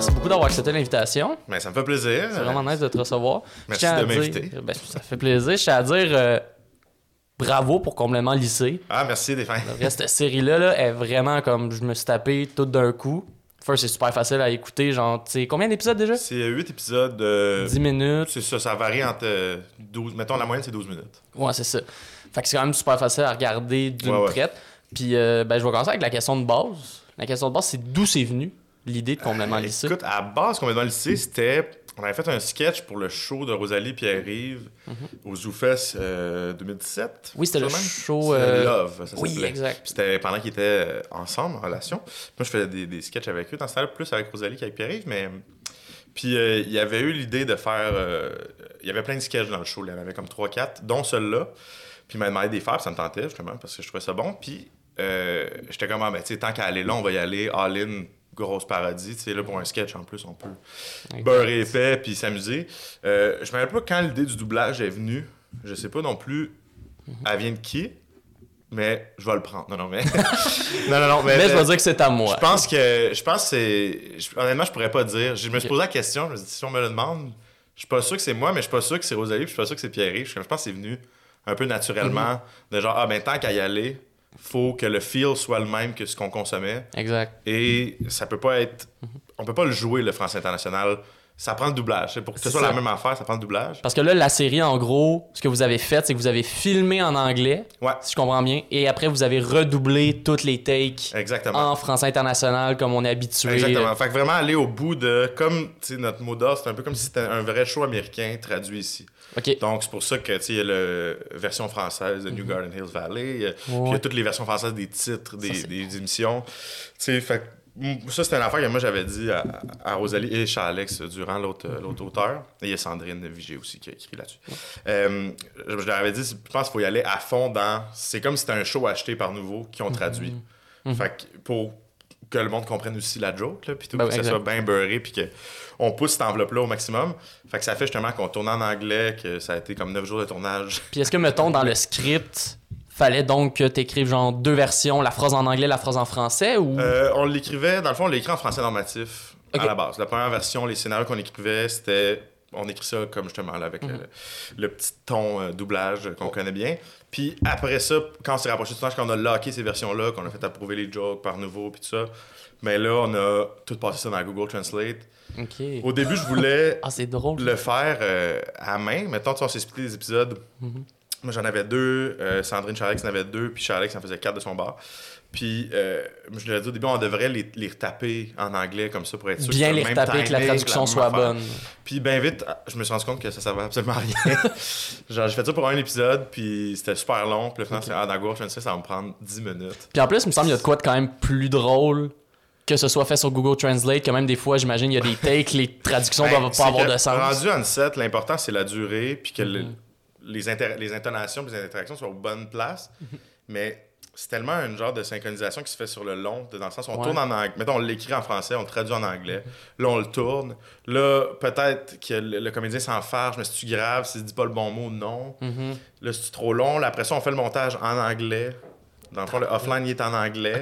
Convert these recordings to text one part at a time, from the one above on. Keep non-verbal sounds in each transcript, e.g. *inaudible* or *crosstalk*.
merci beaucoup d'avoir accepté l'invitation. Mais ça me fait plaisir. C'est vraiment nice de te recevoir. Merci de m'inviter. ben, ça fait plaisir. Je tiens à dire euh, bravo pour complètement lycée. Ah, merci, reste, cette série-là là, est vraiment comme je me suis tapé tout d'un coup. First, c'est super facile à écouter. Genre, tu sais, combien d'épisodes déjà? C'est 8 épisodes. de 10 minutes. C'est ça, ça varie entre euh, 12. Mettons, la moyenne, c'est 12 minutes. Ouais, c'est ça. Fait que c'est quand même super facile à regarder d'une Ouais, ouais. traite. Puis, euh, ben, je vais commencer avec la question de base. La question de base, c'est d'où c'est venu? L'idée de complètement Euh, lycée. Écoute, à base, qu'on dans le lycée, c'était. On avait fait un sketch pour le show de Rosalie Pierre-Yves au ZooFest euh, 2017. Mhm. Oui, c'était le show, euh, Love, ça oui, exact. C'était pendant qu'ils étaient euh, ensemble, en relation. Moi, je faisais des, des sketchs avec eux. Dans ce temps-là, plus avec Rosalie qu'avec Pierre-Yves, mais. Puis euh, il y avait eu l'idée de faire. euh, Il y avait plein de sketchs dans le show. Il y en avait comme 3-4, dont celui-là. Puis il m'a demandé des faire, puis ça me tentait justement, parce que je trouvais ça bon. Puis euh, j'étais comme, ah, ben, tu sais, tant qu'à aller là, on va y aller all-in, grosse parodie. Tu sais, là, pour un sketch en plus, on peut beurrer épais puis s'amuser. Euh, je me rappelle pas quand l'idée du doublage est venue. Je sais pas non plus, elle vient de qui, mais je vais le prendre. Non, non, mais. *laughs* non, non, non, mais. Mais je vais dire que c'est à moi. Je pense que. Je pense que c'est. Honnêtement, je pourrais pas dire. Je me suis posé la question. Je me suis dit, si on me le demande, je suis pas sûr que c'est moi, mais je suis pas sûr que c'est Rosalie, puis je suis pas sûr que c'est Pierre-Yves. Je je pense que c'est venu un peu naturellement. Mhm. De genre, ah, ben, tant qu'à y aller, faut que le feel soit le même que ce qu'on consommait. Exact. Et ça peut pas être. On peut pas le jouer, le français international. Ça prend le doublage. C'est Pour que ce soit ça. la même affaire, ça prend le doublage. Parce que là, la série, en gros, ce que vous avez fait, c'est que vous avez filmé en anglais, Ouais, si je comprends bien, et après, vous avez redoublé toutes les takes exactement. en français international, comme on est habitué. Exactement. Fait que vraiment aller au bout de. Comme, notre mot d'ordre, c'est un peu comme si c'était un vrai show américain traduit ici. Donc, c'est pour ça que, il y a la version française de New Garden Hills Valley. a- Puis il y Mhm. Ouais. a toutes les versions françaises des titres, des, Ça, des émissions. Tu sais, fait ça, c'était une affaire que moi, j'avais dit à, à Rosalie et Charles durant l'autre l'autre auteur. Et il y a Sandrine Vigé aussi qui a écrit là-dessus. Euh, je, je leur avais dit, je pense qu'il faut y aller à fond dans. C'est comme si c'était un show acheté par Nouveau qui ont traduit. Mhm. Fait que pour que le monde comprenne aussi la joke, là, puis tout, Ben que ça soit bien beurré, puis qu'on pousse cette enveloppe-là au maximum. Fait que ça fait justement qu'on tourne en anglais, que ça a été comme 9 jours de tournage. Puis est-ce que, mettons, dans le script, fallait donc que t'écrives genre deux versions, la phrase en anglais, la phrase en français, ou... Euh, on l'écrivait, dans le fond, on l'écrit en français normatif à la base. La première version, les scénarios qu'on écrivait, c'était. On écrit ça comme justement là, avec Mhm. le, le petit ton euh, doublage qu'on connaît bien. Puis après ça, quand on s'est rapproché du tournage, quand on a locké ces versions-là, qu'on a fait approuver les jokes par nouveau, puis tout ça, mais là, on a tout passé ça dans Google Translate. Au début, je voulais *laughs* Ah, drôle. le faire euh, à main. Mettons, tu on s'est splitté les épisodes. Mhm. Moi, j'en avais deux. euh, Sandrine Charlex en avait deux. Puis Charlex en faisait quatre de son bar. Puis, euh, je lui ai dit au début, on devrait les, les retaper en anglais comme ça pour être sûr Bien que les retaper, que la traduction soit affaire. bonne. Puis, bien vite, je me suis rendu compte que ça servait absolument à rien. *laughs* Genre, j'ai fait ça pour un épisode, puis c'était super long. Puis, le final, c'est ah, dans Google Translate, ça va me prendre 10 minutes. Puis en plus, il me semble qu'il y a de quoi de quand même plus drôle que ce soit fait sur Google Translate, que même des fois, j'imagine, il y a des *laughs* takes, les traductions Ben, doivent pas avoir de sens. Rendu on set, l'important, c'est la durée, puis que le- Mhm. les, les intonations puis les interactions soient aux bonnes places. Mais c'est tellement un genre de synchronisation qui se fait sur le long, de- dans le sens où on Ouais. tourne en anglais. Mettons, on l'écrit en français, on le traduit en anglais. Là, on le tourne. Là, peut-être que le, le comédien s'enfarge, mais c'est-tu grave, s'il dit pas le bon mot, non. Mhm. Là, c'est trop long? Là, après ça, on fait le montage en anglais. Dans le fond, le offline, il est en anglais.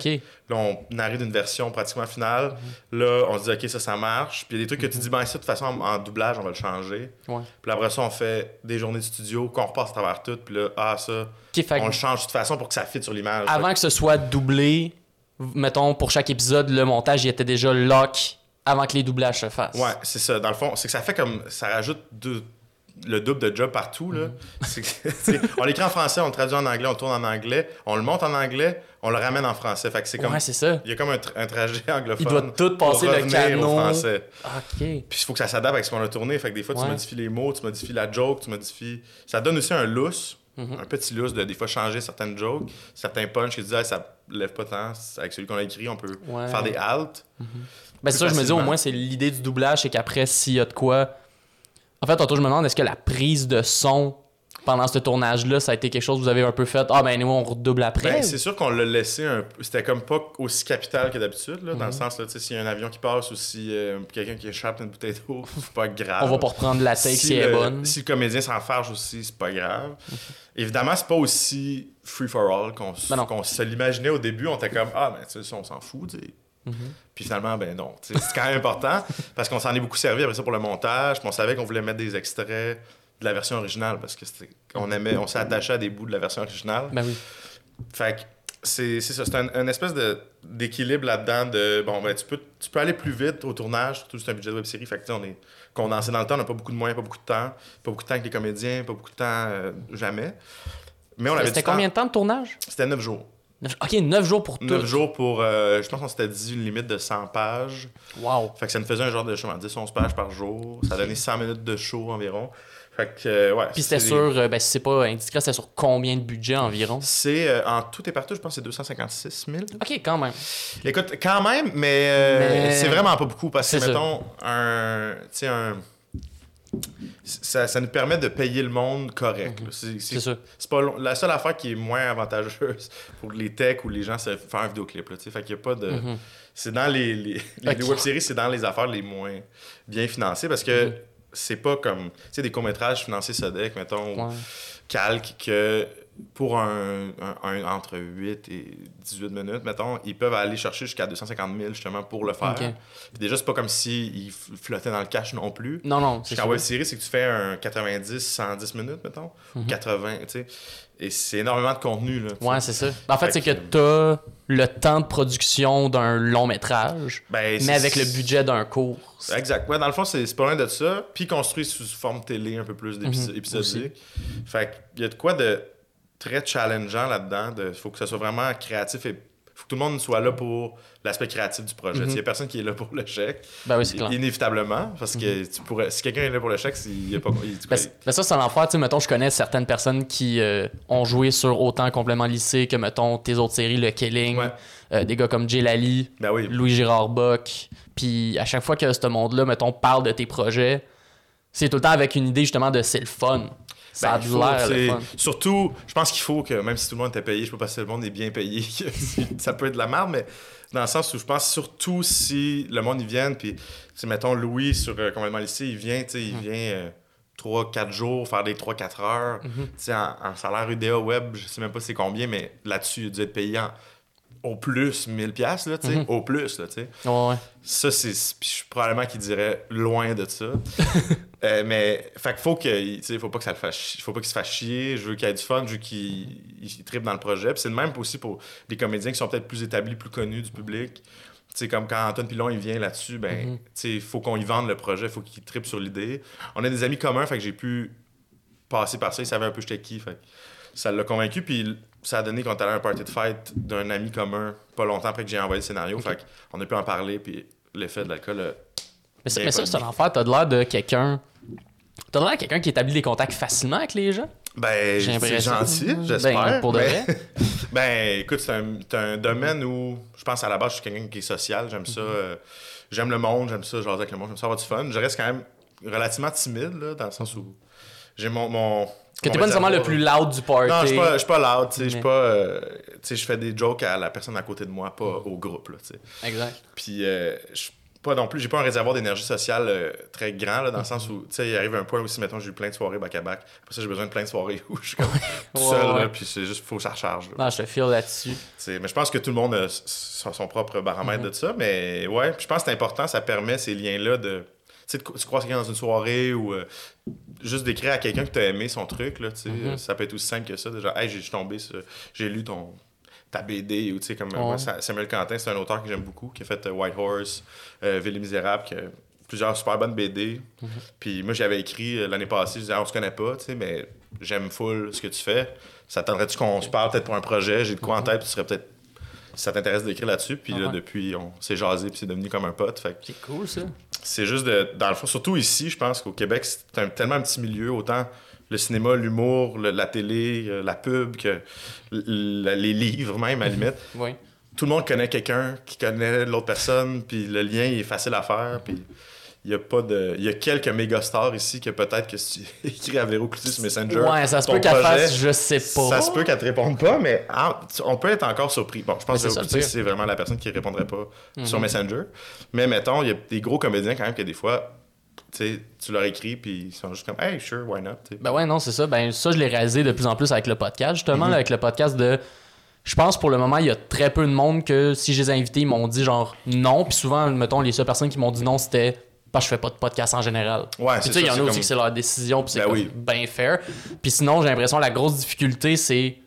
Là, on arrive d'une version pratiquement finale. Là, on se dit, OK, ça, ça marche. Puis il y a des trucs que tu dis, ben, ça, de toute façon, en, en doublage, on va le changer. Ouais. Puis après ça, on fait des journées de studio, qu'on repasse à travers tout. Puis là, ah, ça, on le change de toute façon pour que ça fitte sur l'image. avant que ce soit doublé, mettons, pour chaque épisode, le montage, il était déjà lock avant que les doublages se fassent. Ouais, c'est ça. Dans le fond, c'est que ça fait comme. Ça rajoute deux- le double de job partout. Là. *laughs* Sais, on l'écrit en français, on le traduit en anglais, on le tourne en anglais, on le monte en anglais, on le ramène en français. Fait que c'est comme. Ouais, c'est ça. Il y a comme un, tra- un trajet *laughs* anglophone. Il doit tout passer pour le au français. OK. Puis il faut que ça s'adapte avec ce qu'on a tourné. Fait que des fois, Ouais. tu modifies les mots, tu modifies la joke, tu modifies. Ça donne aussi un lousse, Mhm. un petit lousse de des fois changer certaines jokes, certains punchs qui disent ah, ça lève pas tant. Avec celui qu'on a écrit, on peut Ouais. faire des halts. Ben, c'est ça, je me dis, au moins, c'est l'idée du doublage, c'est qu'après, s'il y a de quoi. En fait, tantôt, je me demande, est-ce que la prise de son pendant ce tournage-là, ça a été quelque chose que vous avez un peu fait? Ah, ben, nous, on redouble après Ben, c'est sûr qu'on l'a laissé un peu. C'était comme pas aussi capital que d'habitude, là, dans le sens, là, tu sais, s'il y a un avion qui passe ou si euh, quelqu'un qui échappe une bouteille d'eau, *laughs* c'est pas grave. On va pas reprendre la take si, elle est bonne. si le comédien s'enfarge aussi, c'est pas grave. Évidemment, c'est pas aussi free for all qu'on Ben se l'imaginait au début. On était comme, ah, ben, tu sais, on s'en fout, tu sais. Puis finalement, ben non. C'est quand même important *laughs* parce qu'on s'en est beaucoup servi après ça pour le montage. Puis on savait qu'on voulait mettre des extraits de la version originale parce que on aimait, on s'est attaché à des bouts de la version originale. Ben oui. Fait que c'est ça, c'est un, un espèce d'équilibre là-dedans de bon ben tu peux tu peux aller plus vite au tournage, surtout si c'est un budget de web série. Fait que on est condensé dans le temps, on n'a pas beaucoup de moyens, pas beaucoup de temps, pas beaucoup de temps avec les comédiens, pas beaucoup de temps euh, jamais. Mais on avait C'était temps. combien de temps de tournage? C'était 9 jours. Ok, 9 jours pour tout. 9 jours pour euh, je pense qu'on s'était dit une limite de 100 pages. Wow. Fait que ça nous faisait un genre de show, 10-11 pages par jour. Ça donnait 100 minutes de show environ. Fait que, euh, ouais. Puis c'était c'est- sur, euh, ben si c'est pas indiscret, c'était sur combien de budget environ? C'est euh, en tout et partout, je pense que c'est 256 000. Ok, quand même. Écoute, quand même, mais, euh, Mais- c'est vraiment pas beaucoup parce que, mettons, un. Tu sais, un. Ça, ça nous permet de payer le monde correct. C'est- Mhm. C'est ça. c'est pas long- La seule affaire qui est moins avantageuse *laughs* pour les techs ou les gens, c'est faire un vidéoclip. Là, fait qu'il y a pas de. Mhm. C'est dans les. Les, les, web-séries, c'est dans les affaires les moins bien financées parce que Mhm. c'est pas comme. Tu sais, des courts-métrages financés Sodec, mettons, ou Ouais. calque que pour un, un- un- entre 8 et 18 minutes, mettons, ils peuvent aller chercher jusqu'à 250 000 justement pour le faire. Puis déjà, c'est pas comme s'ils flottaient dans le cash non plus. Non, non, sûr. web série, c'est que tu fais un 90, 110 minutes, mettons, Mhm. 80, tu sais. Et c'est énormément de contenu, là. Ouais, c'est ça. Ben, en fait, Fait c'est que que- t'as le temps de production d'un long métrage, Ben, mais avec le budget d'un court. Exact. Ouais, dans le fond, c'est pas loin de ça. Puis construit sous forme télé un peu plus Mhm. épisodique. Fait qu'il y a de quoi de très challengeant là-dedans. Il faut que ça soit vraiment créatif et faut que tout le monde soit là pour l'aspect créatif du projet. Mhm. Il y a personne qui est là pour le chèque. Ben oui, clair. Inévitablement. Parce que tu pourrais, si quelqu'un est là pour le chèque, il a pas. il- Ben, ben ça, c'est l'enfer. Tu sais, mettons, je connais certaines personnes qui euh, ont joué sur autant Complément Lycée que, mettons, tes autres séries, Le Killing, Ouais. euh, des gars comme Jay Lally, Ben oui. Louis Girard Bock. Puis à chaque fois que ce monde-là, mettons, parle de tes projets, c'est tout le temps avec une idée justement de c'est le fun. Ça Ben, a de faut, l'air. Surtout, je pense qu'il faut que, même si tout le monde était payé, je sais pas si tout le monde est bien payé, *laughs* ça peut être de la merde, mais dans le sens où je pense surtout si le monde y vient, puis, mettons, Louis sur euh, Complètement Lycée, il vient, tu il vient 3-4 jours, faire des 3-4 heures, Mhm. sais, en, en salaire UDA web, je sais même pas c'est combien, mais là-dessus, il a dû être payé en- au plus 1000 pièces là, tu sais, Mhm. au plus, là, tu sais. Ouais, ouais. Ça, c'est. Puis je suis probablement qu'il dirait loin de ça. *laughs* Euh, mais, fait qu'il faut que. Tu sais, faut pas que ça le fasse. Faut pas qu'il se fasse chier. Je veux qu'il ait du fun. Je veux qu'il il tripe dans le projet. C'est le même aussi pour des comédiens qui sont peut-être plus établis, plus connus du public. Tu sais, comme quand Antoine Pilon, il vient là-dessus, ben, Mhm. tu sais, il faut qu'on y vende le projet. Il faut qu'il tripe sur l'idée. On a des amis communs, fait que j'ai pu passer par ça. Il savait un peu j'étais qui. Fait ça l'a convaincu. Puis ça a donné qu'on est allé à un party de fête d'un ami commun pas longtemps après que j'ai envoyé le scénario. Fait qu'on a pu en parler. Puis l'effet de l'alcool a Mais, mais ça, c'est un enfer. T'as de l'air de quelqu'un. T'as de l'air de quelqu'un qui établit des contacts facilement avec les gens. Ben, c'est gentil, Ben, j'espère. pour de vrai. *laughs* ben, écoute, c'est un, domaine où je pense à la base, je suis quelqu'un qui est social. J'aime Mhm. ça. euh, j'aime le monde, j'aime ça, jaser avec le monde, j'aime ça avoir du fun. Je reste quand même relativement timide, là, dans le sens où j'ai mon. mon Que t'es pas nécessairement le plus loud du party. Non, je suis pas, pas loud, tu sais. Je suis Mais- pas. euh, tu sais, je fais des jokes à la personne à côté de moi, pas au groupe, là, tu sais. Exact. Puis, euh, je pas non plus, j'ai pas un réservoir d'énergie sociale euh, très grand, là, dans le sens où, tu sais, il arrive un point où si, mettons, j'ai eu plein de soirées back-à-back, après ça, j'ai besoin de plein de soirées où je suis comme *laughs* tout seul, ouais. là, puis c'est juste, faut que ça recharge. là. Non, je te file là-dessus. Mais je pense que tout le monde a son, propre baromètre de ça, mais ouais, je pense que c'est important, ça permet ces liens-là de. Tu sais, croises quelqu'un dans une soirée ou euh, juste d'écrire à quelqu'un que tu as aimé son truc, là, tu sais, Mhm. euh, ça peut être aussi simple que ça. Déjà, hey, j'ai je suis tombé sur. J'ai lu ton ta BD ou tu sais comme euh, moi, Sa- Samuel Quentin c'est un auteur que j'aime beaucoup qui a fait euh, White Horse euh, Ville et Misérable qui a plusieurs super bonnes BD Mhm. puis moi j'avais écrit l'année passée je disais Ah, on se connaît pas tu sais mais j'aime full ce que tu fais ça t'attendrait-tu qu'on se parle peut-être pour un projet? J'ai de quoi en tête puis tu serais peut-être si ça t'intéresse d'écrire là-dessus? Puis là. Ouais. depuis on s'est jasé puis c'est devenu comme un pote fait C'est cool, ça. C'est juste de dans le fond surtout ici je pense qu'au Québec c'est un- tellement un petit milieu autant le cinéma l'humour la télé euh, la pub que les livres même à la limite *laughs* Oui. tout le monde connaît quelqu'un qui connaît l'autre personne, puis le lien il est facile à faire, puis il y a pas de il y a quelques méga stars ici que peut-être que si tu *laughs* écris à Véro Cloutier sur Messenger, Ouais, ça se peut qu'elle fasse, je sais pas. ça se peut qu'elle te réponde pas, mais ah, on peut être encore surpris. Bon, je pense Mais que Véro Cloutier, c'est vraiment la personne qui répondrait pas sur Mhm. Messenger. Mais mettons, il y a des gros comédiens quand même que des fois, tu sais, tu leur écris, puis ils sont juste comme, hey, sure, why not? Ben ouais, non, c'est ça. Ben ça, je l'ai réalisé de plus en plus avec le podcast, justement, Mhm. là, avec le podcast de. Je pense pour le moment, il y a très peu de monde que si je les ai invités, ils m'ont dit genre non. Puis souvent, mettons, les seules personnes qui m'ont dit non, c'était parce que je fais pas de podcast en général. Ouais, Puis tu sais, il y en a aussi comme- que c'est leur décision, puis c'est Ben oui. bien fair. Puis sinon, j'ai l'impression que la grosse difficulté, c'est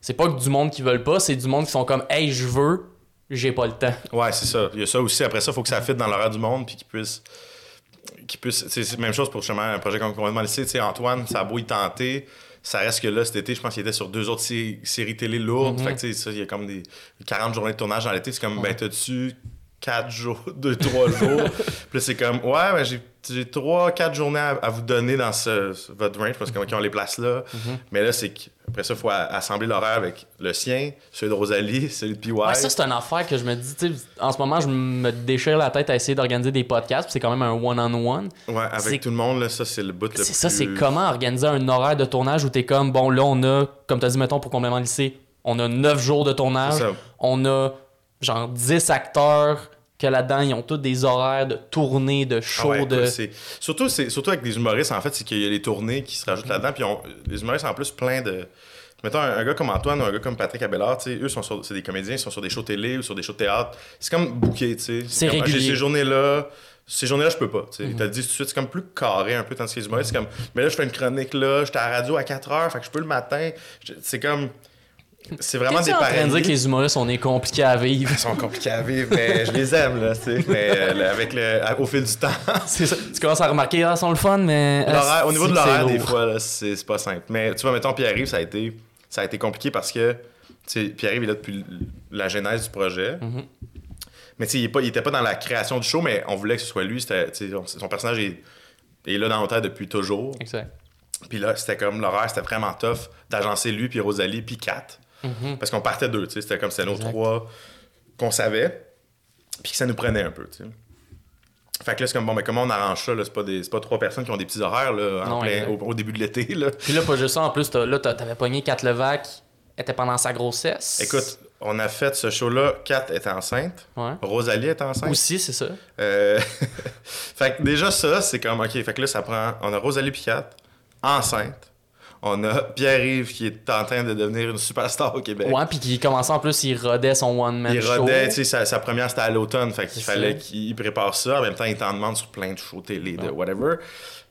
c'est pas que du monde qui veulent pas, c'est du monde qui sont comme hey, je veux, j'ai pas le temps. Ouais, c'est ça. Il y a ça aussi. Après ça, il faut que ça fitte dans l'horaire du monde puis qu'ils puissent. qu'ils puissent c'est la même chose pour justement un projet comme complètement lycée. Tu sais, Antoine, ça a beau y tenter. Ça reste que là, cet été, je pense qu'il était sur deux autres sé- séries télé lourdes. Mhm. Fait que, tu sais, ça, il y a comme des 40 journées de tournage dans l'été. C'est comme, ben, t'as-tu 4 jours, *laughs* 2, 3 jours? Puis c'est comme, ouais, ben, j'ai, j'ai 3, 4 journées à, à vous donner dans ce, ce- votre range parce qu'on les place là. Mhm. Mais là, c'est qu'après ça, il faut assembler l'horaire avec le sien, celui de Rosalie, celui de PY. Ouais, ça, c'est une affaire que je me dis, tu sais, en ce moment, je me déchire la tête à essayer d'organiser des podcasts, puis c'est quand même un one-on-one. Ouais, avec tout le monde, là, ça, c'est le bout le C'est ça, c'est plus- comment organiser un horaire de tournage où t'es comme, bon, là, on a, comme t'as dit, mettons, pour complément lycée, on a 9 jours de tournage, C'est ça. on a genre 10 acteurs que là-dedans, ils ont tous des horaires de tournée, de show, ouais, de... c'est- surtout, c'est, surtout avec des humoristes, en fait, c'est qu'il y a les tournées qui se rajoutent là-dedans. Puis on- les humoristes, en plus, plein de. Mettons, un, un gars comme Antoine ou un gars comme Patrick sais, eux, sont sur- c'est des comédiens, ils sont sur des shows télé ou sur des shows théâtre. C'est comme booké, tu sais. C'est comme, ah, régulier. J'ai ces journées-là. Ces journées-là, je peux pas. Tu. Mhm. Te le disent tout de suite, c'est comme plus carré un peu, tandis que les humoristes, c'est comme, mais là, je fais une chronique là, j'étais à la radio à 4 heures, fait que je peux le matin. C'est comme. C'est vraiment des de dire que les humoristes, on est compliqués à vivre? Ils sont compliqués à vivre, mais je les aime, là, tu sais. Mais euh, avec le, au fil du temps. *laughs* C'est ça. Tu commences à remarquer, ah, ils sont le fun, mais... L'horaire- au niveau de l'horaire, des fois, là, c'est pas simple. Mais tu vois, mettons, Pierre-Yves, ça a été, ça a été compliqué parce que tu sais, Pierre-Yves est là depuis la genèse du projet. Mhm. Mais tu sais, il, il était pas dans la création du show, mais on voulait que ce soit lui. Son personnage est, est là dans nos têtes depuis toujours. Exact. Puis là, c'était comme l'horaire, c'était vraiment tough d'agencer lui, puis Rosalie, puis Kat. Mhm. Parce qu'on partait d'eux, tu sais. C'était comme c'était nos trois qu'on savait, puis que ça nous prenait un peu, tu sais. Fait que là, c'est comme, bon, mais comment on arrange ça, là? C'est pas, des, c'est pas trois personnes qui ont des petits horaires, là, en Non, plein- exact. au, au début de l'été, là. Puis là, pas juste ça, en plus, t'as- là, t'avais pogné Kat Levac, était pendant sa grossesse. Écoute, on a fait ce show-là, Kat était enceinte, Ouais. Rosalie était enceinte. Aussi, c'est ça. Euh, *laughs* fait que déjà, ça, c'est comme, OK, fait que là, ça prend, on a Rosalie puis Kat, enceinte. On a Pierre-Yves qui est en train de devenir une superstar au Québec. Ouais, puis qui commençait en plus, il rodait son one-man Il show. rodait, tu sais, sa, sa première c'était à l'automne, fait qu'il fallait qu'il prépare ça. En même temps, il t'en demande sur plein de shows télé, de Ouais. whatever.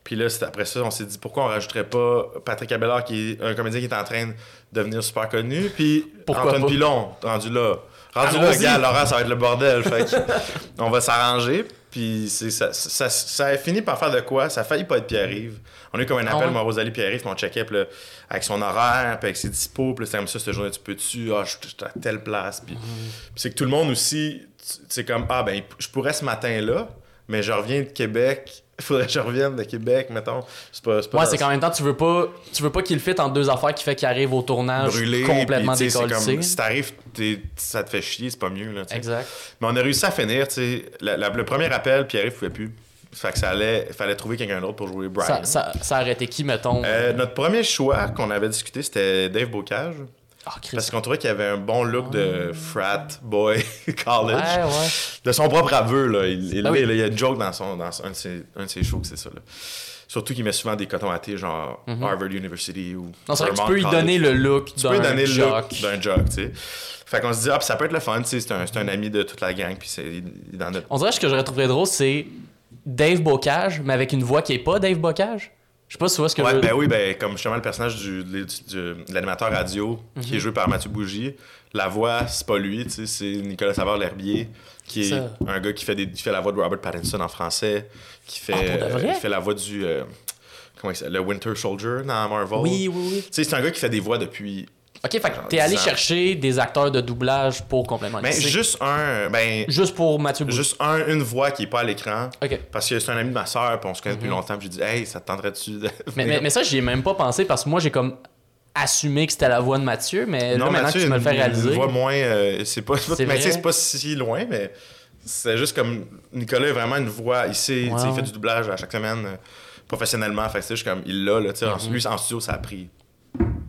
Puis là, après ça, on s'est dit pourquoi on rajouterait pas Patrick Abellard, qui est un comédien qui est en train de devenir super connu, puis Antoine? Pilon, rendu là. Rendu là, gars, Laurent, ça va être le bordel. fait *laughs* on va s'arranger. Puis c'est- ça, ça, ça a fini par faire de quoi? Ça a failli pas être Pierre-Yves. On a eu comme un Ah appel, ouais? moi, Rosalie Pierre-Yves, puis on checkait puis là, avec son horaire, puis avec ses dispos, puis c'était comme ça, cette journée, tu peux-tu? Ah, je suis à telle place. Puis, puis c'est que tout le monde aussi, tu- c'est comme, ah, ben, je pourrais ce matin-là, mais je reviens de Québec. *laughs* Il faudrait que je revienne de Québec, mettons. C'est pas, pas Ouais, c'est qu'en même temps, tu veux pas, tu veux pas qu'il fit entre deux affaires qui fait qu'il arrive au tournage brûlé. complètement puis, décollé. Si t'arrives, ça te fait chier, c'est pas mieux. Là. Exact. Mais on a réussi à finir, tu sais. le premier appel, Pierre-Yves pouvait plus. Fait que ça allait, fallait trouver quelqu'un d'autre pour jouer Brian. Ça, ça, ça arrêtait qui, mettons? Euh, notre premier choix qu'on avait discuté, c'était Dave Bocage. Ah. Parce qu'on trouvait qu'il avait un bon look de frat boy *laughs* college. Ouais, ouais. De son propre aveu, là. Il, il, Ah oui. là, il y a une joke dans, son, dans un, de ses, un de ses shows que c'est ça, là. Surtout qu'il met souvent des cotons à thé, genre Harvard University ou. Mhm. Non, c'est vrai que tu peux lui donner le look Tu peux lui d'un donner le look d'un jock, tu sais. Fait qu'on se dit, ah, ça peut être le fun, tu sais. C'est un, c'est un ami de toute la gang, puis c'est, dans notre. On dirait que ce que j'aurais trouvé drôle, c'est Dave Bocage, mais avec une voix qui est pas Dave Bocage? Je sais pas si tu vois ce que je veux ben oui, ben comme justement le personnage du, du- du- de l'animateur radio qui est Mhm. joué par Mathieu Bougie, la voix, c'est pas lui, c'est Nicolas Savard-L'Herbier, qui est Ça. un gars qui fait, des, qui fait la voix de Robert Pattinson en français, qui fait, Ah, qui fait la voix du. euh, comment il s'appelle Le Winter Soldier dans Marvel. Oui, oui, oui. C'est un gars qui fait des voix depuis. Ok, fait que Genre t'es allé 10 ans. chercher des acteurs de doublage pour complémenter. Ben, juste un. Ben, Juste pour Mathieu Boucher. juste un, une voix qui est pas à l'écran. Ok. Parce que c'est un ami de ma soeur, puis on se connaît depuis longtemps, puis j'ai dit, hey, ça te tenterait-tu de. Mhm. Mais, mais, mais ça, j'y ai même pas pensé parce que moi, j'ai comme assumé que c'était la voix de Mathieu, mais là, maintenant que tu me le fais réaliser. Une voix moins. euh, c'est pas. Mais vrai? c'est pas si loin, mais c'est juste comme. Nicolas a vraiment une voix. Il sait, il fait du doublage à chaque semaine euh, professionnellement. Fait que c'est juste comme. Il l'a, là. Tu sais, en- lui, en studio, ça a pris.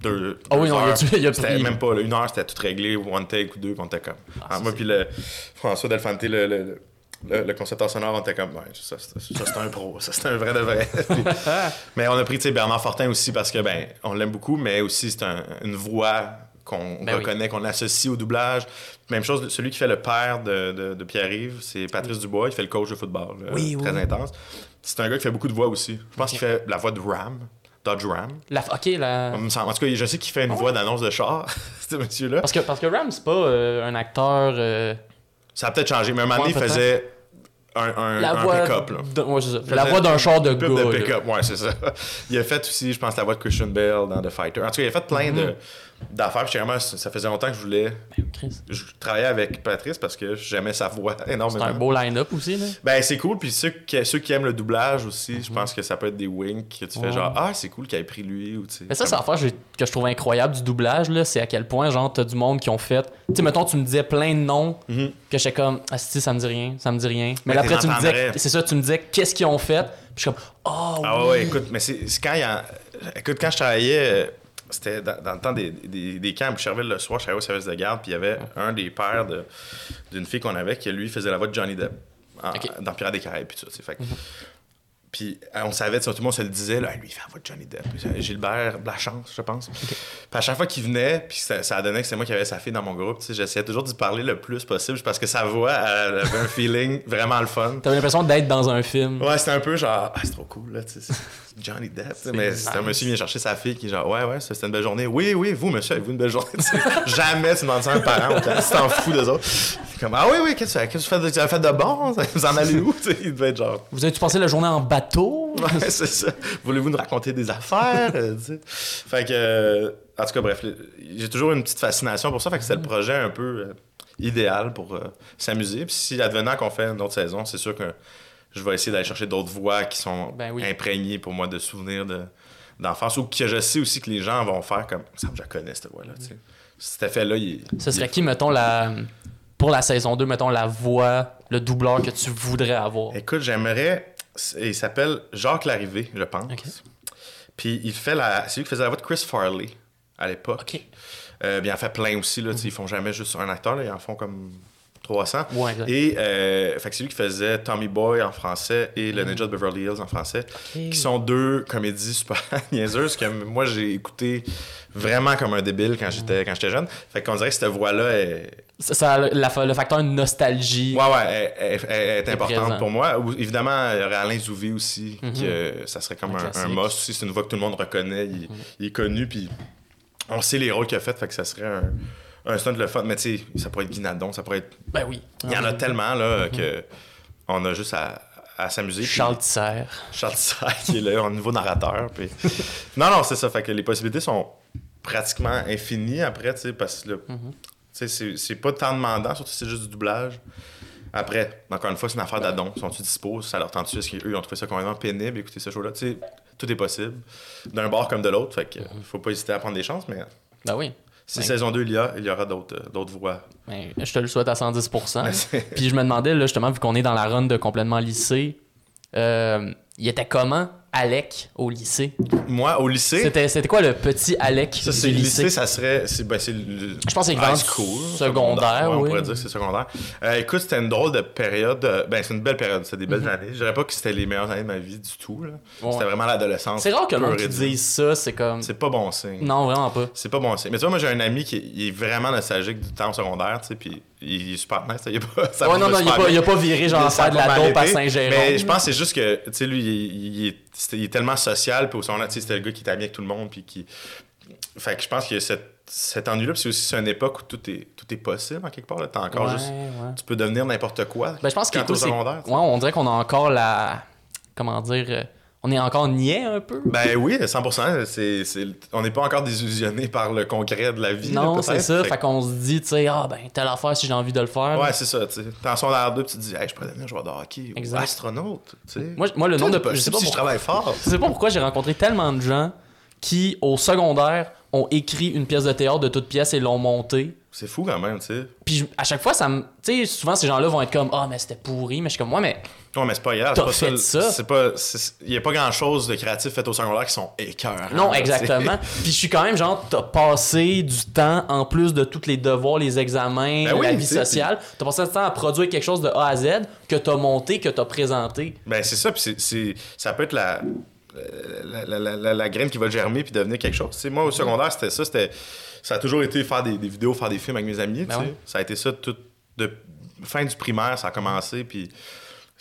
Deux. Ah oui, deux non, il heures. il a C'était même pas, là, une heure, c'était tout réglé, one take ou deux, puis on était comme. Ah, Ah, moi, puis le François Delfante, le, le, le, le concepteur sonore, on était comme. Ouais, ça, c'est- un pro, ça, c'est un vrai de vrai. *laughs* Puis- mais on a pris, tu sais, Bernard Fortin aussi parce que, ben, on l'aime beaucoup, mais aussi, c'est un- une voix qu'on Ben oui. reconnaît, qu'on associe au doublage. Même chose, celui qui fait le père de, de, de Pierre-Yves, c'est Patrice Dubois, il fait le coach de football. là, Oui, très intense. C'est un gars qui fait beaucoup de voix aussi. Je pense qu'il fait la voix de Ram, Dodge Ram. La... Ok, la... En tout cas, je sais qu'il fait une voix d'annonce de char, *laughs* ce monsieur-là. Parce que, parce que Ram, c'est pas euh, un acteur. euh, Ça a peut-être changé, mais un moment donné, il faisait un, un, la un voix. pick-up. ouais, La voix d'un char de gars. de pick-up, ouais, c'est ça. *laughs* Il a fait aussi, je pense, la voix de Christian Bale dans The Fighter. En tout cas, il a fait plein Mhm. de d'affaires. Puis vraiment, ça faisait longtemps que je voulais. Ben, Chris. Je travaillais avec Patrice parce que j'aimais sa voix *laughs* C'est énormément. un beau line-up aussi, là. Ben, c'est cool. Puis ceux qui, ceux qui aiment le doublage aussi, je pense que ça peut être des winks que tu fais Mhm. Ouais. genre, ah, c'est cool qu'il ait pris lui. Ou, tu sais, Mais ça, c'est l'affaire que je- trouve incroyable du doublage, là, c'est à quel point, genre, t'as du monde qui ont fait. Tu sais, mettons, tu me disais plein de noms Mhm. que j'étais comme, ah, si, ça me dit rien, ça me dit rien. Mais après, tu me disais, c'est ça, tu me disais, qu'est-ce qu'ils ont fait, puis je suis comme, oh, Ah oui. ouais, écoute, mais c'est c'est quand il y a... Écoute, quand je travaillais, euh, c'était dans, dans le temps des, des, des camps à Boucherville le soir, je travaillais au service de garde, puis il y avait un des pères de- d'une fille qu'on avait qui, lui, faisait la voix de Johnny Depp en- dans Pirates des Caraïbes, puis tout ça, fait que- Puis euh, on savait, tout le monde se le disait, là, lui, il fait la voix de Johnny Depp. Gilbert Blachance, je pense. Puis à chaque fois qu'il venait, puis ça, ça donné que c'est moi qui avais sa fille dans mon groupe, j'essayais toujours d'y parler le plus possible parce que sa voix elle avait un feeling vraiment le fun. T'avais l'impression d'être dans un film. Ouais, c'était un peu genre, ah, c'est trop cool, là, Johnny Depp, mais c'est un monsieur qui vient chercher sa fille qui est genre, ouais, ouais, ça, c'était une belle journée. Oui, oui, vous, monsieur, avez-vous une belle journée? *laughs* Jamais tu demandes ça à un parent, tu t'en fous des autres. Comme, ah oui, oui, qu'est-ce que qu'est-ce que tu fais de, tu as fait de bon? *laughs* Vous en allez où? Il devait être genre, Vous avez-tu passé la journée en bateau? ouais, *laughs* c'est ça. Voulez-vous nous raconter des affaires? Euh. Fait que, euh, en tout cas, bref, j'ai toujours une petite fascination pour ça. Fait que c'est le projet un peu euh, idéal pour euh, s'amuser. Puis si advenant qu'on fait une autre saison, c'est sûr que je vais essayer d'aller chercher d'autres voix qui sont Ben oui. imprégnées pour moi de souvenirs de, d'enfance ou que je sais aussi que les gens vont faire comme ça, je la connais cette voix-là. Cet effet-là, il Ce serait qui, mettons, la. Pour la saison 2, mettons, la voix, le doubleur que tu voudrais avoir? Écoute, j'aimerais. Il s'appelle Jacques Larrivée, je pense. Puis il fait la. C'est lui qui faisait la voix de Chris Farley à l'époque. Euh, bien, il en fait plein aussi. Là, sais, Ils font jamais juste un acteur, là, ils en font comme 300. Ouais. Et euh, fait que c'est lui qui faisait Tommy Boy en français et Mm. Le Ninja de Beverly Hills en français, qui sont deux comédies super *laughs* niaiseuses que moi j'ai écouté vraiment comme un débile quand j'étais quand j'étais jeune. Fait qu'on dirait que cette voix-là est, Ça, le, la- le facteur nostalgie. Ouais, ouais, elle, elle- elle est importante présent. pour moi. Évidemment, il y aurait Alain Zouvé aussi, qui, euh, ça serait comme Un un, must aussi. C'est une voix que tout le monde reconnaît. Il, il est connu, puis on sait les rôles qu'il a fait, fait que ça serait un, un stunt de fun. Mais tu sais, ça pourrait être Guinadon, ça pourrait être. Ben oui. Il y en a tellement, là, que on a juste à, à s'amuser. Charles Tisser. Charles Tisser qui est là, au niveau narrateur. Puis... non, non, c'est ça. Fait que les possibilités sont pratiquement infinies après, tu sais, parce que là, c'est, pas tant demandant, surtout si c'est juste du doublage. Après, encore une fois, c'est une affaire d'adon. Sont-ils dispo? Ça leur tente-tu? Est-ce qu'eux, ils ont trouvé ça complètement pénible, écouter ce show-là? Tu sais, tout est possible. D'un bord comme de l'autre. Fait que faut pas hésiter à prendre des chances, mais Ben oui. si Ouais. saison 2 il y a, il y aura d'autres, euh, d'autres voix. Ben, je te le souhaite à 110%. Mais c'est- Puis je me demandais, là, justement, vu qu'on est dans la run de complètement lycée, euh, il était comment Alec au lycée? Moi, au lycée, C'était, c'était quoi le petit Alec Ça, du c'est le lycée? lycée, ça serait. C'est, ben, c'est le, Je pense que c'est high school, du secondaire, Ouais, On oui. pourrait dire que c'est secondaire. Euh, écoute, c'était une drôle de période. euh, Ben, c'est une belle période. C'était des belles années. Je dirais pas que c'était les meilleures années de ma vie du tout. Là. Mhm. Ouais. C'était vraiment l'adolescence. C'est rare que dure. dise ça, c'est comme... C'est pas bon signe. Non, vraiment pas. C'est pas bon signe. Mais tu vois, moi, j'ai un ami qui est, est vraiment nostalgique du temps secondaire, tu sais, puis il est super nice. Il est pas, ça Ouais, non, non, il super pas, bien. il a pas viré genre faire de la dope à Saint-Jérôme. Mais je pense que c'est juste que, tu sais, lui, il, il est, il est tellement social, puis au secondaire, tu sais, c'était le gars qui était ami avec tout le monde, puis qui. Fait que je pense a cette, cet ennui-là, c'est aussi une époque où tout est, tout est possible, en quelque part. Là. T'as encore Ouais, juste. ouais. Tu peux devenir n'importe quoi. Ben, je pense est au cool. Ouais, on dirait qu'on a encore la... Comment dire... On est encore niais un peu? Ben oui, 100%. C'est, c'est- on n'est pas encore désillusionné par le concret de la vie. non, là, c'est ça. Fait Fait qu'on se dit, tu sais, ah ben, telle affaire si j'ai envie de le faire. Ouais, c'est ça, tu sais. T'es en secondaire 2, puis tu te dis, hey, je pourrais devenir joueur de hockey Exact. ou astronaute, tu sais. Moi, moi, le nombre de... Je sais pas si je travaille fort. Je sais pas pourquoi j'ai rencontré tellement de gens qui, au secondaire, ont écrit une pièce de théâtre de toute pièce et l'ont montée. C'est fou quand même, tu sais. Puis à chaque fois, ça me. Tu sais, souvent ces gens-là vont être comme Ah, mais c'était pourri. Mais je suis comme, ouais, mais. Non, mais c'est pas grave. T'as c'est pas fait ça. ça? C'est pas. Il y a pas grand chose de créatif fait au secondaire qui sont écœurants. Non, exactement. *laughs* Puis je suis quand même genre, t'as passé du temps, en plus de tous les devoirs, les examens, Ben oui, la vie sociale, t'as passé du temps à produire quelque chose de A à Z que t'as monté, que t'as présenté. Ben, c'est ça, puis c'est- ça peut être la. La, la, la, graine qui va germer puis devenir quelque chose. Tu sais, moi, au secondaire, c'était ça. C'était, ça a toujours été faire des, des vidéos, faire des films avec mes amis, Ben ouais. Ça a été ça tout de fin du primaire, ça a commencé, puis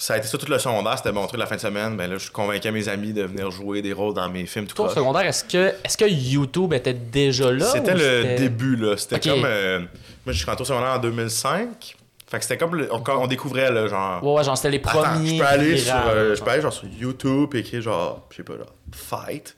ça a été ça tout le secondaire, c'était mon truc la fin de semaine. Ben là, je convainquais mes amis de venir jouer des rôles dans mes films tout Toi, au secondaire, est-ce que, est-ce que YouTube était déjà là? C'était le début, là. C'était comme. euh, moi, je suis rentré au secondaire en 2005. Fait que c'était comme. le- on, on découvrait, là, genre. Ouais, ouais, genre, c'était les Attends, premiers. je peux aller sur, euh, je peux aller genre sur YouTube et écrire genre, je sais pas, genre, fight.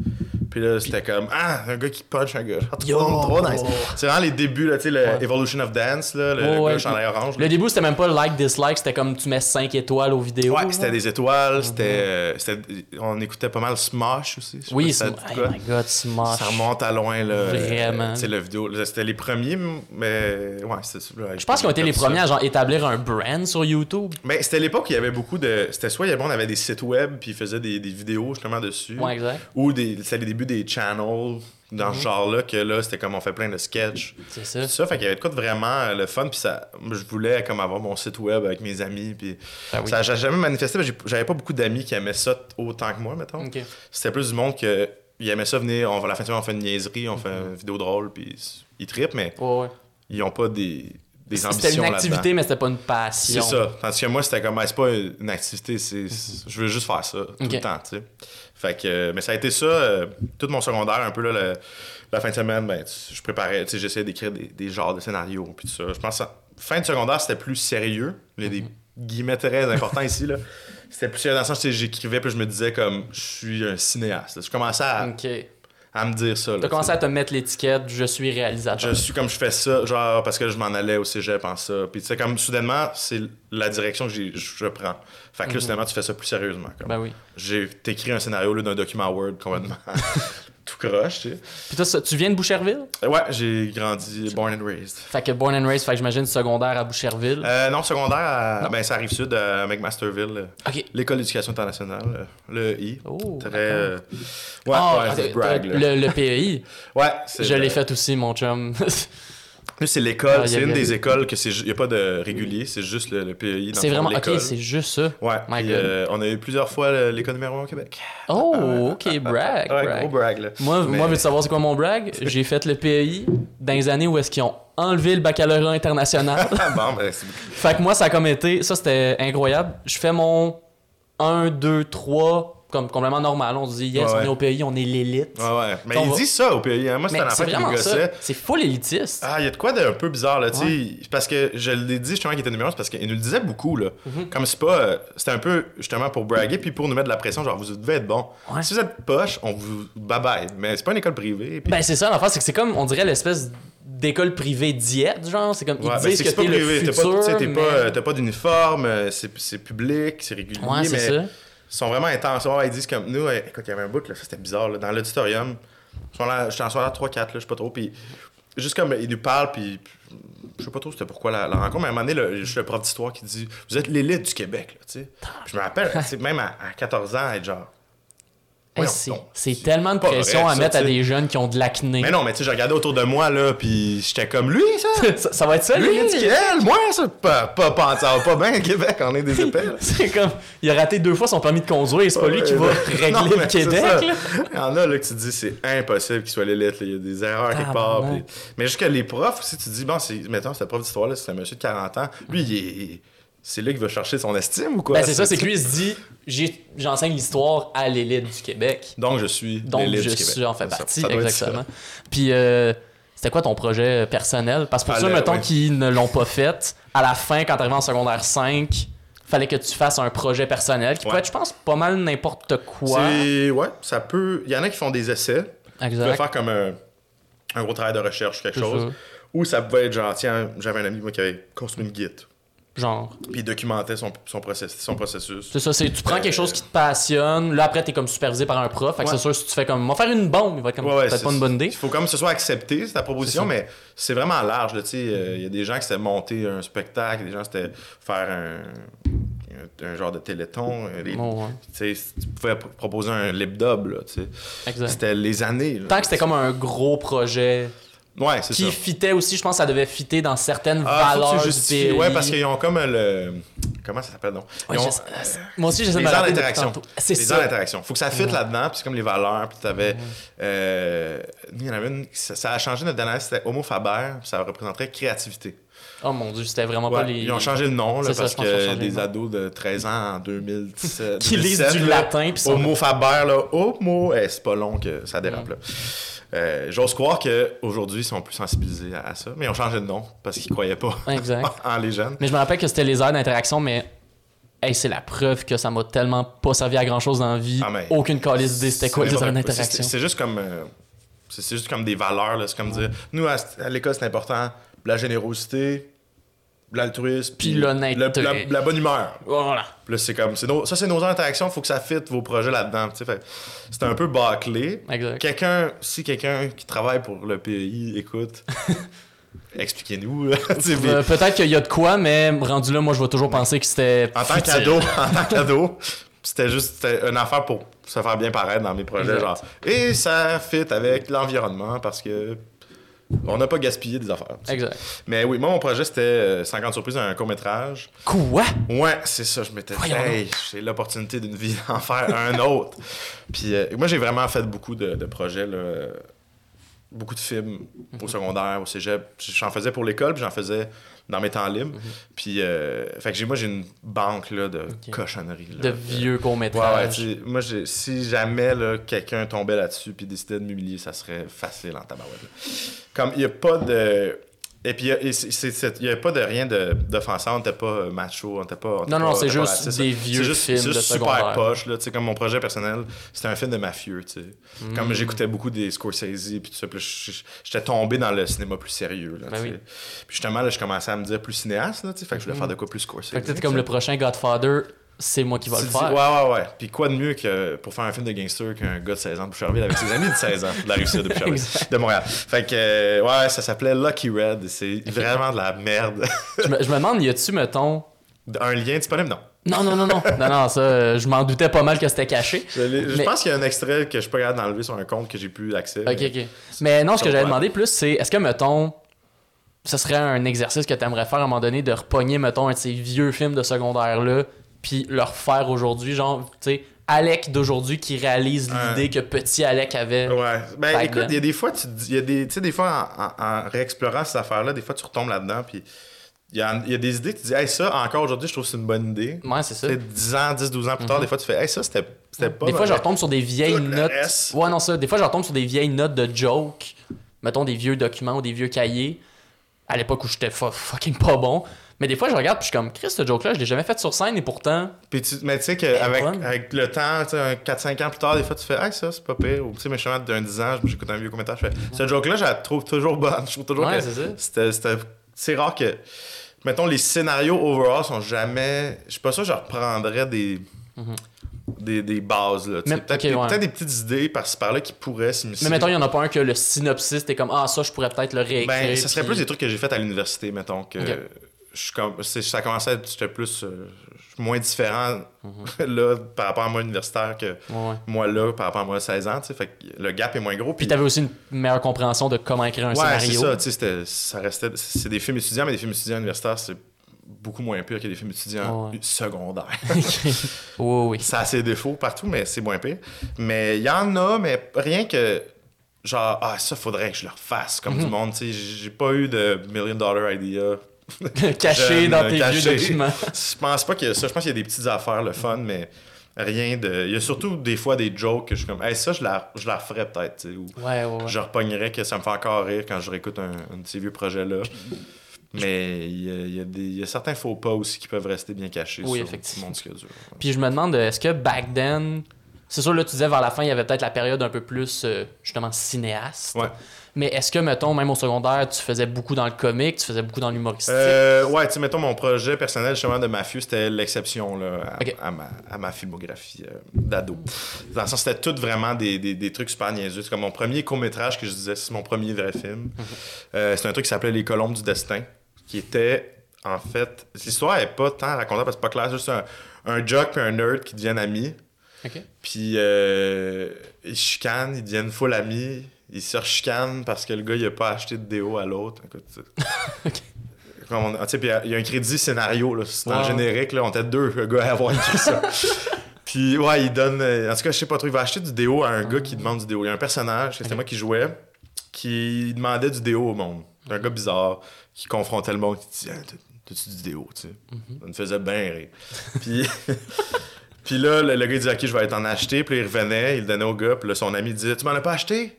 Puis là, c'était comme, ah, un gars qui punch un gars. Yo! trop, trop nice. C'est vraiment les débuts, là, tu sais, le Ouais. Evolution of Dance, là, le, Ouais, le gars orange. là. Le début, c'était même pas like, dislike, c'était comme tu mets 5 étoiles aux vidéos. Ouais, c'était des étoiles, c'était, euh, c'était. On écoutait pas mal Smash aussi. Oui, pas si ça Sm- dit oh my god, Smash. Ça remonte à loin, là. Vraiment. Tu sais, la vidéo. C'était les premiers, mais. Ouais, c'était. Je pense qu'ils ont été les premiers à genre établir un brand sur YouTube. Mais c'était l'époque où il y avait beaucoup de. C'était soit il y avait, on avait des sites web, puis ils faisaient des, des vidéos justement dessus. Ouais, exact. Ou c'était les débuts des channels dans ce genre-là, que là, c'était comme on fait plein de sketchs. C'est ça. Ça, fait qu'il y avait de quoi de vraiment euh, le fun, puis ça. Je voulais comme avoir mon site web avec mes amis, puis. Ben oui. Ça j'ai jamais manifesté, j'avais pas beaucoup d'amis qui aimaient ça autant que moi, mettons. C'était plus du monde que. Ils aimaient ça venir, on va la fin de semaine, on fait une niaiserie, on fait Mhm. une vidéo drôle, puis ils trippent, mais Ouais, ouais. ils ont pas des, des ambitions C'était une activité, mais c'était pas une passion. C'est ça. Tandis que moi, c'était comme, c'est pas une activité, c'est, c'est- je veux juste faire ça tout le temps, tu sais. Fait que, euh, mais ça a été ça, euh, tout mon secondaire, un peu, là, le- la fin de semaine, ben, je préparais, tu sais, j'essayais d'écrire des, des genres de scénarios, puis tout ça. Je pense que fin de secondaire, c'était plus sérieux. Il y a des Mhm. guillemets très importants ici, là. C'était plus sérieux dans le sens que j'écrivais, puis je me disais, comme, je suis un cinéaste. Je commençais à. À me dire ça, T'as commencé à te mettre l'étiquette, je suis réalisateur. Je suis comme je fais ça, genre parce que je m'en allais au cégep en ça. Puis tu sais, comme soudainement, c'est la direction que je prends. Fait que là, soudainement, tu fais ça plus sérieusement. Comme. Ben oui. J'ai écrit un scénario là, d'un document Word complètement *laughs* tout croche, tu sais. Puis toi, ça- tu viens de Boucherville? Euh, Ouais, j'ai grandi, born and raised. Fait que born and raised, fait que j'imagine secondaire à Boucherville. Euh, non, secondaire, à, ben, ça arrive sud à McMasterville, euh, ok. l'école d'éducation internationale, le I. Oh, Très. euh, Ouais, Ah, ouais, c'est brag, le, le PEI, *laughs* Ouais, c'est je l'ai fait aussi, mon chum. *laughs* C'est l'école, Ah, c'est une des écoles que c'est, il n'y a pas de régulier, c'est juste le, le PEI. c'est vraiment. Ok, c'est juste ça. Ouais, My euh, on a eu plusieurs fois le- l'école numéro 1 au Québec. Oh, ok, brag. Ouais, brag. gros brag, là. Moi, Mais- moi, veux-tu savoir c'est quoi mon brag? *laughs* J'ai fait le PEI dans les années où est-ce qu'ils ont enlevé le baccalauréat international. *laughs* Ah, bon, ben, fait que moi, ça a comme été... Ça, c'était incroyable. Je fais mon 1, 2, 3 comme complètement normal. On se dit, yes, Ouais, on est au pays, on est l'élite. Ouais, ouais. Mais On ils va- disent ça au pays. Hein. Moi, c'était un c'est enfant qui me gossait. C'est full élitiste. Ah, il y a de quoi d'un peu bizarre, là, tu sais. Parce que je l'ai dit justement qu'il était numéro 1, c'est parce qu'il nous le disait beaucoup, là. Mhm. Comme c'est pas. euh, c'était un peu justement pour braguer, puis pour nous mettre de la pression, genre, vous devez être bon. Si vous êtes poche, on vous bye-bye. Mais c'est pas une école privée. puis- Ben, c'est ça, l'affaire, c'est que c'est comme, on dirait, l'espèce d'école privée diète, genre. C'est comme, ils Ouais, ben, disent c'est que c'est pas t'es le privé. T'as futur, pas, mais- pas, pas d'uniforme, euh, c'est c'est public, c'est régulier. Ouais, c'est mais sont vraiment intenses. Ils disent comme nous, écoute, il y avait un bout, là, ça c'était bizarre, là, dans l'auditorium. Là- J'étais en soirée 3-4, là, je sais pas trop. Puis juste comme ils nous parlent, puis je sais pas trop c'était pourquoi la, la rencontre, mais à un moment donné, le, juste le prof d'histoire qui dit Vous êtes l'élite du Québec, là, tu sais. Je me rappelle, même à, à 14 ans, être genre. Hey, Voyons c'est c'est tellement de pression vrai, à ça, mettre à des jeunes qui ont de l'acné. Mais non, mais tu sais, je regardais autour de moi, là, puis j'étais comme lui, ça? *laughs* Ça, ça va être ça, Lui, Québec? elle, moi, ça, pas, pas, pas, ça va pas bien, *laughs* Québec, on est des *laughs* épais, là. C'est comme, il a raté deux fois son permis de conduire, c'est pas lui qui va régler non, le c'est Québec, là. Il y en a là que tu te dis c'est impossible qu'il soit l'élite. là. Il y a des erreurs quelque part. Puis- Mais jusqu'à les profs aussi, tu te dis, bon, c'est... mettons, ce prof d'histoire-là, c'est un monsieur de 40 ans. Lui, il est- c'est là qu'il va chercher son estime ou quoi? Ben, c'est ça, c'est que lui, il se dit, j'enseigne l'histoire à l'élite du Québec. Donc, je suis Donc, je du suis en fait ça. partie, Ça exactement. Puis, euh, c'était quoi ton projet personnel? Parce que pour Ah, ceux, le- mettons, ouais. qui ne l'ont pas fait, à la fin, quand t'arrives en secondaire 5, fallait que tu fasses un projet personnel qui peut Ouais. être, je pense, pas mal n'importe quoi. C'est... Ouais, ça peut... Il y en a qui font des essais. Tu peux Exact. faire comme un, un gros travail de recherche ou quelque chose. ça. Ou ça pouvait être genre, tiens, j'avais un ami moi, qui avait construit une guide. Genre. Puis il documentait son, son, process- son processus. C'est ça, c'est tu prends Euh, quelque chose qui te passionne, là après t'es comme supervisé par un prof, fait que Ouais. c'est sûr si tu fais comme, on va faire une bombe, il va être comme, Ouais, peut-être c'est- pas une bonne idée. Il faut comme que ce soit accepté, c'est ta proposition, mais c'est vraiment large. tu sais, euh, Il y a des gens qui s'étaient monter un spectacle, des gens c'était faire un, un, genre de téléthon. euh, Oh, ouais. tu pouvais pro- proposer un lip dub. C'était les années. là. Tant que c'était comme un gros projet Ouais, c'est qui ça. fitait aussi, je pense que ça devait fitter dans certaines Ah, faut que valeurs tu du. Ouais, parce qu'ils ont comme le. Comment ça s'appelle donc? Ouais, ont- moi aussi, j'essaie de les me rappeler depuis d'interaction. C'est Les ça. heures d'interaction. Faut que ça fitte là-dedans, puis c'est comme les valeurs. Puis t'avais. euh, il y en avait une. Ça, ça a changé notre dernière, c'était Homo Faber, puis ça représenterait créativité. Oh mon dieu, c'était vraiment Ouais, pas les. Ils ont changé le nom, là, ça, parce ont que des ados de 13 ans en 2017. Qui lisent 2017, du là, latin, puis sont- Homo Faber, là. Homo. Eh, c'est pas long que ça dérape, là. Euh, J'ose croire qu'aujourd'hui, ils sont plus sensibilisés à, à ça, mais ils ont changé de nom parce qu'ils croyaient pas Exact. *laughs* en les jeunes. Mais je me rappelle que c'était les heures d'interaction, mais hey, c'est la preuve que ça m'a tellement pas servi à grand chose dans la vie. Ah, Aucune calice d'idée c'était quoi les d'interaction. c'est- juste comme. euh, c'est juste comme des valeurs. C'est comme dire. Nous, à, à l'école, c'est important. La générosité, l'altruisme, Puis l'honnêteté. la, la bonne humeur. Voilà. Puis là, c'est comme. nos- ça, c'est nos heures d'interaction. faut que ça fitte vos projets là-dedans. C'est un peu bâclé. Exact. Quelqu'un, si quelqu'un qui travaille pour le pays écoute, *laughs* expliquez-nous. Euh, Peut-être qu'il y a de quoi, mais rendu là, moi, je vais toujours penser que c'était. en tant qu'ado, *laughs* en tant qu'ado, c'était juste une affaire pour se faire bien paraître dans mes projets. Exact. Genre, et ça fit avec l'environnement parce que on n'a pas gaspillé des affaires. tu sais. Exact. Mais oui, moi, mon projet, c'était euh, 50 surprises, un court-métrage. Quoi? Ouais, c'est ça. Je m'étais dit, hey, j'ai l'opportunité d'une vie *laughs* d'en faire un autre. Puis euh, moi, j'ai vraiment fait beaucoup de, de projets, là, euh, beaucoup de films Mhm. au secondaire, au cégep. J'en faisais pour l'école, puis j'en faisais dans mes temps libres. Mhm. Puis, euh, fait que moi, j'ai une banque là, de cochonneries. là. De vieux Ouais, ouais, courts-métrages. moi, si jamais là, quelqu'un tombait là-dessus puis décidait de m'humilier, ça serait facile en tabarouette. là. Comme, il n'y a pas de... Et puis, il c'est- c'est- c'est- n'y a pas de rien de- d'offensant, on n'était pas euh, macho, on n'était pas... on Non, non, pas- c'est on était pas juste des vieux C'est juste- films c'est juste super poche, là, tu sais, comme mon projet personnel, c'était un film de mafieux, tu sais. Mm. Comme j'écoutais beaucoup des Scorsese puis tout ça, puis j'étais tombé dans le cinéma plus sérieux, là, Ben oui. Puis justement, là, je commençais à me dire plus cinéaste, là, tu sais, fait que je voulais faire de quoi plus Scorsese. Fait que peut-être comme le prochain Godfather, c'est moi qui va Tu le dis, faire. Ouais, ouais, ouais. Puis quoi de mieux que pour faire un film de gangster qu'un gars de 16 ans de Boucherville avec ses amis de 16 ans de la Russie de Boucherville, de Montréal. Fait que, euh, ouais, ça s'appelait Lucky Red. C'est vraiment de la merde. Je, me, je me demande, y a-tu, mettons. un lien disponible? Non. Non, non, non, non. non, non, ça, euh, je m'en doutais pas mal que c'était caché. Je, Mais- pense qu'il y a un extrait que je peux regarder d'enlever sur un compte que j'ai plus accès. Ok, ok. Mais non, ce que j'avais va. demandé plus, c'est est-ce que, mettons, ce serait un exercice que tu aimerais faire à un moment donné de repogner, mettons, un de ces vieux films de secondaire-là, puis le refaire aujourd'hui, genre, tu sais, Alec d'aujourd'hui qui réalise l'idée que petit Alec avait. Ouais. Ben écoute, il y a des fois, tu y a des, tu sais, des fois, en, en- en réexplorant cette affaire-là, des fois, tu retombes là-dedans, puis il y a, y a des idées, tu te dis, hey, ça, encore aujourd'hui, je trouve que c'est une bonne idée. Ouais, c'est ça. Tu sais, 10 ans, 10, 12 ans plus tard, des fois, tu fais, hey, ça, c'était pas. Des fois, je retombe sur des vieilles notes. Ouais, non, ça. Des fois, je retombe sur des vieilles notes de jokes. Mettons des vieux documents ou des vieux cahiers. À l'époque où j'étais fu- fucking pas bon. Mais des fois, je regarde puis je suis comme, Chris, ce joke-là, je l'ai jamais fait sur scène et pourtant. Puis tu- mais tu sais qu'avec avec le temps, tu sais, un 4-5 ans plus tard, des fois, tu fais, hey, ça, c'est pas pire. Ou tu sais, mais d'un 10 ans, j'écoute un vieux commentaire, je fais, ce joke-là, je la trouve toujours bonne. *laughs* Je trouve toujours Ouais, que c'est ça. c'était- C'est rare que. Mettons, les scénarios overall sont jamais. Je suis pas sûr que je reprendrais des. Des, des bases, là. Peut-être des, ouais. des petites idées par-ci par-là qui pourraient s'immiscer. Mais mettons, il y en a pas un que le synopsis, t'es comme, ah, ça, je pourrais peut-être le réécrire. Ben, ça serait puis- plus des trucs que j'ai fait à l'université, mettons. Que. Je c'est- ça commençait à être plus. euh, moins différent Mhm. *laughs* là par rapport à moi universitaire que Ouais, moi là par rapport à moi 16 ans. tu. Fait que le gap est moins gros. Puis t'avais aussi une meilleure compréhension de comment écrire un Ouais, c'est scénario. ça. tu sais, c'était- ça restait, c'est des films étudiants, mais des films étudiants universitaires, c'est beaucoup moins pire que des films étudiants Ouais. secondaires. *laughs* oui, oui. ça a ses défauts partout, mais c'est moins pire. Mais il y en a, mais rien que. Genre, ah, ça, faudrait que je le refasse comme Mhm. du monde. tu. J'ai pas eu de million dollar idea. *laughs* Caché dans tes caché. vieux documents. *laughs* Je pense pas a ça. Je pense qu'il y a des petites affaires, le fun, mais rien de. Il y a surtout des fois des jokes que je suis comme, hey, ça, je la, je la referais peut-être, ou Ouais, ouais, ouais. je repognerais que ça me fait encore rire quand je réécoute un, un de ces vieux projets-là. Mais il y a, il y a des, il y a certains faux pas aussi qui peuvent rester bien cachés Oui, sur effectivement. petit monde dur. Puis je me demande, est-ce que back then, c'est sûr, là, tu disais vers la fin, il y avait peut-être la période un peu plus, euh, justement, cinéaste. Ouais. Mais est-ce que, mettons, même au secondaire, tu faisais beaucoup dans le comique, tu faisait beaucoup dans l'humoristique? Euh, ouais, tu sais, mettons, mon projet personnel, justement, de mafieux, c'était l'exception, là, à, ma, à ma filmographie euh, d'ado. Dans le sens, c'était tout vraiment des, des, des trucs super niaiseux. C'est comme mon premier court-métrage que je disais, c'est mon premier vrai film. Euh, c'est un truc qui s'appelait Les Colombes du Destin, qui était, en fait... L'histoire est pas tant racontable, parce que c'est pas clair, c'est juste un, un jock et un nerd qui deviennent amis. Puis euh, ils chicanent, ils deviennent full amis. Ils se rechicanent parce que le gars, il a pas acheté de déo à l'autre. Il y a un crédit scénario, là. C'est le Ouais. générique, là. On était deux gars à avoir écrit ça. *laughs* puis ouais, il donne. euh, En tout cas, je sais pas trop, il va acheter du déo à un gars qui demande du déo. Il y a un personnage, c'était moi qui jouais, qui demandait du déo au monde. Un gars bizarre qui confrontait le monde, qui disait t'as- T'as-tu du déo, tu sais? Mhm. Ça me faisait bien rire. puis. *laughs* Puis là, le, le gars il dit Ok, je vais t'en acheter. Puis il revenait, il le donnait au gars. Puis là, son ami disait Tu m'en as pas acheté?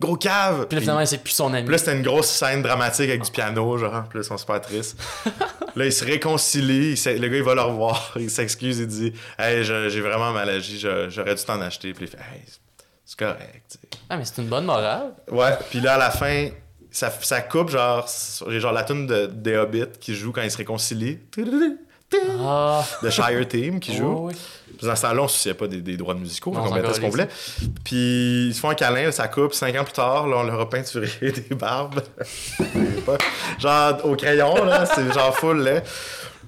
Gros cave Puis là, finalement, c'est plus son ami. puis là, c'était une grosse scène dramatique avec du piano, genre. Puis là, ils sont super tristes. *laughs* là, ils se réconcilient. il le gars, il va le revoir. *laughs* Il s'excuse. Il dit Hey, j'ai vraiment mal agi. J'aurais dû t'en acheter. Puis il fait Hey, c'est correct. tu sais. Ah, mais c'est une bonne morale. Ouais. Puis là, à la fin, ça, ça coupe, genre, genre la tune de, des Hobbits qui joue quand ils se réconcilient. Ah. De Shire Team qui joue. Ouais. Puis dans ce temps-là, on souciait pas des, des droits musicaux, Non, on mettait ce qu'on voulait. Puis ils se font un câlin, là, ça coupe. Cinq ans plus tard, là, on leur a peinturé *laughs* des barbes. Genre au crayon, là, c'est genre full laid.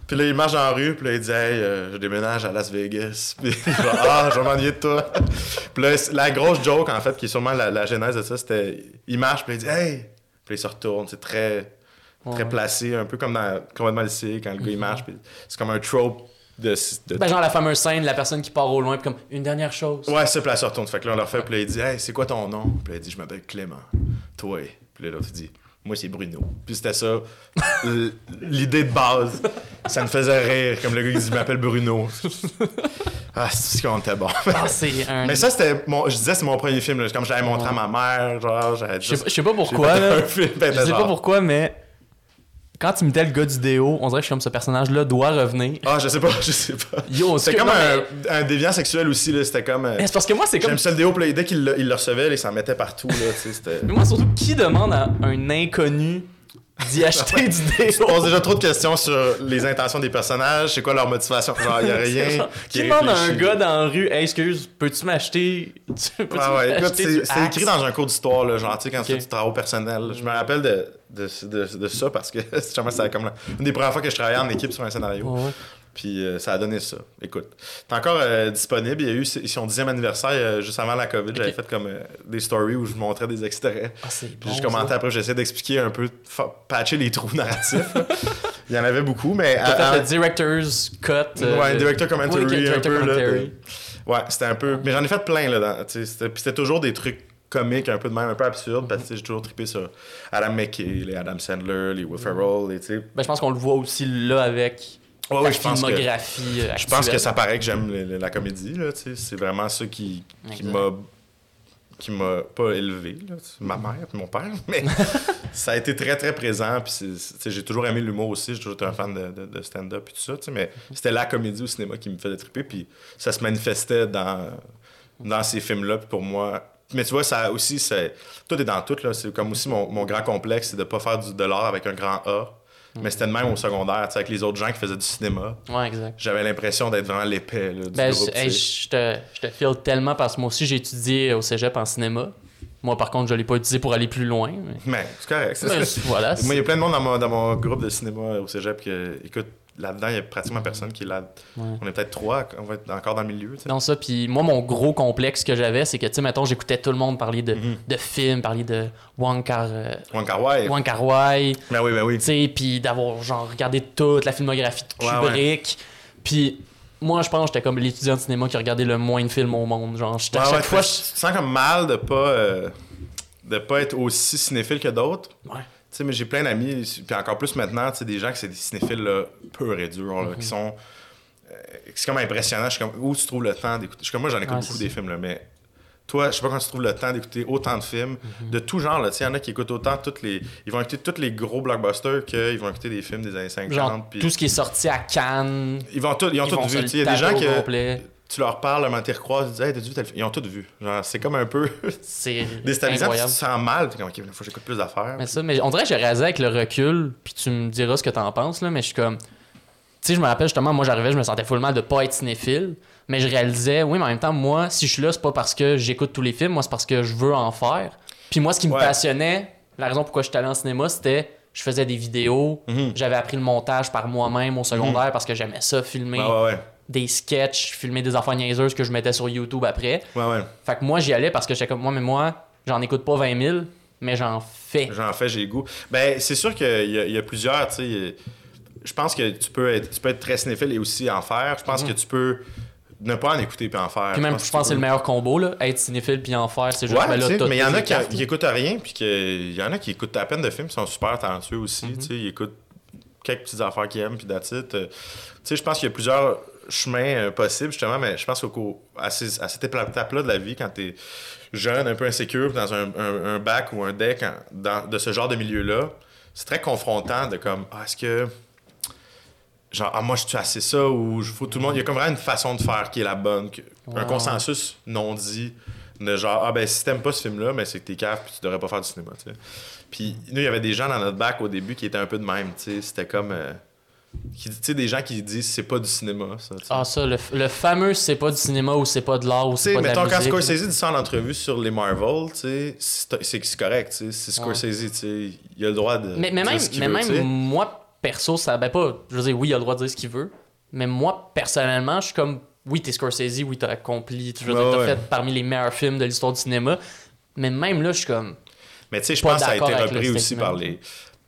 Puis là, il marche dans la rue, puis là, il dit Hey, euh, je déménage à Las Vegas. *laughs* Puis genre, ah, je vais m'ennuyer de toi. puis là, la grosse joke, en fait, qui est sûrement la, la genèse de ça, c'était il marche, puis il dit Hey. Puis il se retourne, c'est très, très placé, un peu comme dans Complètement lycée, quand le gars il marche. puis c'est comme un trope de. de Ben, genre la fameuse scène, la personne qui part au loin, puis comme une dernière chose. Ouais, c'est se retourne. Fait que là, on leur fait, puis là, il dit, hey, c'est quoi ton nom? Puis là, il dit, je m'appelle Clément. Toi. Puis là, l'autre, il dit, moi, c'est Bruno. Puis c'était ça, *laughs* l'idée de base. Ça me faisait rire, comme le gars qui dit, je m'appelle Bruno. ah, c'est qu'on était bon. Ah, un. Mais ça, c'était mon. Je disais, c'est mon premier film. là. Comme j'avais montré à ma mère, genre, j'avais. Je sais pas- pourquoi, là. film, ben, Je sais genre, pas pourquoi, mais quand tu mettais le gars du déo, on dirait que je suis comme ce personnage-là doit revenir. Ah, je sais pas, *laughs* je sais pas. Yo, C'était excuse- comme non, un, un déviant sexuel aussi, là. C'était comme. euh, C'est parce que moi, c'est comme. J'aime ça le déo, puis dès qu'il le, il le recevait, là, il s'en mettait partout, là. *laughs* Mais moi, surtout, qui demande à un inconnu d'y acheter du Je pose déjà trop de questions sur les intentions des personnages, c'est quoi leur motivation? Genre, il y a *laughs* rien qui demande à un gars dans la rue, hey, excuse, peux-tu m'acheter. *laughs* Peux-tu Ah ouais, c'est c'est écrit dans un cours d'histoire, là, genre, tu sais, quand tu fais du travail personnel. Je me rappelle de, de, de, de ça parce que *laughs* c'était comme la- une des premières fois que je travaillais en équipe sur un scénario. Ouais. Puis euh, ça a donné ça. Écoute, t'es encore euh, disponible. Il y a eu c'est- son dixième anniversaire euh, juste avant la COVID. J'avais fait comme euh, des stories où je montrais des extraits. Ah, c'est Puis bon, je commentais ça. après, j'essayais d'expliquer un peu, patcher les trous *laughs* narratifs. là. Il y en avait beaucoup, mais. À- fait à- le director's cut. Ouais, director commentary, un director peu, là, commentary. de- Ouais, c'était un peu. Mais j'en ai fait plein, là. dans- tu sais, C'était puis c'était toujours des trucs comiques, un peu de même, un peu absurdes, parce que j'ai toujours trippé sur Adam McKay, les Adam Sandler, les Will Ferrell, les, tu sais. Ben, je pense qu'on le voit aussi là avec Ouais, je pense que. euh, Je pense que ça paraît que j'aime la comédie, là. C'est vraiment ça qui, qui m'a qui m'a pas élevé, là, ma mère puis mon père, *laughs* mais ça a été très très présent, puis j'ai toujours aimé l'humour aussi, j'ai toujours été un fan de, de- de stand-up et tout ça, mais c'était la comédie au cinéma qui me faisait triper, puis ça se manifestait dans, dans ces films-là, puis pour moi... Mais tu vois, ça aussi, c'est... Tout est dans tout, là, c'est comme aussi mon, mon grand complexe, c'est de pas faire du, de l'art avec un grand A, mais c'était de même au secondaire, avec les autres gens qui faisaient du cinéma, Ouais, exact. j'avais l'impression d'être vraiment l'épais là, du Ben, groupe, je, hey, te, je te file tellement parce que moi aussi j'ai étudié au cégep en cinéma. Moi, par contre, je l'ai pas utilisé pour aller plus loin. Mais... Mais c'est correct. c'est- Ben, voilà. Moi, il y a plein de monde dans mon, dans mon groupe de cinéma au cégep que, écoute, là-dedans, il y a pratiquement personne qui est là. Ouais. On est peut-être trois, on va être encore dans le milieu. tu sais. Non, ça. Puis moi, mon gros complexe que j'avais, c'est que, tu sais, mettons, j'écoutais tout le monde parler de, Mhm. de films, parler de Wong Kar, euh, Wong Kar-wai. Wong Kar-wai, Ben oui, ben oui. tu sais, puis d'avoir, genre, regardé toute la filmographie de Kubrick. Puis moi, je pense que j'étais comme l'étudiant de cinéma qui regardait le moins de films au monde. Genre, j'étais- à Ouais, chaque ouais, fois, tu je- te sens comme mal de pas, euh, de pas être aussi cinéphile que d'autres. Ouais. Tu sais, mais j'ai plein d'amis, puis encore plus maintenant, tu sais, des gens qui c'est des cinéphiles là, purs et durs, là, Mhm. qui sont. euh, c'est comme impressionnant. Je suis comme, où tu trouves le temps d'écouter Je suis comme, moi, j'en écoute beaucoup des films, là, mais toi, je sais pas quand tu trouves le temps d'écouter autant de films, Mhm. de tout genre, là. Tu sais, il y en a qui écoutent autant toutes les. Ils vont écouter tous les gros blockbusters qu'ils vont écouter des films des années 50. genre, puis tout ce qui est sorti à Cannes. Ils, vont tout, ils ont ils tout vu. Il y a des gens complet. Tu leur parles, un tu recroises, ils disent, hey, t'as vu tel? Ils ont tout vu. Genre, c'est comme un peu *laughs* C'est déstabilisant, tu te sens mal. T'es comme, ok, il faut que j'écoute plus d'affaires. Mais ça, mais on dirait que j'ai réalisé avec le recul, puis tu me diras ce que t'en penses, là, mais je suis comme. Tu sais, je me rappelle justement, moi j'arrivais, je me sentais full mal de pas être cinéphile, mais je réalisais, oui, mais en même temps, moi, si je suis là, c'est pas parce que j'écoute tous les films, moi, c'est parce que je veux en faire. Puis moi, ce qui me Ouais. passionnait, la raison pourquoi je suis allé en cinéma, c'était je faisais des vidéos, Mhm. j'avais appris le montage par moi-même au secondaire parce que j'aimais ça, filmer ouais, ouais. Des sketchs, filmer des affaires niaiseuses que je mettais sur YouTube après. Ouais, ouais. Fait que moi, j'y allais parce que j'étais comme, moi, mais moi, j'en écoute pas 20 000. mais j'en fais. J'en fais, j'ai goût. Ben, c'est sûr qu'il y, y a plusieurs, tu sais. Je pense que tu peux, être, tu peux être très cinéphile et aussi en faire. Je pense que tu peux ne pas en écouter puis en faire. Mhm. Puis même, je pense que c'est le meilleur combo, là. Être cinéphile puis en faire, c'est juste, Ouais, ben là, mais il y en a qui, qui écoutent rien, puis il y en a qui écoutent à peine de films, qui sont super talentueux aussi. Mhm. tu sais, Ils écoutent quelques petites affaires qu'ils aiment, puis it. Euh, Tu sais, je pense qu'il y a plusieurs chemins euh, possibles, justement, mais je pense qu'au à, ces- à cette étape-là de la vie, quand t'es jeune, un peu insécure, dans un, un- un bac ou un deck en- dans, de ce genre de milieu-là, c'est très confrontant de comme, ah, est-ce que. Genre, ah, moi, je suis assez ça, ou je faut tout le monde. Il y a comme vraiment une façon de faire qui est la bonne, que- un consensus non dit de genre, ah ben si t'aimes pas ce film-là, mais c'est que t'es cave puis tu devrais pas faire du cinéma, tu sais. Puis nous, il y avait des gens dans notre bac au début qui étaient un peu de même, tu sais. C'était comme. euh, qui- tu sais, des gens qui disent c'est pas du cinéma, ça, tu. Ah, ça, le, le fameux c'est pas du cinéma ou c'est pas de l'art ou Tu c'est pas de la quand. Scorsese dit ça en entrevue sur les Marvel, tu sais, c'est c'est- correct, tu sais. C'est Scorsese, tu sais. Il a le droit de. Mais, mais dire même, ce mais veut, même tu moi, perso, ça. Ben pas. Je veux dire, oui, il a le droit de dire ce qu'il veut. Mais moi, personnellement, je suis comme. Oui, t'es Scorsese, oui, t'as accompli. Ouais, dire, t'as ouais. fait parmi les meilleurs films de l'histoire du cinéma. Mais même là, je suis comme. Mais tu sais, je pense que ça a été repris aussi par les,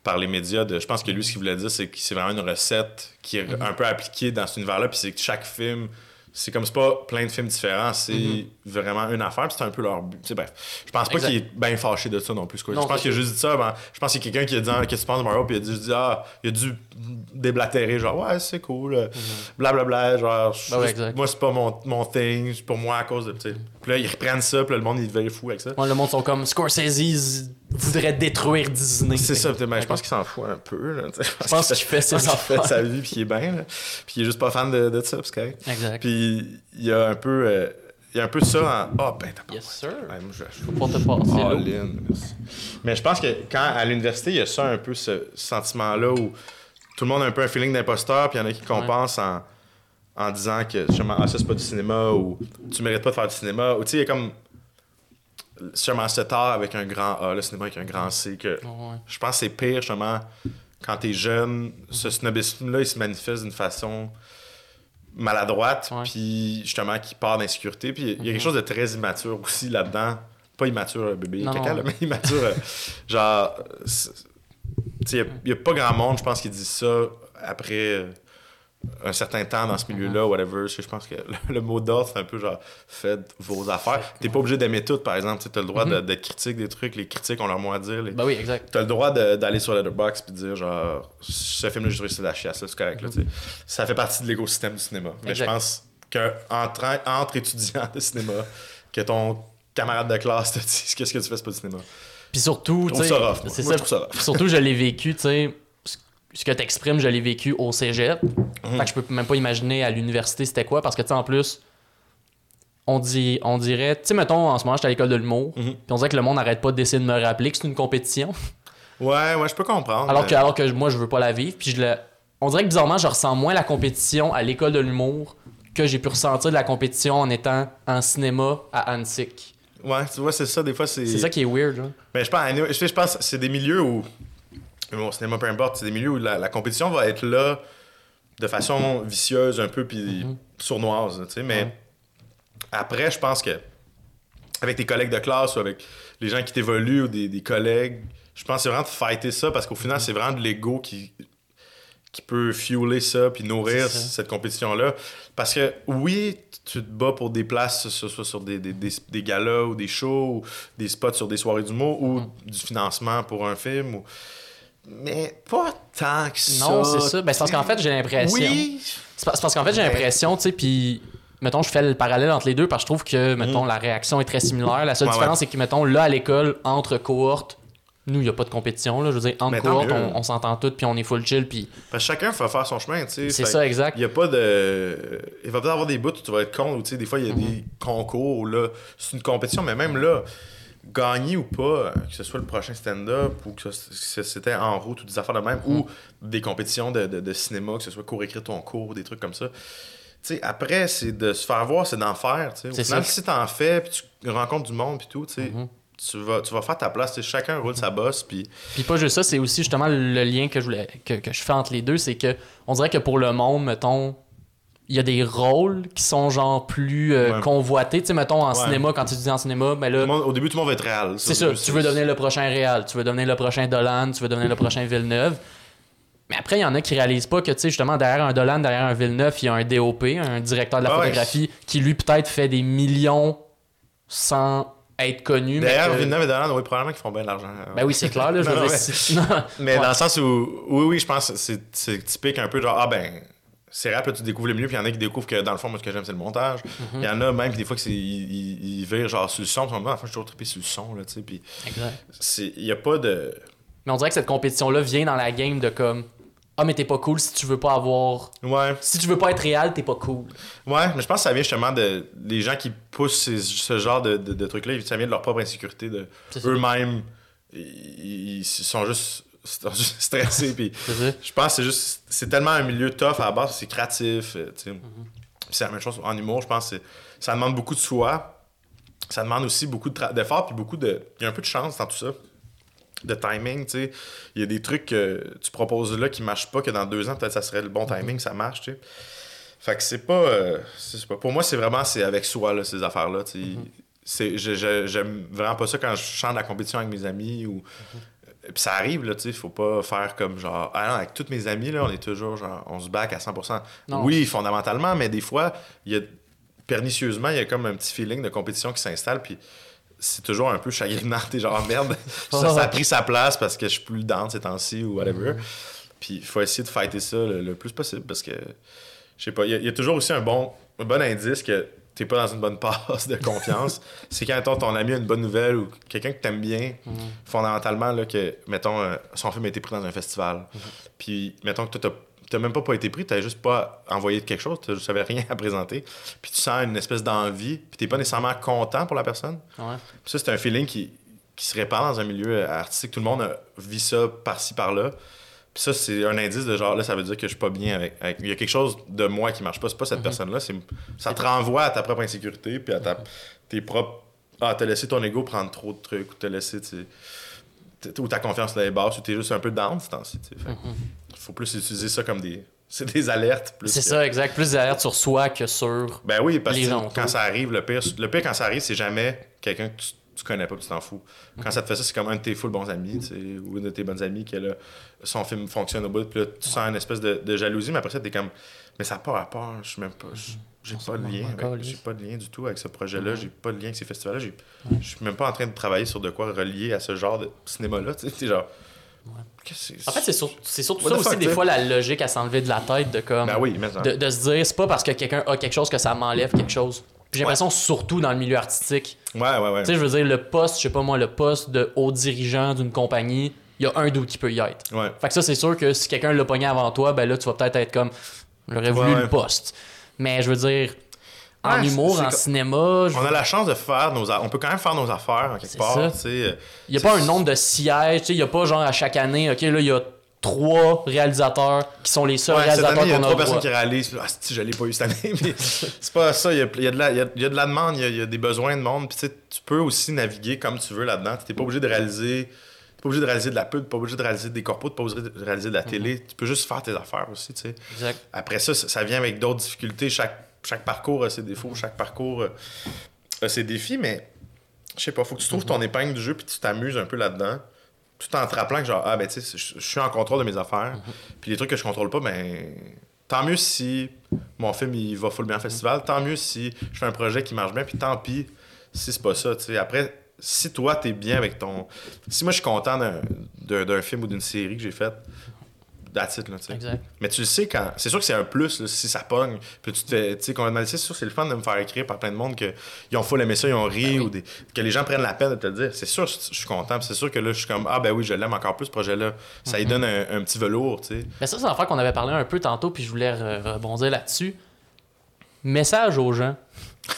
par les médias. De, je pense que lui, ce qu'il voulait dire, c'est que c'est vraiment une recette qui est un peu appliquée dans cet univers-là. Puis c'est que chaque film, c'est comme c'est pas plein de films différents, c'est vraiment une affaire. Puis c'est un peu leur but. Bref, je pense pas qu'il est bien fâché de ça non plus. quoi. Non, je pense qu'il a juste dit ça. ben, je pense qu'il y a quelqu'un qui a dit ah, Qu'est-ce que tu penses de Mario? Puis il a dit Ah, il a dû déblatérer, genre Ouais, c'est cool. euh, Blablabla. Genre, je- Ben ouais, juste- moi, c'est pas mon, mon thing. Pour moi, à cause de. Puis là, ils reprennent ça. Puis là, le monde, il devient fou avec ça. Le monde sont comme Scorsese voudrait détruire Disney. C'est ça, ben, je pense qu'il s'en fout un peu. Là. Je pense qu'il fait ses sa vie puis il est bien. là. Puis il est juste pas fan de, de ça, c'est correct. Exact. Puis il y a un peu, euh, il y a un peu ça en. Ah, ben, t'as pas. Yes, sir. Ouais, moi, je. Faut pas te passer merci. Mais je pense que quand à l'université, il y a ça un peu, ce sentiment-là où tout le monde a un peu un feeling d'imposteur, puis il y en a qui compensent en, en disant que justement, ah, ça c'est pas du cinéma, ou tu mérites pas de faire du cinéma, ou tu sais, il y a comme sûrement cet art avec un grand A, le cinéma avec un grand C, que Ouais. je pense que c'est pire justement quand t'es jeune, ce snobisme-là, il se manifeste d'une façon maladroite, puis justement qui part d'insécurité, puis il y a quelque chose de très immature aussi là-dedans. Pas immature, euh, bébé, Non, caca, là, mais immature. euh, genre, sais, il n'y a, pas grand monde, je pense, qui dit ça après euh, un certain temps dans ce milieu-là, whatever. Je je pense que le, mot d'ordre, c'est un peu genre, faites vos affaires. T'es pas obligé d'aimer tout, par exemple. Tu as le droit de- d'être critique des trucs. Les critiques ont leur mot à dire. Les- Ben oui, exact. T'as le droit d'aller sur Letterboxd et de dire genre ce film-là j'ai trouvé que c'est de la chiasse, là, c'est correct. là, tu sais. Ça fait partie de l'écosystème du cinéma. Mais je pense qu'entre entre étudiants de cinéma, que ton camarade de classe te *laughs* dise qu'est-ce que tu fais, c'est pas du cinéma. Puis surtout, Je tu trouve sais, je trouve. Puis surtout, je l'ai vécu, tu sais, ce- que t'exprimes, je l'ai vécu au cégep. Mhm. Fait que je peux même pas imaginer à l'université c'était quoi, parce que, tu sais, en plus, on, dit, on dirait, tu sais, mettons, en ce moment, j'étais à l'école de l'humour, Mhm. puis on dirait que le monde n'arrête pas d'essayer de me rappeler que c'est une compétition, Ouais, ouais, je peux comprendre. alors mais- que, alors que moi, je veux pas la vivre, puis je le... On dirait que bizarrement, je ressens moins la compétition à l'école de l'humour que j'ai pu ressentir de la compétition en étant en cinéma à Annecy. Ouais, tu vois, c'est ça, des fois, c'est. C'est ça qui est weird, là. Mais je pense, je, je pense que c'est des milieux où. Mon cinéma, peu importe, c'est des milieux où la, la compétition va être là de façon vicieuse un peu, puis sournoise, tu sais. Mais après, je pense que avec tes collègues de classe ou avec les gens qui t'évoluent ou des, des collègues, je pense que c'est vraiment de fighter ça parce qu'au final, c'est vraiment de l'ego qui, qui peut fueler ça puis nourrir cette compétition-là. Parce que oui, tu te bats pour des places, que ce soit sur des, des, des, des galas ou des shows, ou des spots sur des soirées d'humour ou Mm. du financement pour un film. Ou... Mais pas tant que ça. Non, c'est ça. Ben, c'est parce qu'en fait, j'ai l'impression. Oui. C'est parce qu'en fait, j'ai Ouais. l'impression, tu sais, puis mettons, je fais le parallèle entre les deux parce que je trouve que, mettons, la réaction est très similaire. La seule Mm. Ouais, différence, c'est que, mettons, là, à l'école, entre cohortes, nous, il n'y a pas de compétition, là. Je veux dire, entre tant cohortes, on, on s'entend tous, puis on est full chill, puis Parce que chacun va faire son chemin, tu sais. c'est ça, exact. Il y a pas de. Il va peut-être avoir des bouts où tu vas être con, ou tu sais, des fois, il y a Mhm. des concours là, c'est une compétition, mais même là, gagner ou pas, que ce soit le prochain stand-up ou que ce- que c'était en route ou des affaires de même, ou des compétitions de, de- de cinéma, que ce soit cours écrire ton cours, des trucs comme ça. Tu sais, après, c'est de se faire voir, c'est d'en faire. Au final, si t'en fais, puis tu rencontres du monde, puis tout, Mhm. tu, vas, tu vas faire ta place, chacun roule sa bosse, puis... Puis pas juste ça, c'est aussi justement le lien que je voulais que, que je fais entre les deux, c'est que on dirait que pour le monde, mettons, il y a des rôles qui sont genre plus euh, Ouais. convoités. Tu sais, mettons en Ouais. cinéma, quand tu dis en cinéma, ben Tout là, monde- au début, tout le monde va être réel. c'est ça. Tu veux devenir le prochain Réal, tu veux devenir le prochain Dolan, tu veux devenir le prochain Villeneuve. Mais après, il y en a qui réalisent pas que, tu sais, justement, derrière un Dolan, derrière un Villeneuve, il y a un DOP, un directeur de la Ah ouais. photographie, qui lui, peut-être, fait des millions sans être connu. mais D'ailleurs, que- Villeneuve et Dolan, oui, probablement qu'ils font bien de l'argent. Ben oui, c'est clair, là. Je *laughs* veux Non, dire, mais-. *laughs* Mais dans le sens où, oui, oui, je pense que c'est typique un peu genre, ah ben, c'est rap, là, tu découvres le milieu, puis il y en a qui découvrent que dans le fond, moi, ce que j'aime, c'est le montage. Il y en a même, puis des fois, ils, virent genre sur le son, puis comme, Ah, enfin, je suis toujours trippé sur le son, là, tu sais, puis il y a pas de. Mais on dirait que cette compétition-là vient dans la game de comme Ah, mais t'es pas cool si tu veux pas avoir. Ouais, Si tu veux pas être réel, t'es pas cool. ouais, mais je pense que ça vient justement de. Les gens qui poussent ces- ce genre de, de, de trucs-là, ça vient de leur propre insécurité, de eux-mêmes, ils, ils sont juste, *laughs* stressés, puis. Je pense que c'est juste. C'est tellement un milieu tough à la base, c'est créatif. euh. Mhm. C'est la même chose en humour, je pense. que Ça demande beaucoup de soi. Ça demande aussi beaucoup d'efforts, puis beaucoup de. Il y a un peu de chance dans tout ça. De timing, tu sais. Il y a des trucs que tu proposes là qui marchent pas, que dans deux ans, peut-être ça serait le bon Mhm. timing, ça marche, tu sais. Fait que c'est pas, euh, c'est pas. Pour moi, c'est vraiment c'est avec soi, là, ces affaires-là. tu sais. Mhm. C'est- je- je- J'aime vraiment pas ça quand je chante la compétition avec mes amis ou. Puis ça arrive, là, tu sais, faut pas faire comme genre. Ah non, avec tous mes amis, là, on est toujours genre. On se back à 100%. Non. Oui, fondamentalement, mais des fois, il y a. Pernicieusement, il y a comme un petit feeling de compétition qui s'installe, puis c'est toujours un peu chagrinant. T'es genre, Ah, merde, *laughs* ça, ça a pris sa place parce que je suis plus dans ces temps-ci ou whatever. Puis il faut essayer de fighter ça le, le plus possible parce que, je sais pas, il y a- il y, a toujours aussi un bon, un bon indice que t'es pas dans une bonne passe de confiance. *laughs* c'est quand ton, ton ami a une bonne nouvelle ou quelqu'un que t'aimes bien, fondamentalement, là, que, mettons, euh, son film a été pris dans un festival. Puis, mettons que toi, t'as même pas, pas été pris, t'as juste pas envoyé de quelque chose, tu savais rien à présenter. Puis tu sens une espèce d'envie, puis t'es pas nécessairement content pour la personne. Ouais. Puis ça, c'est un feeling qui, qui se répand dans un milieu artistique. Tout le monde vit ça par-ci, par-là. Puis ça, c'est un indice de genre, là, ça veut dire que je suis pas bien avec... avec- Il y a quelque chose de moi qui marche pas. C'est pas cette personne-là. c'est Ça te renvoie à ta propre insécurité, puis à ta, tes propres... Ah, t'as laissé ton ego prendre trop de trucs, ou t'as laissé, Ou ta confiance là est basse, ou t'es juste un peu down ce temps-ci, que Faut plus utiliser ça comme des... *laughs* C'est des alertes. plus C'est que- ça, exact. Plus d'alerte sur soi que sur. ben oui, parce que quand ça arrive, le pire, le pire quand ça arrive, c'est jamais quelqu'un que tu, tu connais pas, tu t'en fous. Quand ça te fait ça, c'est comme un de tes full bons amis, ou une de tes bonnes amies qui, là, son film fonctionne au bout, puis là, tu sens une espèce de, de jalousie, mais après ça, t'es comme, mais ça n'a pas rapport, je suis même pas, j'ai pas de lien, avec- j'ai pas de lien du tout avec ce projet-là, j'ai pas de lien avec ces festivals-là, je suis même pas en train de travailler sur de quoi relier à ce genre de cinéma-là, tu sais, c'est genre, que En fait, c'est sur- c'est surtout What ça aussi, fuck, des fois, la logique à s'enlever de la tête de comme. Ben oui, mais ça. de, de se dire, c'est pas parce que quelqu'un a quelque chose que ça m'enlève quelque chose. J'ai l'impression, surtout dans le milieu artistique. Ouais, ouais, ouais. Tu sais, je veux dire, le poste, je sais pas moi, le poste de haut dirigeant d'une compagnie, il y a un doute qui peut y être. Ouais. Fait que ça, c'est sûr que si quelqu'un l'a pogné avant toi, ben là, tu vas peut-être être comme, j'aurais voulu Ouais, ouais. le poste. Mais je veux dire, en Ouais, humour, en cinéma, je- On a la chance de faire nos... a- On peut quand même faire nos affaires, en quelque C'est part, euh, il y a pas un nombre de sièges, tu sais, il y a pas genre à chaque année, ok, là, il y a trois réalisateurs qui sont les seuls Ouais, réalisateurs année, il y a qu'on a trois personnes qui réalisent. Ah, si, je l'ai pas eu cette année, *laughs* mais c'est pas ça. Il y a, il y a de la, il y a- il y a de la demande, il y a, il y a des besoins de monde. Puis tu peux aussi naviguer comme tu veux là-dedans. Tu n'es pas obligé de réaliser. T'es pas obligé de réaliser de la pub, pas obligé de réaliser des corpos, pas obligé de réaliser de la télé. Tu peux juste faire tes affaires aussi, tu sais. Exact. Après ça, ça ça vient avec d'autres difficultés. Chaque, chaque parcours a ses défauts, chaque parcours euh, a ses défis, mais je sais pas, faut que tu trouves ton épingle du jeu puis tu t'amuses un peu là-dedans. Tout en te rappelant que genre, ah ben tu sais, je suis en contrôle de mes affaires. Puis les trucs que je contrôle pas, ben tant mieux si mon film il va full bien en festival, tant mieux si je fais un projet qui marche bien, puis tant pis si c'est pas ça, tu sais. Après, si toi t'es bien avec ton. Si moi je suis content d'un- d'un d'un film ou d'une série que j'ai faite, that's it, là, tu sais. Exact. Mais tu le sais quand. C'est sûr que c'est un plus là, si ça pogne. Puis tu te. Tu sais, complètement c'est sûr que c'est le fun de me faire écrire par plein de monde que ils ont full aimé ça, ils ont ri Ben oui. ou des, que les gens prennent la peine de te le dire. C'est sûr, je je suis content. C'est sûr que là, je suis comme Ah ben oui, je l'aime encore plus ce projet-là. Ça Mm-hmm. lui donne un, un petit velours, tu sais. Mais ça, c'est l'affaire qu'on avait parlé un peu tantôt, puis je voulais re- rebondir là-dessus. Message aux gens.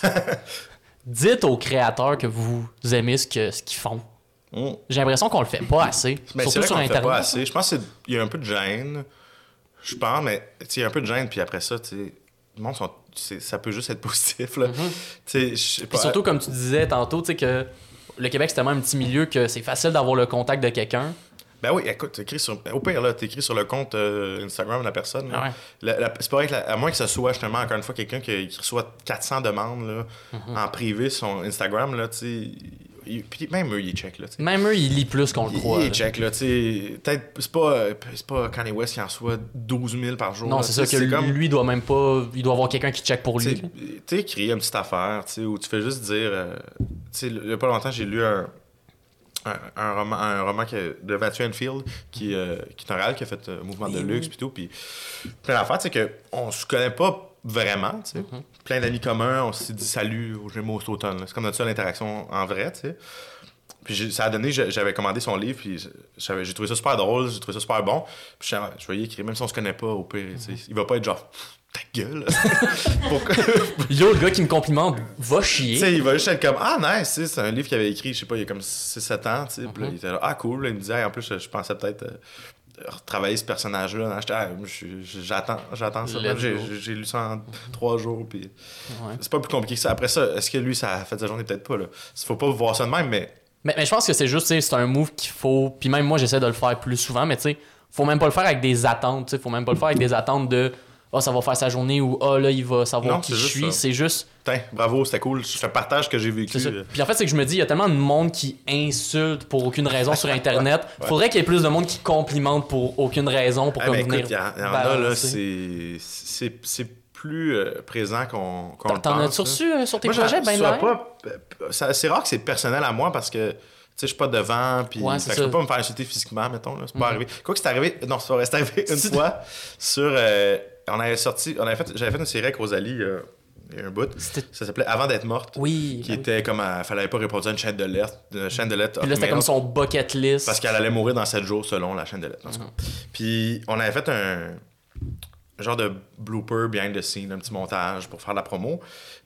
*laughs* Dites aux créateurs que vous aimez ce qu'ils font. J'ai l'impression qu'on le fait pas assez. Mais surtout vrai sur fait Internet. pas assez. Je pense qu'il y a un peu de gêne. Je pense, mais il y a un peu de gêne. Puis après ça, tu sais, le monde, sont- c'est- ça peut juste être *laughs* positif. Là. Sais Puis surtout, comme tu disais tantôt, que le Québec, c'est tellement un petit milieu que c'est facile d'avoir le contact de quelqu'un. Ben oui, écoute, écrit sur, au pire, là, t'écris sur le compte euh, Instagram de la personne. Ah ouais. C'est pas vrai que, la- à moins que ce soit justement, encore une fois, quelqu'un qui, qui reçoit 400 demandes là, Mhm. en privé sur son Instagram, là, tu Puis même eux, ils checkent, là. Même eux, ils lisent plus qu'on le croit. Ils là. checkent, là, tu sais. Peut-être, c'est pas, c'est pas Kanye West qui en reçoit 12 000 par jour. Non, c'est ça que comme- lui doit même pas. Il doit avoir quelqu'un qui check pour Tu lui. tu écris une petite affaire, tu sais, où tu fais juste dire. euh, tu sais, il y a pas longtemps, j'ai lu un, un, un roman, un roman que- de Matthew Enfield, qui, euh, qui est un réal qui a fait euh, Mouvement de Oui, luxe, puis tout. Puis tu sais, qu'on se connaît pas vraiment, tu sais. Plein d'amis communs, on s'est dit salut aux Gémeaux cet automne. C'est comme notre seule interaction en vrai, tu sais. Puis ça a donné, j'avais commandé son livre, puis j'ai trouvé ça super drôle, j'ai trouvé ça super bon. Puis je, y écrire, même si on se connaît pas, au pire, tu sais. Il va pas être genre, ta gueule. *laughs* Pourquoi? Yo, le gars qui me complimente, va Tu chier. sais, il va juste être comme Ah, nice, tu c'est un livre qu'il avait écrit, je sais pas, il y a comme 6-7 ans, tu sais. Puis Mhm. là, il était là, Ah, cool. Là, il me disait, Hey, en plus, je, je pensais peut-être euh, retravailler ce personnage-là. Ah, j'attends, j'attends ça. J'ai, lu ça en 3 jours, puis Ouais. c'est pas plus compliqué que ça. Après ça, est-ce que lui, ça a fait sa journée? Peut-être pas, là. Faut pas voir ça de même, mais Mais, mais je pense que c'est juste, c'est un move qu'il faut. Puis même moi, j'essaie de le faire plus souvent, mais tu sais, faut même pas le faire avec des attentes. Tu sais, faut même pas le faire avec des attentes de Ah, ça va faire sa journée ou Ah, là, il va savoir Non, qui je suis. C'est juste. putain, bravo, c'était cool. Je te partage ce que j'ai vécu. euh. Puis en fait, c'est que je me dis, il y a tellement de monde qui insulte pour aucune raison sur *laughs* Internet. Ouais. Faudrait qu'il y ait plus de monde qui complimente pour aucune raison pour Ah, comme mais venir. écoute, il y, en a, là, c'est, plus euh, présent qu'on, qu'on le T'en pense. as-tu là. reçu euh, sur tes Moi, projets, ben pas. C'est rare que c'est personnel à moi parce que tu sais, je suis pas devant, puis Ouais, je peux pas me faire insulter physiquement, mettons. C'est pas Mhm. arrivé. Quoi que c'est arrivé, *laughs* non, c'est pas c'est arrivé une fois sur. euh, on avait sorti, on avait fait, j'avais fait une série avec Rosalie, euh, il y a un bout. Ça s'appelait Avant d'être morte, Oui. qui était comme, fallait pas à une chaîne de lettres, une chaîne de lettres. Puis là, c'était comme son bucket list. parce qu'elle allait mourir dans 7 jours selon la chaîne de lettres. en tout cas. Puis on avait fait un genre de blooper behind the scene, un petit montage pour faire la promo.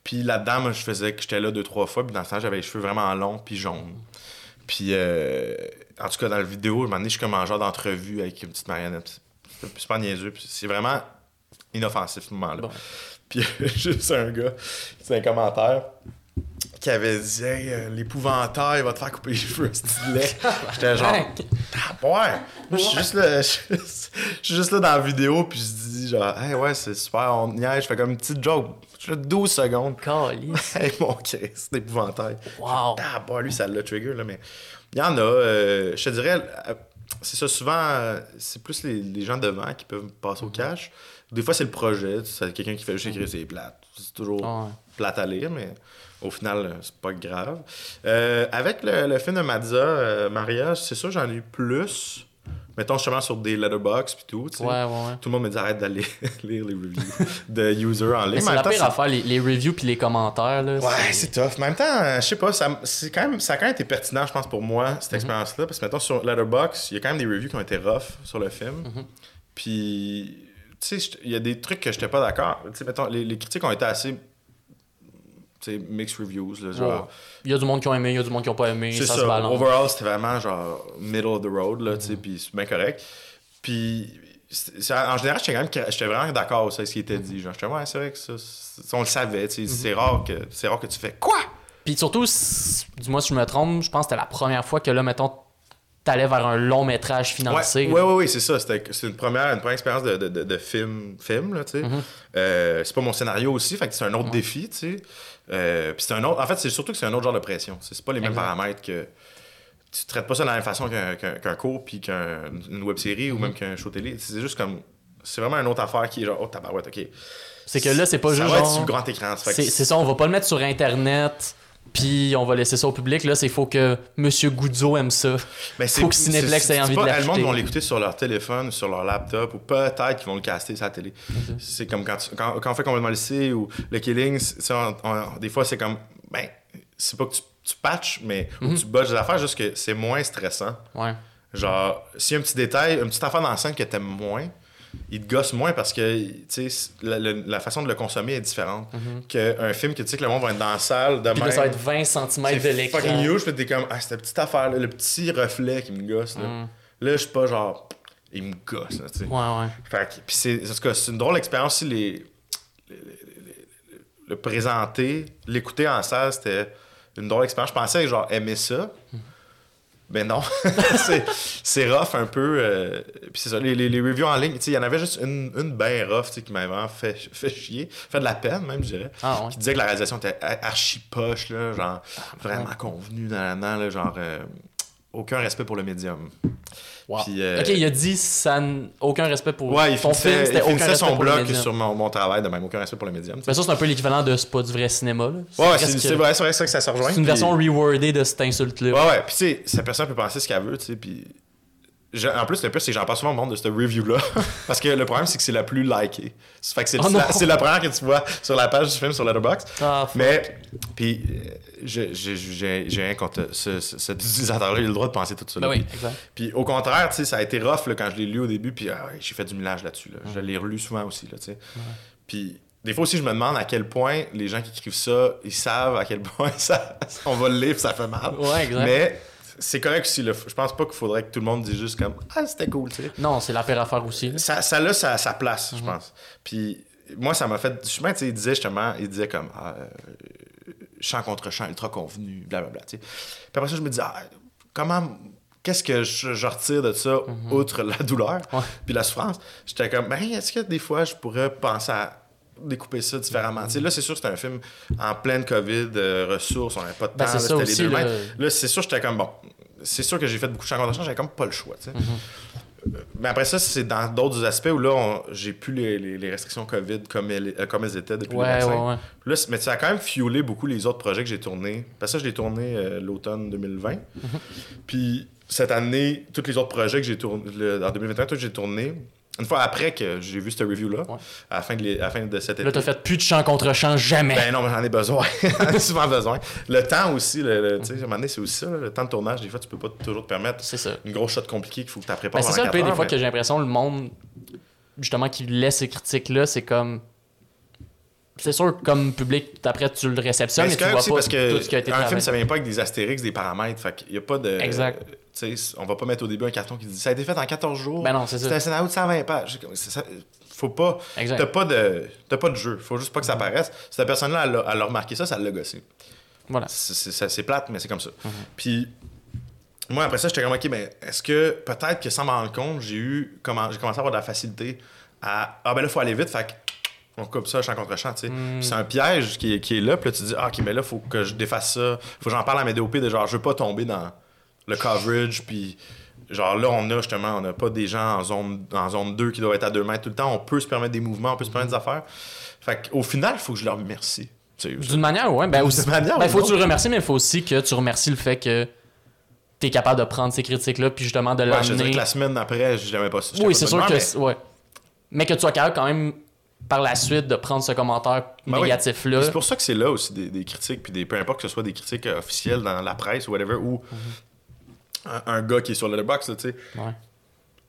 Puis là-dedans, moi, je faisais que j'étais là deux, trois fois. Puis dans ce temps, j'avais les cheveux vraiment longs puis jaunes. Puis euh, en tout cas, dans la vidéo, moment donné, je suis comme en genre d'entrevue avec une petite marionnette. C'est pas niaiseux. C'est vraiment inoffensif, ce moment-là. Bon. Puis *laughs* juste un gars, c'est un commentaire qui avait dit Hey, euh, l'épouvantail va te faire couper les cheveux, stylet. J'étais genre ah, ouais. Je suis juste là, *laughs* je suis juste- là dans la vidéo, puis je dis genre, hey, ouais, c'est super, on niaise, je fais comme une petite joke. Je fais 12 secondes. Calice. *laughs* Hey, mon Christ, c'est épouvantail. Wow. Ah, bah, lui, ça l'a trigger, là, mais il y en a, euh, je te dirais, euh, c'est ça, souvent, c'est plus les, les gens devant qui peuvent passer au Mhm. cash. Des fois, c'est le projet, c'est quelqu'un qui fait juste écrire ses plates. C'est toujours Ouais. plate à lire, mais au final, euh, c'est pas grave. Euh, avec le, le film de Madza, euh, Maria, c'est sûr, j'en ai eu plus. Mettons justement sur des letterbox puis tout. tu sais. Ouais, ouais. Tout le monde me dit arrête d'aller *laughs* lire les reviews *laughs* de users en ligne. C'est la pire c'est- affaire, les, les reviews puis les commentaires. Là, Ouais, c'est tough. En même temps, je sais pas, ça, c'est quand même, ça a quand même été pertinent, je pense, pour moi, cette expérience-là. Parce que, mettons, sur Letterboxd, il y a quand même des reviews qui ont été rough sur le film. Mhm. Puis, tu sais, il y a des trucs que j'étais pas d'accord. Tu sais, mettons, les, les critiques ont été assez, tu sais, mixed reviews, là, genre... Il y a du monde qui ont aimé, il y a du monde qui ont pas aimé, C'est ça, ça. se balance. Overall, c'était vraiment genre middle of the road, là, tu sais, puis c'est bien correct. Puis, en général, j'étais quand même, j'étais vraiment d'accord avec ce qui était dit. Genre, j'étais, ouais, c'est vrai que ça, c'est- on le savait, sais, c'est rare que, c'est rare que tu fais quoi? Puis surtout, si- dis-moi si je me trompe, je pense que c'était la première fois que là, mettons, t'allais vers un long métrage financé. Ouais, ouais, ouais, c'est ça. C'était c'est une première, une première expérience de, de, de, de film, film, là, tu sais. Mhm. Euh, c'est pas mon scénario aussi, fait que c'est un autre défi, tu sais. Euh, puis c'est un autre... En fait, c'est surtout que c'est un autre genre de pression. C'est c'est pas les mêmes Exact. paramètres que... Tu traites pas ça de la même façon qu'un cours, puis qu'une web-série ou même qu'un show télé. C'est juste comme... C'est vraiment une autre affaire qui est genre, oh tabarouette, ok. C'est que là, c'est pas ça juste va être genre- sur le grand écran. c'est ça, on va pas le mettre sur Internet, puis on va laisser ça au public. Là, c'est faut que Monsieur Goudzo aime ça. C'est- Faut que Cinéplex c'est- ait envie pas- de Le monde l'acheter. vont l'écouter sur leur téléphone, sur leur laptop, ou peut-être qu'ils vont le caster sur la télé. C'est comme quand, tu- quand, quand on fait complètement le C ou le Killing, on- on- des fois c'est comme, ben, c'est pas que tu, tu patches, mais Mhm. tu botches des affaires, juste que c'est moins stressant. Ouais. Genre, s'il y a un petit détail, une petite affaire dans la scène que t'aimes moins, il te gosse moins parce que la, la- la façon de le consommer est différente. Qu'un film que tu sais que le monde va être dans la salle de Mhm. Puis même. ça va être 20 cm de C'est l'écran. fucking huge, puis t'es comme, ah, cette petite affaire-là, le petit reflet qui me gosse, là. Mm. Là, je suis pas genre, il me gosse, là. Ouais, ouais. Fait puis c'est, c'est une drôle expérience aussi, les, les- les- les- le présenter, l'écouter en salle, c'était une drôle expérience. Je pensais, genre, aimer ça, Ben non. *laughs* c'est, rough un peu. euh, puis c'est ça, les, les, les reviews en ligne, tu sais, il y en avait juste une, une ben rough, qui m'avait vraiment fait, fait chier. Fait de la peine, même, je dirais. Ah ouais. Qui disait que la réalisation était archi poche, là, genre, vraiment convenue dans la là, genre, euh, aucun respect pour le médium. Wow. Puis, euh, Ok, il a dit ça n- aucun respect pour Ouais, ton finissait, film, il c'était aucun respect son pour blog sur mon, mon travail de même, aucun respect pour le médium. Mais ça, c'est un peu l'équivalent de c'est pas du vrai cinéma. Là. Ouais, presque- c'est, vrai, c'est vrai, que ça se rejoint. C'est une puis- version rewordée de cette insulte-là. Ouais, ouais. Puis, tu sais, cette personne peut penser ce qu'elle veut, tu sais. Puis, je- en plus, le pire, c'est que j'en parle souvent au monde de cette review-là. *laughs* Parce que le problème, c'est que c'est la plus likée. Fait que c'est, Oh la, c'est la première que tu vois sur la page du film sur Letterboxd. Ah. Mais, puis, euh, j'ai, rien contre ce, ce- cet utilisateur-là. Il a le droit de penser tout ça. Ben là. oui, exact. Puis, au contraire, tu sais, ça a été rough là, quand je l'ai lu au début. Puis, ah j'ai fait du millage là-dessus. là. Je l'ai relu souvent aussi, là, tu sais. Puis, des fois aussi, je me demande à quel point les gens qui écrivent ça, ils savent à quel point *laughs* ça, on va le lire, ça fait mal. Ouais, exact. Mais c'est correct aussi. Là. Je pense pas qu'il faudrait que tout le monde dise juste comme Ah, c'était cool, tu sais. Non, c'est la pire affaire aussi. là. Ça, ça a sa, sa place, je pense. Puis moi, ça m'a fait. Justement, tu sais, il disait justement, il disait comme ah, euh, chant contre chant, ultra convenu, blablabla. Puis après ça, je me disais ah, comment. Qu'est-ce que je, je retire de ça, outre la douleur puis la souffrance? J'étais comme, ben, est-ce que des fois, je pourrais penser à découper ça différemment? Là, c'est sûr que c'était un film en pleine COVID, euh, ressources, on n'avait pas de Ben, temps, là, c'était les deux là. c'est sûr, j'étais comme, bon, c'est sûr que j'ai fait beaucoup de chants contre j'avais comme pas le choix. Mm-hmm. Mais après ça, c'est dans d'autres aspects où là, j'ai plus les, les- les restrictions COVID comme elles, euh, comme elles étaient depuis le Ouais, vaccin. ouais, ouais. Là, mais ça a quand même fuelé beaucoup les autres projets que j'ai tournés. Parce que ça, je l'ai tourné euh, l'automne 2020. Mm-hmm. Puis cette année, tous les autres projets que j'ai tournés, en 2021, tout j'ai tourné. Une fois après que j'ai vu cette review-là, Ouais. à, la fin de les- à la fin de cet été. Là, t'as fait plus de chant contre chant, jamais. Ben non, mais j'en ai besoin. *laughs* j'en ai souvent besoin. Le temps aussi, le, le- tu sais, à un moment donné, c'est aussi ça, le temps de tournage. Des fois, tu peux pas toujours te permettre c'est ça. une grosse shot compliquée qu'il faut que tu Ben, prépares c'est ça le pire des fois que j'ai l'impression le monde, justement, qui laisse ces critiques-là, c'est comme. C'est sûr, comme public, après, tu le réceptionnes, mais, tu vois pas parce que tout ce qui a été un film, ça vient pas avec des astérix, des paramètres. Fait qu'il y a pas de. Exact. Sais, on va pas mettre au début un carton qui dit ça a été fait en 14 jours. Ben non, c'est ça. C'est un scénario de 120 pages. Ça- Faut pas. Exact. T'as pas de. T'as pas de jeu. Faut juste pas que ça paraisse. Cette personne-là, elle, a- elle a remarqué ça, ça l'a gossé. Voilà. C'est- plate, mais c'est comme ça. Mhm. Puis. Moi, après ça, j'étais comme, OK, mais est-ce que peut-être que sans m'en rendre compte, j'ai eu. Comment, j'ai commencé à avoir de la facilité à. Ah, ben là, faut aller vite. Fait on coupe ça champ contre champ, tu sais. Puis c'est un piège qui est, qui est là. Puis là, tu dis, ah, OK, mais là, faut que je défasse ça. Faut que j'en parle à mes DOP de genre, je veux pas tomber dans le coverage. Puis genre là, on a justement, on n'a pas des gens en zone, en zone 2 qui doivent être à 2 mètres tout le temps. On peut se permettre des mouvements, on peut se permettre des affaires. Fait qu'au final, il faut que je leur remercie. D'une manière, ouais. Ben, D'une aussi, manière, ben, faut que tu le remercies, mais il faut aussi que tu remercies le fait que tu es capable de prendre ces critiques-là, puis justement de Ouais, je que la semaine d'après, j'aimais pas ça. Oui, c'est sûr que. humeur, c'est- Ouais. Mais que tu sois capable quand même, par la suite, de prendre ce commentaire Ben négatif-là. C'est pour ça que c'est là aussi des, des critiques, puis des, peu importe que ce soit des critiques euh, officielles dans la presse ou whatever, ou un, un gars qui est sur Letterboxd, là, tu sais, Ouais.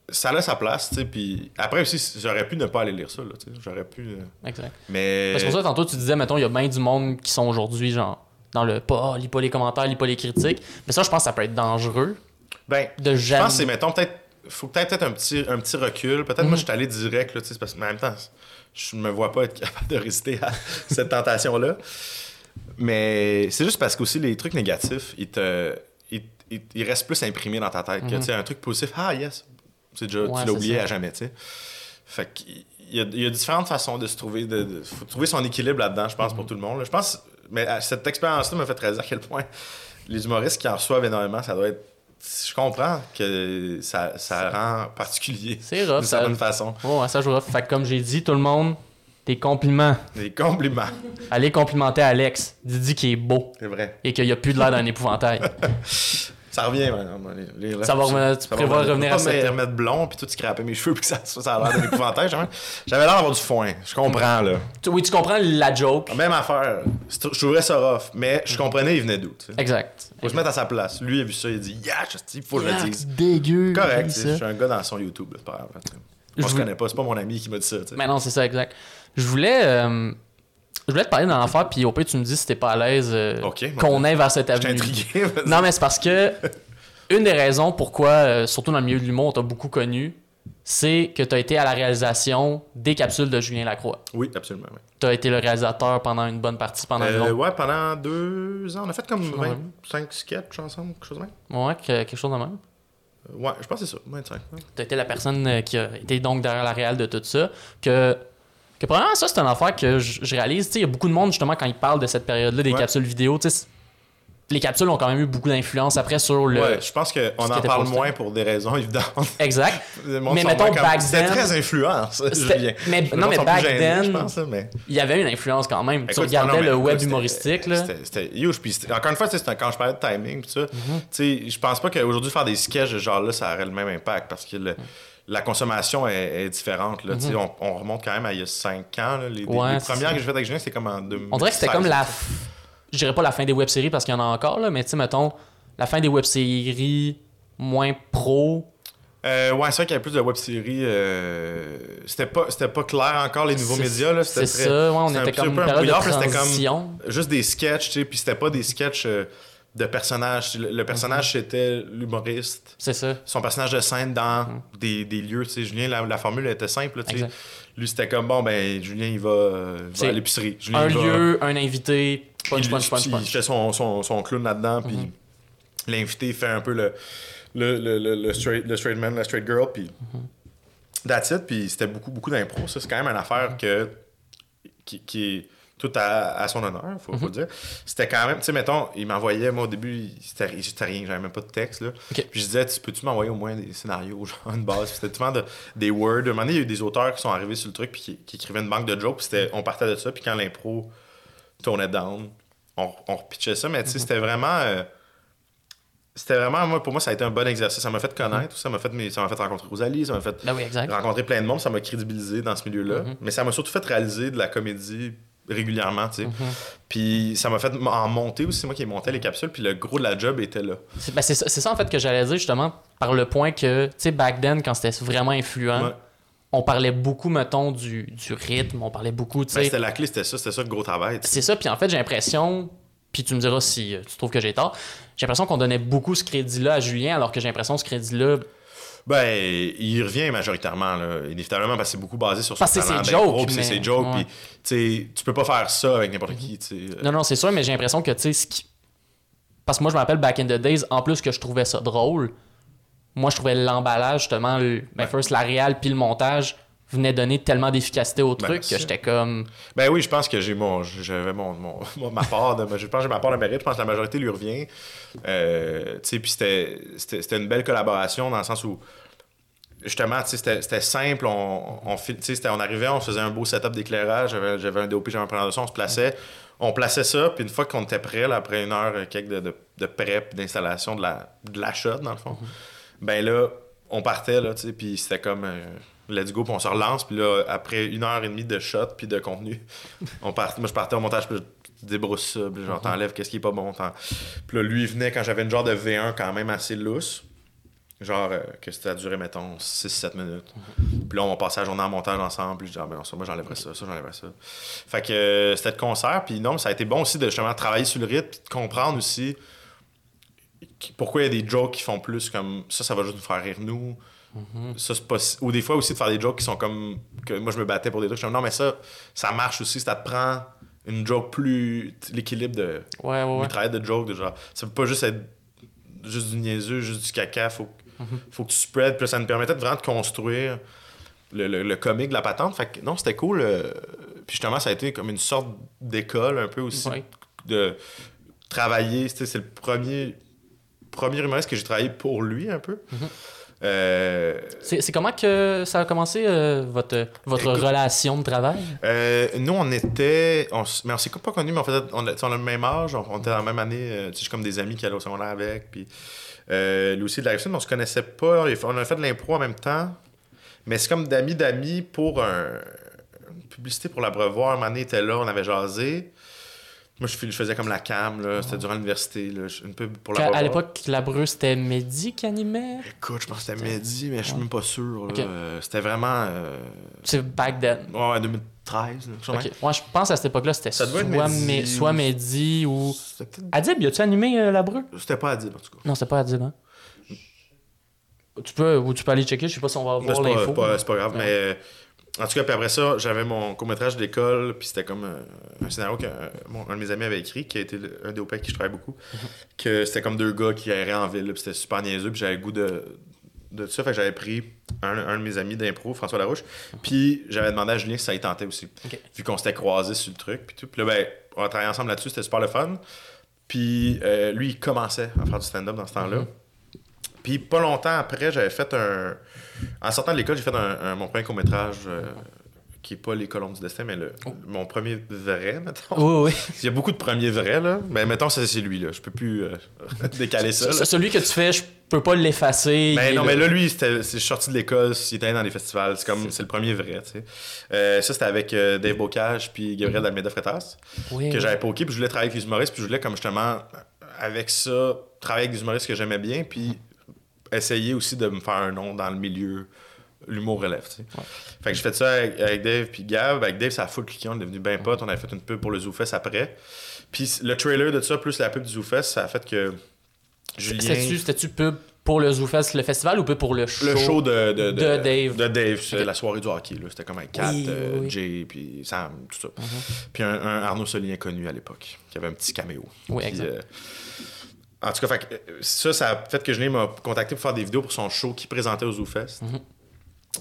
ça a sa place, tu sais, puis après aussi, j'aurais pu ne pas aller lire ça, là, tu sais, j'aurais pu... euh, Exact. Mais... Parce que pour ça, tantôt, tu disais, mettons, il y a bien du monde qui sont aujourd'hui, genre, dans le pas, lis pas les commentaires, lis pas les critiques. Mais ça, je pense que ça peut être dangereux Ben, de je jamais. pense que c'est, mettons, peut-être... Faut peut-être peut-être un petit, un petit recul. Peut-être Mhm. moi, je suis allé direct, là, parce que mais en même temps, je me vois pas être *laughs* capable de résister à *laughs* cette tentation-là. Mais c'est juste parce que aussi les trucs négatifs, ils te... Ils, ils- ils restent plus imprimés dans ta tête que, tu sais, un truc positif, ah yes, c'est déjà, Mhm. Ouais, tu l'as oublié ça. à jamais, tu sais. Fait qu'il y a, il y a différentes façons de se trouver, de, de- faut trouver son équilibre là-dedans, je pense, Mhm. pour tout le monde. là. Je pense, mais cette expérience-là m'a fait réaliser à quel point les humoristes qui en reçoivent énormément, ça doit être. Je comprends que ça, ça rend particulier C'est rough, d'une ça- certaine façon. Ouais, ça joue rough. Fait que comme j'ai dit, tout le monde, tes compliments. Des compliments, Allez complimenter Alex. Didi qui est beau c'est vrai. et qu'il n'y a plus de l'air d'un épouvantail. *laughs* Ça revient. Les, les- Ça va revenir- tu ça va prévois revenir à cette- me remettre blond puis tout scraper mes *laughs* cheveux puis que ça, ça a l'air d'un épouvantail. J'avais l'air d'avoir du foin. Je comprends, là. Oui, tu comprends la joke. Même affaire. Je trouverais ça rough, mais je comprenais, il venait d'où. tu sais. Exact. Faut se mettre à sa place. Lui, il a vu ça, il a dit Yeah, il faut que je le dise. dégueu. Correct, je suis un gars dans son YouTube, c'est pas grave. sais. Je connaît pas, c'est pas mon ami qui m'a dit ça. Mais non, c'est ça, exact. Je voulais, euh, je voulais te parler d'un affaire, puis au pire, tu me dis si t'es pas à l'aise euh, qu'on aille vers cette avenue. intrigué. Non, mais c'est parce que *laughs* une des raisons pourquoi, euh, surtout dans le milieu de l'humour, on t'a beaucoup connu, c'est que tu as été à la réalisation des capsules de Julien Lacroix. Oui, absolument. oui. Tu as été le réalisateur pendant une bonne partie, pendant Euh, ouais, pendant deux ans. On a fait comme Quelque chose de 25 sketchs ensemble, quelque chose de même. Ouais, que- quelque chose de même. Ouais, je pense que c'est ça, 25. ouais. Tu as été la personne euh, qui a été donc derrière la réal de tout ça. Que, que probablement, ça, c'est une affaire que je, je réalise. Tu Il y a beaucoup de monde, justement, quand ils parlent de cette période-là, des Ouais. capsules vidéo. tu Les capsules ont quand même eu beaucoup d'influence après sur le. Ouais, je pense qu'on en parle posté. moins pour des raisons évidentes. Exact. *laughs* Mais mettons, comme- back C'était then- très influent, ça, C'était- Julien. mais- non, mais back gênés, then- Je pense, là, mais... Il y avait une influence quand même. tu Écoute, regardais non, mais le écoute, web c'était- humoristique. Là. C'était c'était huge. Puis c'était- encore une fois, tu sais, c'était quand je parlais de timing, ça, Mhm. tu sais, je pense pas qu'aujourd'hui, faire des sketchs de ce genre-là, ça aurait le même impact parce que le- la consommation est, est différente. Là, sais, on, on remonte quand même à il y a 5 ans. là. les, Mhm. Ouais, les premières que j'ai faites avec Julien, c'était comme en 2016. On dirait que c'était comme la. f- Je dirais pas la fin des web-séries parce qu'il y en a encore, là, mais tu sais, mettons, la fin des web-séries moins pro. Euh, ouais, c'est vrai qu'il y avait plus de web-séries. euh, c'était pas, c'était pas clair encore, les nouveaux médias. c'était ça, ouais, on un était petit comme peu une un période de brouillard, puis c'était comme- juste des sketchs, tu sais, puis c'était pas des sketchs euh, de personnages. Le, personnage, Mhm. c'était l'humoriste. C'est ça. Son personnage de scène dans des, des lieux, tu sais, Julien, la, la formule était simple, tu sais. Lui, c'était comme, bon, ben, Julien, il va, euh, va C'est à l'épicerie. Un il va- lieu, un invité, punch, il, punch, punch, il punch. Mhm. fait son, son, son clown là-dedans, puis l'invité fait un peu le, le, le, le, le straight, le straight man, la straight girl, puis Mhm. that's it. Puis c'était beaucoup, beaucoup d'impro. Ça, c'est quand même une affaire que, qui, qui est tout à, à son honneur, faut, Mhm. faut le dire. C'était quand même, tu sais, mettons, il m'envoyait, moi, au début, c'était rien, j'avais même pas de texte, là. Puis je disais, tu peux-tu m'envoyer au moins des scénarios, *laughs* genre une base? C'était souvent de- des words. À un moment donné, il y a eu des auteurs qui sont arrivés sur le truc, puis qui, qui écrivaient une banque de jokes, puis c'était- on partait de ça, puis quand l'impro tournait down, on, on repitchait ça, mais tu sais, c'était vraiment. euh, c'était vraiment, moi, pour moi, ça a été un bon exercice. Ça m'a fait connaître, ça m'a fait, mes- ça m'a fait rencontrer Rosalie, ça m'a fait Ben oui, rencontrer plein de monde, ça m'a crédibilisé dans ce milieu-là. Mhm. Mais ça m'a surtout fait réaliser de la comédie régulièrement, tu sais. Mhm. Puis ça m'a fait en monter aussi, c'est moi qui montais les capsules, puis le gros de la job était là. C'est ben, c'est ça, en fait que j'allais dire justement par le point que, tu sais, back then, quand c'était vraiment influent, Ouais. on parlait beaucoup, mettons, du, du rythme, on parlait beaucoup, tu Ben, sais. c'était la clé, c'était ça, c'était ça le gros travail. C'est ça, puis en fait, j'ai l'impression, puis tu me diras si euh, tu trouves que j'ai tort, j'ai l'impression qu'on donnait beaucoup ce crédit-là à Julien, alors que j'ai l'impression que ce crédit-là. Ben, il revient majoritairement, là, inévitablement, parce que c'est beaucoup basé sur son Parce talent ses d'impro, jokes, puis c'est mais- ses jokes, ouais. puis tu peux pas faire ça avec n'importe qui, tu sais. Non, non, c'est sûr, mais j'ai l'impression que, tu sais, ce qui. Parce que moi, je me rappelle Back in the Days, en plus que je trouvais ça drôle, moi, je trouvais l'emballage, justement, le... ben, Ouais. first, la réal puis le montage venait donner tellement d'efficacité au Ben, truc que j'étais comme. Ben oui, je pense que j'ai mon, j'avais mon, mon- ma part de, je pense que j'ai ma part de mérite. Je pense que la majorité lui revient. Euh, tu sais, puis c'était, une belle collaboration dans le sens où, justement, tu sais, c'était, simple. On, on, on arrivait, on faisait un beau setup d'éclairage. J'avais, un DOP, j'avais un preneur de son, on se plaçait. On plaçait ça, puis une fois qu'on était prêt, là, après une heure quelques de, de, de prep, d'installation de la, de la shot, dans le fond, ben là, on partait, là, tu sais, puis c'était comme... euh, let's go, puis on se relance, puis là, après une heure et demie de shot, puis de contenu, *laughs* on part, moi, je partais au montage, puis je débrousse ça, puis genre, t'enlèves qu'est-ce qui est pas bon. Puis là, lui, il venait quand j'avais une genre de V1 quand même assez lousse, genre euh, que c'était à durer, mettons, 6-7 minutes. Puis là, on passait la journée en montage ensemble, puis je disais, ah, ben ça, moi, j'enlèverais ça, ça, j'enlèverais ça. Fait que euh, c'était de concert, puis non, ça a été bon aussi de justement travailler sur le rythme, puis de comprendre aussi pourquoi il y a des jokes qui font plus comme ça, ça va juste nous faire rire nous. Ça, c'est pas si- Ou des fois aussi de faire des jokes qui sont comme. que moi je me battais pour des trucs. Je me dis, non, mais ça, ça marche aussi. Ça te prend une joke plus. L'équilibre de. Ouais, ouais, ouais. Le travail de joke, de genre. Ça peut pas juste être juste du niaiseux, juste du caca. Faut, que- faut que tu spread. Puis ça nous permettait de vraiment de construire le, le, le comique de la patente. Fait que non, c'était cool. euh, Puis justement, ça a été comme une sorte d'école un peu aussi. Ouais. De travailler. C'est le premier, premier humoriste que j'ai travaillé pour lui un peu. Mhm. Euh, C'est comment que ça a commencé, euh, votre, votre Écoute- relation de travail? Euh, nous, on était. On, mais on s'est pas connus, mais on, faisait, on, a le même âge. On, on était dans la même année. tu sais, comme des amis qui allaient au secondaire avec. Puis, lui aussi de la Rive-Sud, on se connaissait pas. On a fait de l'impro en même temps. Mais c'est comme d'amis d'amis pour un, une publicité pour l'abreuvoir. Un moment donné, était là, on avait jasé. Moi, je, fais- je faisais comme la cam, là. C'était durant l'université, là. je- Une pub pour l'abreuvoir. à l'époque, la Breu, c'était Mehdi qui animait? Écoute, je pense que c'était Mehdi, mais je suis même pas sûr. C'était vraiment. euh, C'est back then. Ouais, 2013. là, quelque chose de Ok. même. Ouais, je pense à cette époque-là, c'était soit, Mehdi soit ou- Mehdi Adib, y a-tu animé euh, la Breu? C'était pas Adib, en tout cas. Non, c'était pas Adib, hein? Tu peux, ou tu peux aller checker, je sais pas si on va Mais voir C'est pas, l'info. c'est pas grave, Ouais. mais euh, en tout cas, puis après ça, j'avais mon court-métrage d'école, puis c'était comme euh, un scénario qu'un un de mes amis avait écrit, qui a été le- un des OPEC qui je travaille beaucoup, que c'était comme deux gars qui erraient en ville, puis c'était super niaiseux, puis j'avais le goût de, de ça, fait que j'avais pris un, un de mes amis d'impro, François Larouche, puis j'avais demandé à Julien si ça y tentait aussi, vu qu'on s'était croisés sur le truc, puis tout, puis là, ben, on a travaillé ensemble là-dessus, c'était super le fun, puis euh, lui, il commençait à faire du stand-up dans ce temps-là. Mhm. Puis pas longtemps après, j'avais fait un. En sortant de l'école, j'ai fait un, un- mon premier court-métrage euh, qui est pas Les Colombes du Destin, mais le, mon premier vrai, mettons. Oui, oui. *laughs* Il y a beaucoup de premiers vrais, là. Mais mettons, c'est lui, là. Je peux plus euh, *laughs* décaler ça. là. Celui que tu fais, je peux pas l'effacer. Mais est non, mais là, lui, c'était, c'est sorti de l'école, il était dans les festivals. C'est comme, c'est le premier vrai, tu sais. Euh, ça, c'était avec euh, Dave Bocage puis Gabriel Almeida Freitas, Oui, que oui. j'avais poké, puis je voulais travailler avec les humoristes, puis je voulais, comme justement, avec ça, travailler avec des humoristes que j'aimais bien, puis essayer aussi de me faire un nom dans le milieu, l'humour relève, tu sais. Fait que j'ai fait ça avec, avec Dave puis Gab. Avec Dave, ça a full cliqué, on est devenu bien potes. On avait fait une pub pour le ZooFest après. Puis le trailer de ça, plus la pub du ZooFest, ça a fait que Julien... C'était-tu pub pour le ZooFest, le festival, ou pub pour le show? Le show de, de, de Dave? De Dave, c'est Ok. la soirée du hockey. C'était comme un Kat, Oui, euh, oui, Mhm. Jay, puis Sam, tout ça. Puis un, un Arnaud Solien connu à l'époque, qui avait un petit caméo. Oui, exact. euh, en tout cas, fait euh, ça, ça a fait que Julien m'a contacté pour faire des vidéos pour son show qu'il présentait au ZooFest. Mhm.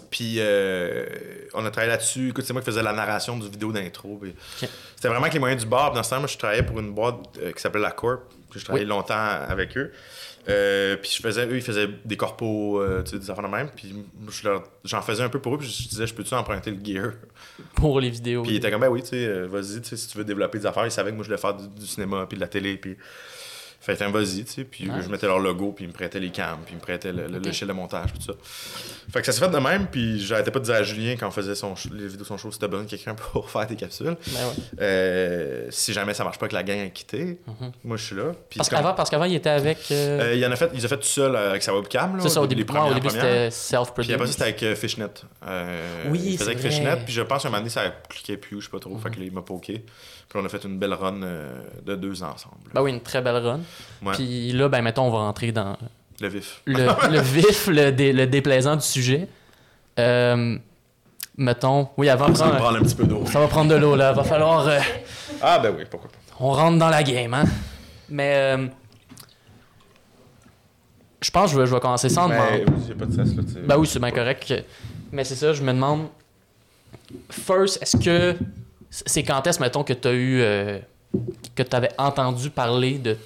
Puis euh, on a travaillé là-dessus. Écoute, c'est moi qui faisais la narration du vidéo d'intro. puis. C'était vraiment avec les moyens du bar. Dans ce temps, moi, je travaillais pour une boîte euh, qui s'appelait La Corp. Je travaillais Oui. longtemps avec eux. Euh, puis je faisais, eux, ils faisaient des corpos, euh, tu sais, des affaires de même. Puis moi, je j'en faisais un peu pour eux. Puis je disais, je peux-tu emprunter le gear? Pour les vidéos. Puis il était comme, ben oui, tu sais, vas-y, si tu veux développer des affaires. Ils savaient que moi, je voulais faire du, du cinéma, puis de la télé, puis... Fait que, vas-y, tu sais, puis je mettais leur logo, puis ils me prêtaient les cams, puis ils me prêtaient le, le logiciel de montage, puis tout ça. Fait que ça s'est fait de même, puis j'arrêtais pas de dire à Julien quand on faisait son les vidéos de son show, si t'as besoin de quelqu'un *laughs* pour faire tes capsules. Ben ouais. Euh, si jamais ça marche pas que la gang a quitté, Mhm. moi je suis là. Puis Parce comme- qu'avant, parce qu'avant, il était avec. euh, euh, il en a fait, ils ont fait tout seul euh, avec sa webcam, là, c'est ça, au début, au c'était self-produced. Puis après ça, c'était avec euh, Fishnet. Oui, c'est avec vrai. Fishnet, puis je pense qu'à un moment donné, ça cliquait plus, je sais pas trop. Mhm. Fait que là, il m'a poké. Puis on a fait une belle run euh, de deux ensemble. Ben oui, une très belle run. Ouais. Puis là, ben mettons, on va rentrer dans Le vif. le, le *laughs* vif, le, dé- le déplaisant du sujet. Euh, mettons, oui, avant, Ça va prendre- un petit peu d'eau. ça va prendre de l'eau là. Va falloir. euh, Ah, ben oui, pourquoi pas. on rentre dans la game, hein. Mais. euh, je pense que je vais, je vais commencer sans demander. Ben, j'ai pas de stress là, tu sais. Ben oui, c'est bien correct. Mais c'est ça, je me demande. First, est-ce que. C'est quand est-ce, mettons, que tu as eu. euh, que tu avais entendu parler de,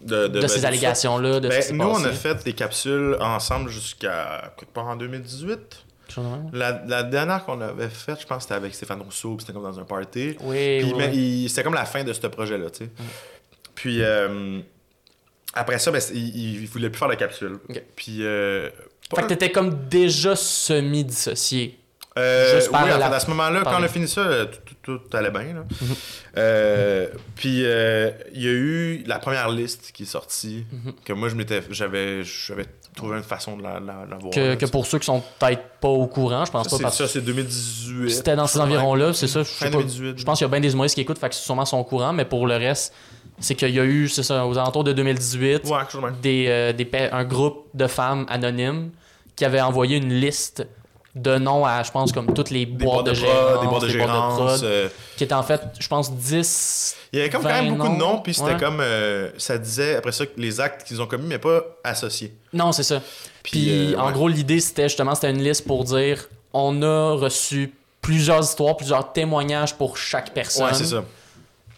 de, de ben, ces allégations-là, de ce qui Ben, nous, on a fait des capsules ensemble jusqu'à quelque part en 2018. Quelque chose de même? La, la dernière qu'on avait faite, je pense, c'était avec Stéphane Rousseau, puis c'était comme dans un party. Oui, Puis oui, c'était comme la fin de ce projet-là, tu sais. Puis euh, après ça, ben, il, il voulait plus faire de capsule. Ok. Puis. Euh, Fait que t'étais comme déjà semi-dissocié. Euh, Juste par oui, en la- fait, à ce moment-là, quand on a fini ça, euh, tout, tout- tout allait bien. là. Mhm. Euh, puis euh, il y a eu la première liste qui est sortie, Mhm. que moi, je m'étais, j'avais, j'avais trouvé une façon de la, la, la voir. Que, là, que tu pour ceux qui sont peut-être pas au courant, je pense pas parce ça, c'est 2018. c'était dans ces environs-là, c'est ça. Je, sais Fin pas. 2018. Je pense qu'il y a bien des humoristes qui écoutent, fait que sûrement sont au courant, mais pour le reste, c'est qu'il y a eu, c'est ça, aux alentours de 2018, Ouais, quelque chose de même. des, des un groupe de femmes anonymes qui avaient envoyé une liste de noms à, je pense, comme toutes les boîtes de de gérance, des boîtes de les boîtes gérance. prod, euh, qui étaient en fait, je pense, 10. il y avait comme quand 20 même beaucoup de noms. puis c'était Ouais. comme. euh, ça disait après ça les actes qu'ils ont commis, mais pas associés. Non, c'est ça. Puis, euh, en ouais. gros, l'idée, c'était justement, c'était une liste pour dire on a reçu plusieurs histoires, plusieurs témoignages pour chaque personne. Ouais, c'est ça.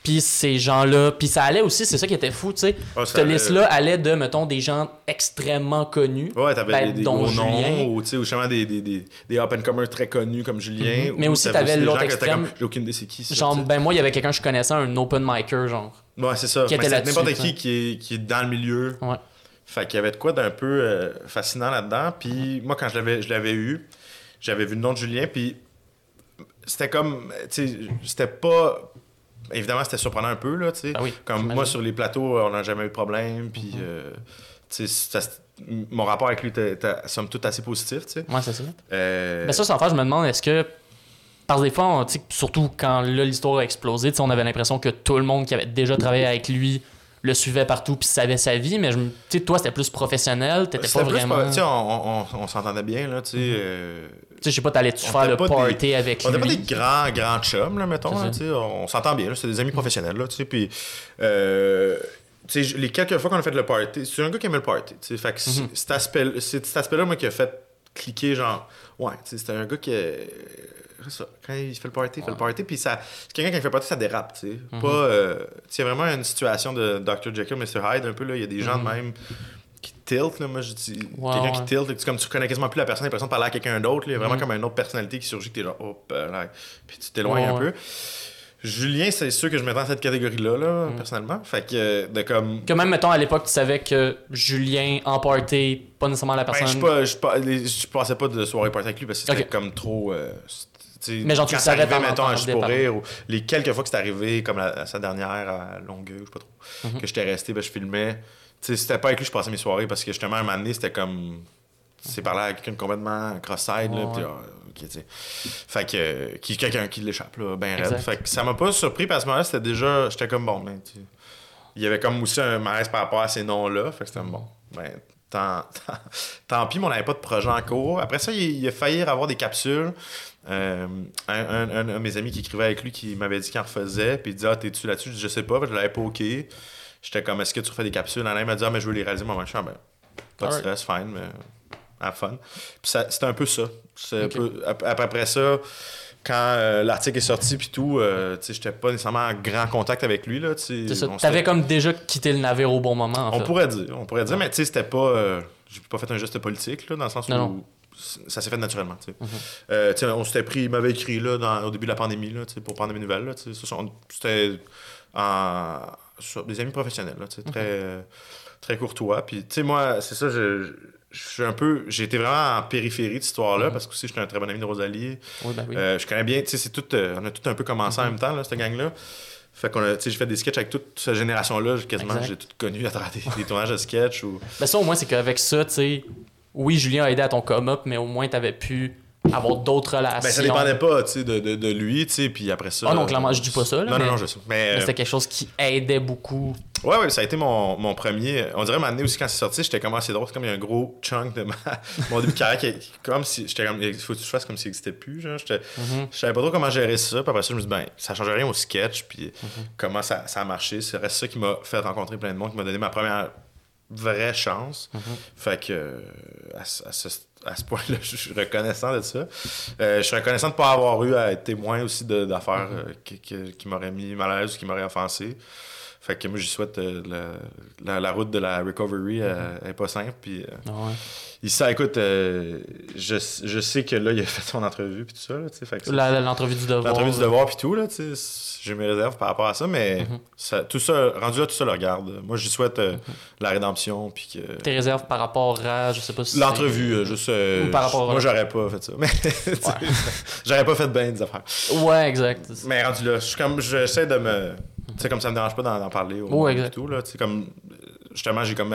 Puis ces gens-là, puis ça allait aussi, c'est ça qui était fou, tu sais. Ça Cette liste-là allait de, mettons, des gens extrêmement connus. Ouais, t'avais Ben, des, des dont gros Julien. noms, ou tu sais, ou justement des, des, des, des up-and-comers très connus comme Julien. Mhm. Mais aussi, t'avais l'autre extrême. J'ai aucune idée c'est qui. ça, Genre, ben moi, il y avait quelqu'un que je connaissais, un open micer, genre. Ouais, c'est ça. qui Mais était n'importe qui qui est, qui est dans le milieu. Ouais. Fait qu'il y avait de quoi d'un peu euh, fascinant là-dedans. Puis moi, quand je l'avais, je l'avais eu, j'avais vu le nom de Julien, puis c'était comme, tu sais, c'était pas... Évidemment, c'était surprenant un peu, là, tu sais. Ben oui, comme moi, sur les plateaux, on n'a jamais eu de problème, puis... Mhm. euh, tu sais, mon rapport avec lui était, somme toute, assez positif, tu sais. Ouais, c'est ça. Euh, Ben ça, sans faire, je me demande, est-ce que. Parce que des fois, on- surtout quand l'histoire a explosé, on avait l'impression que tout le monde qui avait déjà travaillé avec lui le suivait partout puis savait sa vie, mais je me- tu sais, toi, c'était plus professionnel, t'étais pas plus vraiment. pas- on, on- on s'entendait bien, là, tu sais. euh, sais, je sais pas, t'allais-tu On faire le des- party avec On lui? n'était pas des grands, grands chums, là, mettons. C'est là, on s'entend bien, c'était des amis professionnels. Là, tu sais, puis, euh, les quelques fois qu'on a fait le party, c'est un gars qui aimait le party. tu sais, Fait que Mhm. cet aspect- c'est cet aspect-là, moi, qui a fait cliquer, genre, ouais, tu sais, c'était un gars qui. euh, c'est ça, quand il fait le party, il fait le party, puis ça, c'est quelqu'un qui fait le party, ça dérape, tu sais. Mhm. Pas, euh, y a vraiment une situation de Dr. Jekyll, Mr. Hyde, un peu, là, il y a des gens de même qui tilt, là, moi je dis. Ouais, quelqu'un qui tilt, c'est comme tu reconnais quasiment plus la personne, l'impression de parler à quelqu'un d'autre, là. il y a vraiment Mhm. comme une autre personnalité qui surgit, que t'es genre, hop, euh, là, puis tu t'éloignes un ouais. peu. Julien, c'est sûr que je mettrais dans cette catégorie-là, là, Mhm. personnellement. Fait que, euh, de comme. Que même, mettons, à l'époque, tu savais que Julien, en party, pas nécessairement la Ben, personne. je pas- je pas- je passais pas de soirée party avec lui parce que c'était comme trop. euh, tu Mais genre, tu quand arrivé, mettons, à pour rire, ou les quelques fois que c'est arrivé, comme la- sa dernière à Longueuil, je sais pas trop, Mhm. que j'étais resté, ben, je filmais. C'était pas avec lui que je passais mes soirées parce que justement, un moment donné, c'était comme. C'est parler à quelqu'un complètement cross-side, là, Ouais, ouais. ah. Fait que. euh, qui- quelqu'un qui l'échappe, là, ben raide. Fait que ça m'a pas surpris parce que à ce moment-là, c'était déjà. J'étais comme bon, ben. Il y avait comme aussi un malaise par rapport à ces noms-là. Fait que c'était bon. Ben, tant, tant, tant pis, mais on n'avait pas de projet en cours. Après ça, il, il a failli avoir des capsules. Euh, un, un- un de mes amis qui écrivait avec lui qui m'avait dit qu'il en refaisait. Puis il dit Ah, t'es-tu là-dessus? Je sais pas. Je l'avais pas OK. J'étais comme Est-ce que tu refais des capsules? Alain m'a dit Ah, mais je veux les réaliser moi. Je suis ah, ben, pas de stress, fine, mais have fun. Puis ça- c'était un peu ça. Un peu- ap- ap- après ça, quand euh, l'article est sorti, puis tout, euh, tu sais, j'étais pas nécessairement en grand contact avec lui. Là, tu s'était- comme déjà quitté le navire au bon moment, en on fait. pourrait dire, on pourrait dire, mais tu sais, c'était pas. euh, J'ai pas fait un geste politique, là, dans le sens Non, où non. Ça s'est fait naturellement, tu sais. Mhm. Euh, on s'était pris, il m'avait écrit, là, dans- au début de la pandémie, là, pour prendre mes nouvelles, C'était sur des amis professionnels, là, très, très courtois. Puis, tu sais, moi, c'est ça, je. je suis un peu. J'ai été vraiment en périphérie de cette histoire-là Mhm. parce que aussi, j'étais un très bon ami de Rosalie. Oui, ben oui. Euh, je connais bien, tu sais, c'est tout. euh, on a tout un peu commencé en même temps, là, cette gang-là. Fait qu'on a, tu sais, j'ai fait des sketchs avec toute cette génération-là, quasiment, j'ai tout connu à travers des, des tournages de sketch ou. Ben ça, au moins, c'est qu'avec ça, tu sais, oui, Julien a aidé à ton come-up, mais au moins, t'avais pu avoir d'autres relations. Ben, ça dépendait pas, tu sais, de, de, de lui, tu sais, puis après ça. Ah non, clairement, je dis pas ça, là, Non, mais- non, non, je sais. Mais, Mais C'était quelque chose qui aidait beaucoup. ouais, ouais, ça a été mon, mon premier. On dirait, m'amener aussi quand c'est sorti, j'étais comme assez drôle. C'est comme il y a un gros chunk de ma, *laughs* mon début de carrière qui comme si. J'étais comme. Il faut que je fasse comme s'il n'existait plus, genre. Mhm. Je savais pas trop comment gérer ça. Puis après ça, je me suis dit, ben, ça change rien au sketch. Puis Mhm. comment ça, ça a marché. C'est ça qui m'a fait rencontrer plein de monde, qui m'a donné ma première vraie chance. Mhm. Fait que, euh, à, ce- à ce, à ce point-là, *laughs* je suis reconnaissant de ça. Euh, je suis reconnaissant de ne pas avoir eu à être témoin aussi de- d'affaires Mhm. euh, qui, qui- qui m'auraient mis mal à l'aise ou qui m'auraient offensé. Fait que moi, j'y souhaite euh, la, la- la route de la recovery, euh, elle est pas simple. Puis, euh, Ah ouais. il ça, écoute, euh, je, je sais que là, il a *laughs* fait son entrevue puis tout ça. Là, fait que La- L'entrevue du devoir. L'entrevue du devoir puis tout, là, tu sais, j'ai mes réserves par rapport à ça, mais Mhm. ça, tout ça, rendu là, tout ça le regarde. Moi, je souhaite euh, la rédemption, puis que... Tes réserves par rapport à, je sais pas si. L'entrevue, euh, juste... euh, Ou par rapport à- Moi, j'aurais pas fait ça, *laughs* mais... j'aurais pas fait bien des affaires. Ouais, exact. Mais rendu là, je suis comme... J'essaie de me... Sais, comme ça me dérange pas d'en parler au et exact. tout, là, tu sais, comme... Justement, j'ai comme...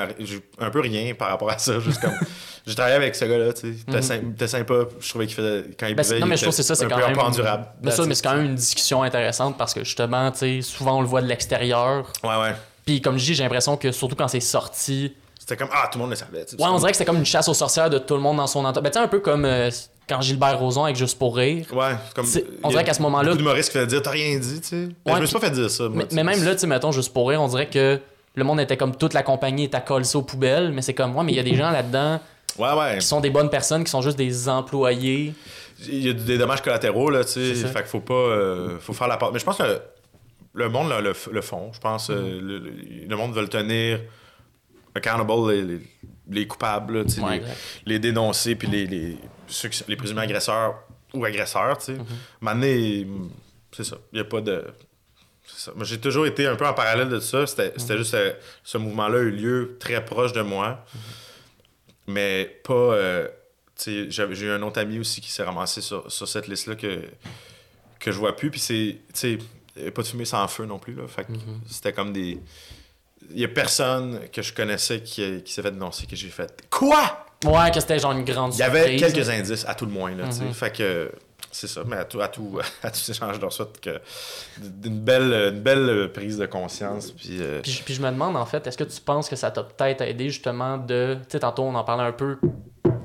Un peu rien par rapport à ça, juste comme... *laughs* J'ai travaillé avec ce gars-là, tu sais. Il sym- il était sympa. Je trouvais qu'il faisait... Quand il Ben, buvait, non, il mais je trouve que c'est ça, c'est quand même. pas endurable. Ben, ça, mais c'est quand même une discussion intéressante parce que justement, tu sais, souvent on le voit de l'extérieur. Ouais, ouais. Puis comme je dis, j'ai l'impression que surtout quand c'est sorti, C'était comme... Ah, tout le monde le savait, ouais, on dirait que c'était comme une chasse aux sorcières de tout le monde dans son entourage. Ben, tu sais, un peu comme euh, quand Gilbert Rozon avec Juste pour rire. Ouais, comme. On dirait qu'à ce moment-là- Beaucoup d'humoristes qui faisaient dire, t'as rien dit, tu sais. Ouais, je me suis pas fait dire ça, moi. Mais, même là, tu sais, mettons, Juste pour rire, on dirait que le monde était comme toute la compagnie est à coller ça aux poubelles, mais c'est comme, ouais, mais il y a des gens là-dedans Ouais, ouais. qui sont des bonnes personnes, qui sont juste des employés. Il y a des dommages collatéraux, là, tu sais. Fait qu'il faut pas. euh, faut faire la part. Mais je pense que le monde le, le, le font. Je pense euh, le, le- le monde veut le tenir accountable, les, les, les coupables, là, Ouais, les, les dénoncer, puis les, les, ceux qui sont- les présumés agresseurs ou agresseurs, tu sais. Mhm. Maintenant, c'est ça. Il n'y a pas de. C'est ça. Moi, j'ai toujours été un peu en parallèle de ça. C'était Mhm. juste euh, ce mouvement-là a eu lieu très proche de moi. Mais pas. euh, j'ai eu un autre ami aussi qui s'est ramassé sur, sur cette liste-là que, que je vois plus. Puis c'est. Tu sais, pas de fumée sans feu non plus. Là. Fait c'était comme des. Il y a personne que je connaissais qui, qui s'est fait dénoncer que j'ai fait. Quoi? Ouais, que c'était genre une grande Il y avait surprise, quelques là. indices, à tout le moins. Là, tu sais. Mhm. Fait que c'est ça. Mais à tout, à tout, *laughs* à tous échanges, leur souhaite que d'une belle, une belle prise de conscience. Puis, euh, Puis, je- puis je me demande, en fait, est-ce que tu penses que ça t'a peut-être aidé justement de. Tu sais, tantôt, on en parlait un peu,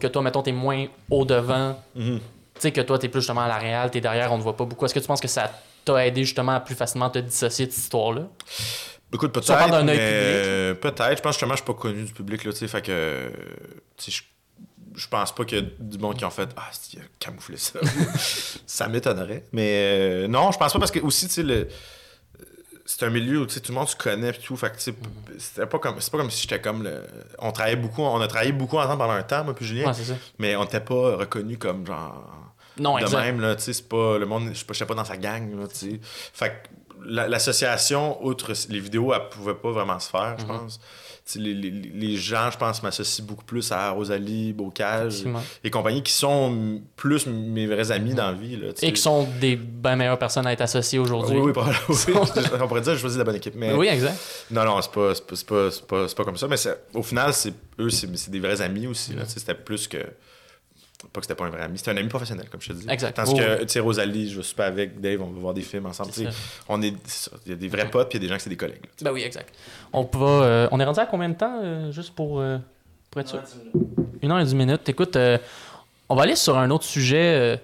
que toi, mettons, t'es moins au devant. mhm. Tu sais, que toi, t'es plus justement à la réal, t'es derrière, on ne voit pas beaucoup. Est-ce que tu penses que ça t'a aidé justement à plus facilement te dissocier de cette histoire-là? Écoute, peut-être, Ça parle d'un œil mais public. peut-être. Je pense justement, je suis pas connu du public, là, tu sais, fait que, tu sais, je, pense pas qu'il y a du monde qui ont fait « Ah, il a camouflé ça. *laughs* » Ça m'étonnerait. Mais euh, non, je pense pas, parce que aussi, tu sais, le... C'est un milieu où tu sais, tout le monde se connaît et tout. Fait que, tu sais, Mhm. c'était pas comme, c'est pas comme si j'étais comme le. On travaillait beaucoup, on a travaillé beaucoup ensemble pendant un temps, moi puis Julien, Ouais, ça. mais on n'était pas reconnus comme genre Non, de exact. même, là, tu sais, c'est pas. Le monde, je suis pas- dans sa gang, là, tu sais. Fait que l'association, outre les vidéos, elle pouvait pas vraiment se faire, Mhm. je pense. Tu sais, Les, les- les gens, je pense, m'associent beaucoup plus à Rosalie, Bocage et compagnie qui sont plus mes vrais amis dans la vie. Là. Et qui sont des bien meilleures personnes à être associées aujourd'hui. Oui, oui, pas- *laughs* oui. on pourrait dire que j'ai choisi la bonne équipe. Mais Oui, exact. non, non, c'est pas, c'est pas, pas, pas, comme ça. Mais au final, c'est, eux, c'est, des vrais amis aussi. sais, C'était plus que. Pas que c'était pas un vrai ami, c'était un ami professionnel, comme je te dis. Exact. Tandis Oh, que, tu sais, Rosalie, je vais super avec Dave, on va voir des films ensemble. Sais. On est, il y a des vrais potes, puis il y a des gens qui c'est des collègues. là. Ben oui, exact. On, va, euh, on est rendu à combien de temps, euh, juste pour, euh, pour être sûr? Une heure et dix minutes. Écoute, euh, on va aller sur un autre sujet. euh,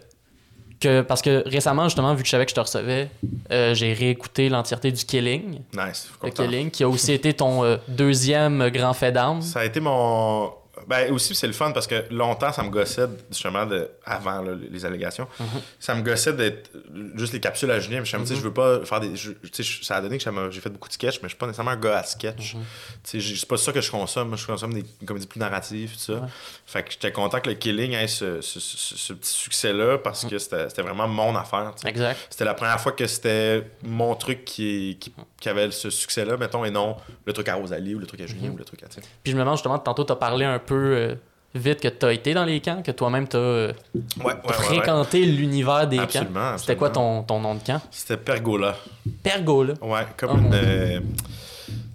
que, parce que récemment, justement, vu que je savais que je te recevais, euh, j'ai réécouté l'entièreté du Killing. Nice, je suis Le content. Killing, qui a aussi été ton euh, deuxième grand fait d'armes. Ça a été mon. Ben aussi, c'est le fun parce que longtemps, ça me gossait, justement, de... avant là, les allégations. Mhm. Ça me gossait d'être juste les capsules à Julien. Je me disais, je veux pas faire des. je- ça a donné que j'ai fait beaucoup de sketchs, mais je suis pas nécessairement un gars à sketch. Sais, j'ai- c'est pas ça que je consomme. Moi, je consomme des comédies plus narratives, tout ça. Ouais. Fait que j'étais content que le Killing ait ce, ce- ce- ce petit succès-là parce Mhm. que c'était vraiment mon affaire. Exact. C'était la première fois que c'était mon truc qui, qui, qui avait ce succès-là, mettons, et non le truc à Rosalie ou le truc à Julien Mhm. ou le truc à. tu sais. Puis je me demande justement, tantôt, tu as parlé un peu euh, vite que tu as été dans les camps, que toi-même tu as Ouais, ouais, ouais, ouais. fréquenté l'univers des Absolument, camps. C'était quoi ton, ton nom de camp? C'était Pergola. Pergola. Ouais, comme Oh, une. euh,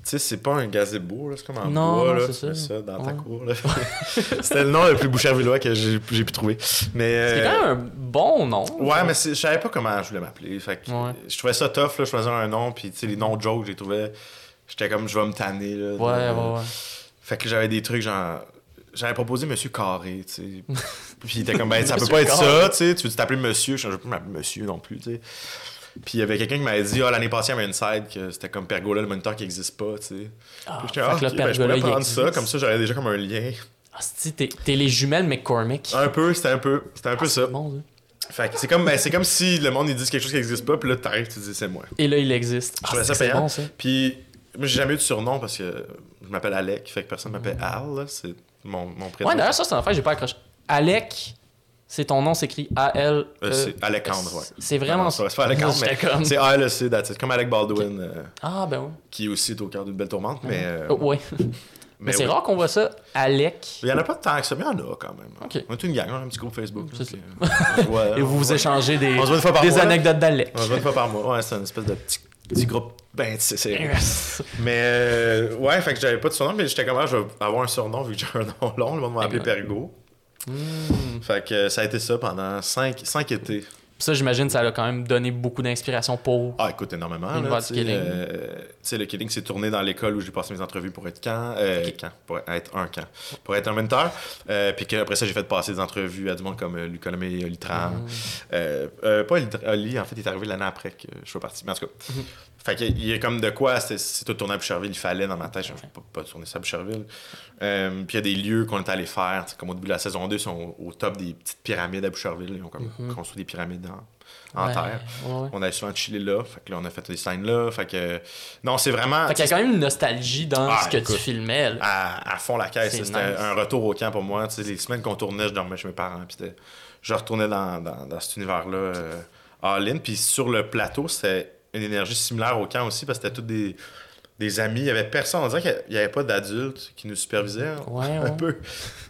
sais, c'est pas un gazebo, là, c'est comme en Non, bois, non, là, tu ça. mets ça dans ta cour. là. *laughs* C'était le nom le plus bouchervillois que j'ai j'ai pu trouver. Mais. C'est euh, quand même un bon nom. Ouais, mais je savais pas comment je voulais m'appeler. Fait que Ouais. je trouvais ça tough, là, choisir un nom, puis tu sais, les noms de jokes, j'ai trouvé. J'étais comme, je vais me tanner, là. Ouais, ouais, ouais. Fait que j'avais des trucs genre. J'avais proposé Monsieur Carré, tu sais. *laughs* Puis il était comme, ben, ça peut pas être Carré. ça, tu sais. Tu veux t'appeler Monsieur, je ne peux m'appeler Monsieur non plus, tu sais. Puis il y avait quelqu'un qui m'avait dit, ah, l'année passée, il y avait une side que c'était comme Pergola, le moniteur qui n'existe pas, tu sais. Ah, Puis ah, que là, ok, ben, je pourrais prendre ça, comme ça, j'aurais déjà comme un lien. Ah, t'es, t'es les jumelles McCormick. Un peu, c'était un peu, c'était un peu Ah, ça. bon. Fait que c'est comme, ben, c'est comme si le monde, il dit quelque chose qui n'existe pas, puis là, t'arrives, tu dis, c'est moi. Et là, il existe. Ah, trouvais ça c'est payant. bon, ça. Puis, moi, j'ai jamais eu de surnom parce que je m'appelle Alec, fait que personne m'appelle Al, là, c'est mon, mon prénom. Ouais, d'ailleurs, ça, c'est un fait, j'ai pas accroché. Alec, c'est ton nom, s'écrit A-L. Euh, c'est Alexandre, ouais. C'est vraiment Non, c'est pas- c'est Alexandre, *laughs* mais J'étais comme- c'est ALEC. Comme Alec Baldwin, euh, Ah, ben oui. qui aussi est au cœur d'une belle tourmente, mais... euh, Oh, ouais. *laughs* Mais, c'est oui. rare qu'on voit ça. Alec. Il y en a pas tant que ça, mais il y en a quand même. Ok. On est une gang, on a un petit groupe Facebook. C'est là, puis, euh, on se voit- *laughs* Et vous vous échangez des, On se voit une fois par des mois, là. anecdotes d'Alec. On se voit une fois par mois. Ouais, c'est une espèce de petit, petit groupe ben tissé serré. Mais euh, ouais, fait que j'avais pas de surnom, mais j'étais comme, ah, je vais avoir un surnom vu que j'ai un nom long. Le monde m'a appelé. Pergo. Fait que euh, ça a été ça pendant cinq, cinq étés. Ça, j'imagine, ça a quand même donné beaucoup d'inspiration pour. Ah, écoute, énormément. L'univers Là, Killing. euh, le Killing s'est tourné dans l'école où j'ai passé mes entrevues pour être camp, euh, camp, pour être un camp, pour être un mentor. Euh, puis qu'après ça, j'ai fait passer des entrevues à du monde comme Lucas Lemay, Oli Tran. Hmm. Euh, pas Oli, Oli, en fait, il est arrivé l'année après que je sois parti. Mais en tout cas, Mhm. Fait qu'il y a comme de quoi, c'est tout tourné à Boucherville, il fallait dans ma tête, je ne pas, pas tourner ça à Boucherville. Euh, puis il y a des lieux qu'on est allé faire, comme au début de la saison 2, ils sont au, au top des petites pyramides à Boucherville. Ils ont comme Mhm. construit des pyramides en, en Ouais, terre. ouais. On allait souvent chiller là, fait que là, on a fait des scènes là. Fait que. Non, c'est vraiment. Fait qu'il y a quand même une nostalgie dans Ah, ce que écoute. tu filmais. là. à, à fond la caisse. C'est C'était nice. un retour au camp pour moi. Les semaines qu'on tournait, je dormais chez mes parents. Puis je retournais dans, dans, dans cet univers-là, euh, all-in. Puis sur le plateau, c'était une énergie similaire au camp aussi, parce que c'était tous des, des amis. Il y avait personne. On dirait qu'il n'y avait pas d'adultes qui nous supervisaient. Ouais, *laughs* Un, peu,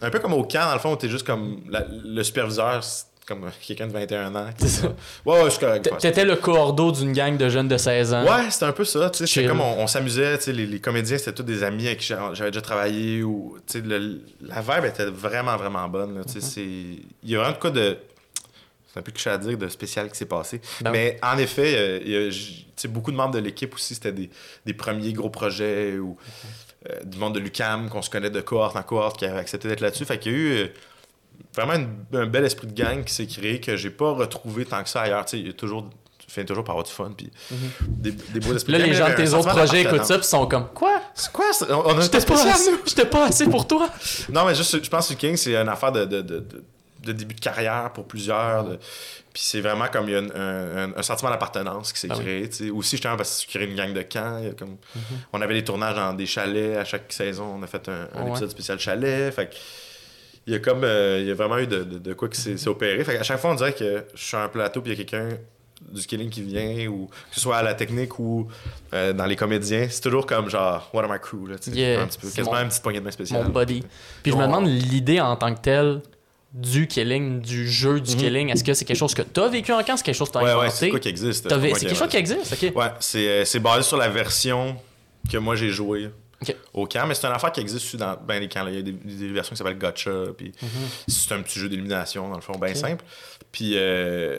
un peu comme au camp, dans le fond, où t'es juste comme la- le superviseur, comme quelqu'un de 21 ans. C'est ça. Ouais, ouais, je suis correct. T'étais le cordeau d'une gang de jeunes de 16 ans. Ouais, c'était un peu ça. tu sais, comme on, on s'amusait. tu sais, Les, les comédiens, c'était tous des amis avec qui j'a- j'avais déjà travaillé. Ou, tu sais, le- la vibe était vraiment, vraiment bonne. là, tu sais, Mm-hmm. c'est- Il y a vraiment de quoi de. C'est un peu cliché à dire de spécial qui s'est passé. Mais en effet, euh, y a beaucoup de membres de l'équipe aussi, c'était des, des premiers gros projets ou euh, du monde de l'UCAM qu'on se connaît de cohorte en cohorte qui a accepté d'être là-dessus. Fait qu'il y a eu euh, vraiment une- un bel esprit de gang qui s'est créé que j'ai pas retrouvé tant que ça ailleurs. Il y a toujours. Tu finis toujours par avoir du fun puis des, des beaux esprits Là, de gang, les gens de tes autres projets écoutent ça puis sont comme Quoi? C'est quoi ça? On, on a J'étais pas, assez- pas assez pour toi Non, mais juste, je pense que King, c'est une affaire de, de, de, de- de début de carrière pour plusieurs. de- Puis c'est vraiment comme il y a un, un- un sentiment d'appartenance qui s'est Ah oui. créé. sais. Aussi, justement, parce que tu crées une gang de camps. il y a comme... On avait des tournages dans des chalets. À chaque saison, on a fait un, un Ouais. épisode spécial chalet. Fait il y a comme euh, il y a vraiment eu de, de, de quoi qui s'est opéré. Fait qu'à chaque fois, on dirait que je suis sur un plateau puis il y a quelqu'un du killing qui vient ou que ce soit à la technique ou euh, dans les comédiens, c'est toujours comme genre What am I crew là, Yeah, un petit peu, quasiment mon- une petite poignée de main spéciale. Mon body. Puis je me demande l'idée en tant que telle du killing, du jeu du Mhm. killing. Est-ce que c'est quelque chose que t'as vécu en camp? C'est quelque chose que t'as Ouais, ouais, inventé? c'est quoi qui existe. C'est quelque chose qui existe, ok. Ouais, c'est euh, c'est basé sur la version que moi j'ai jouée au camp, mais c'est une affaire qui existe dans ben, les camps. là. Il y a des, des versions qui s'appellent Gotcha, puis c'est un petit jeu d'élimination, dans le fond, bien Mhm. Simple. Puis euh,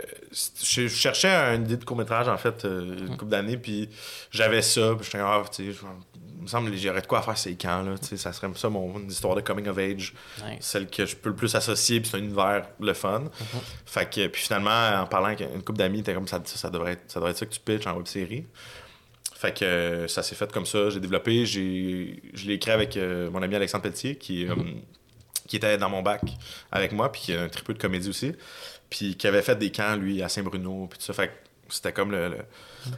je cherchais une idée de court-métrage, en fait, euh, une Mhm. couple d'années, puis j'avais ça, puis j'étais ah, tu sais, me semble que j'aurais de quoi faire ces camps, là, tu sais, ça serait ça mon une histoire de coming of age Nice. celle que je peux le plus associer, puis c'est un univers le fun. Fait que, puis finalement, en parlant avec une couple d'amis, t'es comme ça, ça, devrait être, ça devrait être ça que tu pitches en web série. Fait que euh, ça s'est fait comme ça, j'ai développé, j'ai, je l'ai écrit avec euh, mon ami Alexandre Pelletier, qui, euh, qui était dans mon bac avec moi, puis qui a un triple de comédie aussi, puis qui avait fait des camps, lui, à Saint-Bruno, puis tout ça. Fait que c'était comme le, le,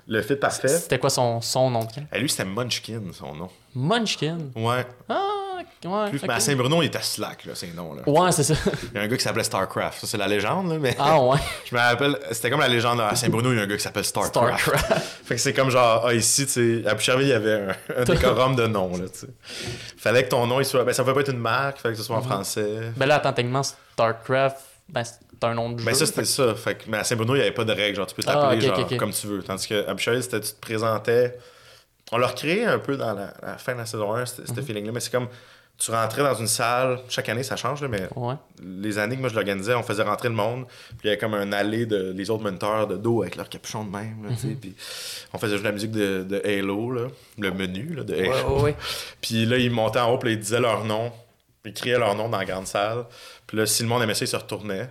le fit parfait. C'était quoi son, son nom de camp? Et lui, c'était Munchkin, son nom. Munchkin? Ouais. Ah, ouais. Plus, mais à Saint-Bruno, il était slack, là, ses noms. Là. Ouais, c'est ça. Il y a un gars qui s'appelait Starcraft. Ça, c'est la légende, là, mais. Ah ouais. *laughs* Je me rappelle, c'était comme la légende à Saint-Bruno, il y a un gars qui s'appelle Starcraft. Starcraft. *laughs* Fait que c'est comme genre, ah, ici, tu sais, à Boucherville, il y avait un, un décorum de nom, là, tu sais. Fallait que ton nom, il soit. Ben, ça pouvait pas être une marque, fallait que ce soit en français. Ben là, attends, techniquement, Starcraft, ben c'est un nom de Ben, jeu. ça, c'était ça. Fait que, mais à Saint-Bruno, il n'y avait pas de règles. Genre, tu peux Ah, t'appeler genre, comme tu veux. Tandis qu'à Boucherville, c'était tu te présentais. On l'a recréé un peu dans la, la fin de la saison 1, ce Mhm. feeling-là, mais c'est comme. Tu rentrais dans une salle, chaque année ça change, là, mais Ouais. les années que moi je l'organisais, on faisait rentrer le monde, puis il y avait comme un allée de les autres menteurs de dos avec leur capuchon de même, là, Mhm. puis on faisait jouer la musique de, de Halo, là, le menu là, de Halo. Ouais, ouais, ouais. *laughs* Puis là, ils montaient en haut, puis là, ils disaient leur nom, ils criaient leur nom dans la grande salle. Puis là, si le monde aimait ça, ils se retournaient.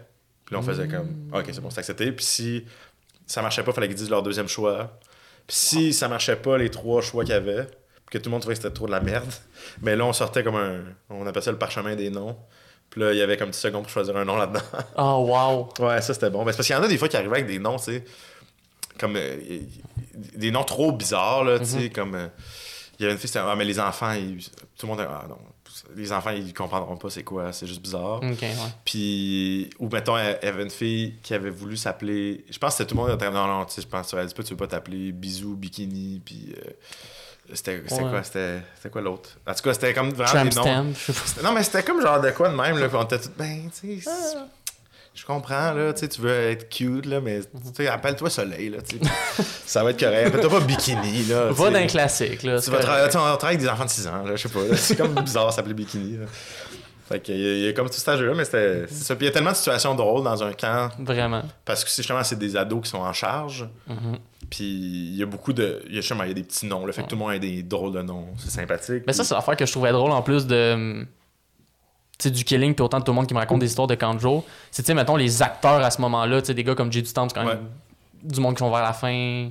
Puis là, on faisait comme, OK, c'est bon, c'est accepté. Puis si ça marchait pas, il fallait qu'ils disent leur deuxième choix. Puis si ça marchait pas, les trois choix qu'il y avait, puis que tout le monde trouvait que c'était trop de la merde, *laughs* mais là, on sortait comme un, on appelait ça le parchemin des noms. Puis là, il y avait comme 10 secondes pour choisir un nom là-dedans. Oh, *laughs* wow. Ouais, ça c'était bon. Ben, c'est parce qu'il y en a des fois qui arrivaient avec des noms, tu sais, comme euh, des noms trop bizarres, là, tu sais, comme. euh, Il y avait une fille, c'était Ah, mais les enfants, ils- tout le monde. Ah non, les enfants, ils comprendront pas c'est quoi, c'est juste bizarre. Ok, ouais. Puis, ou mettons, y avait une fille qui avait voulu s'appeler. Je pense que tout le monde. était, Non, non, tu sais, je pense, elle dit pas, tu veux pas t'appeler Bisou, Bikini, puis. euh, c'était Ouais. quoi C'était c'était quoi l'autre? En tout cas, c'était comme vraiment Tramp des noms. Non, mais c'était comme genre de quoi de même, là. On était tous, ben, tu sais, Ah. Je comprends, là, tu sais, tu veux être cute, là, mais, tu sais, appelle-toi Soleil, là, *laughs* ça va être correct. Appelle-toi pas Bikini, là. Va d'un classique, là. Tu vas correct. tra- tu sais, on travaille avec des enfants de 6 ans, là, je sais pas. C'est comme bizarre, s'appeler Bikini, là. Fait qu'il y, y a comme tout cet jeu-là, mais c'était c'est ça. Puis il y a tellement de situations drôles dans un camp, Vraiment. parce que justement, c'est des ados qui sont en charge. Mhm. Puis il y a beaucoup de. Il y a, justement, il y a des petits noms, là. Fait que tout le monde a des drôles de noms. C'est sympathique. Mais ça, c'est l'affaire que je trouvais drôle en plus de. Du killing, puis autant de tout le monde qui me raconte des histoires de jour. C'est, tu sais, mettons, les acteurs à ce moment-là, tu sais, des gars comme Jay du Temple, c'est quand même du monde qui sont vers la fin.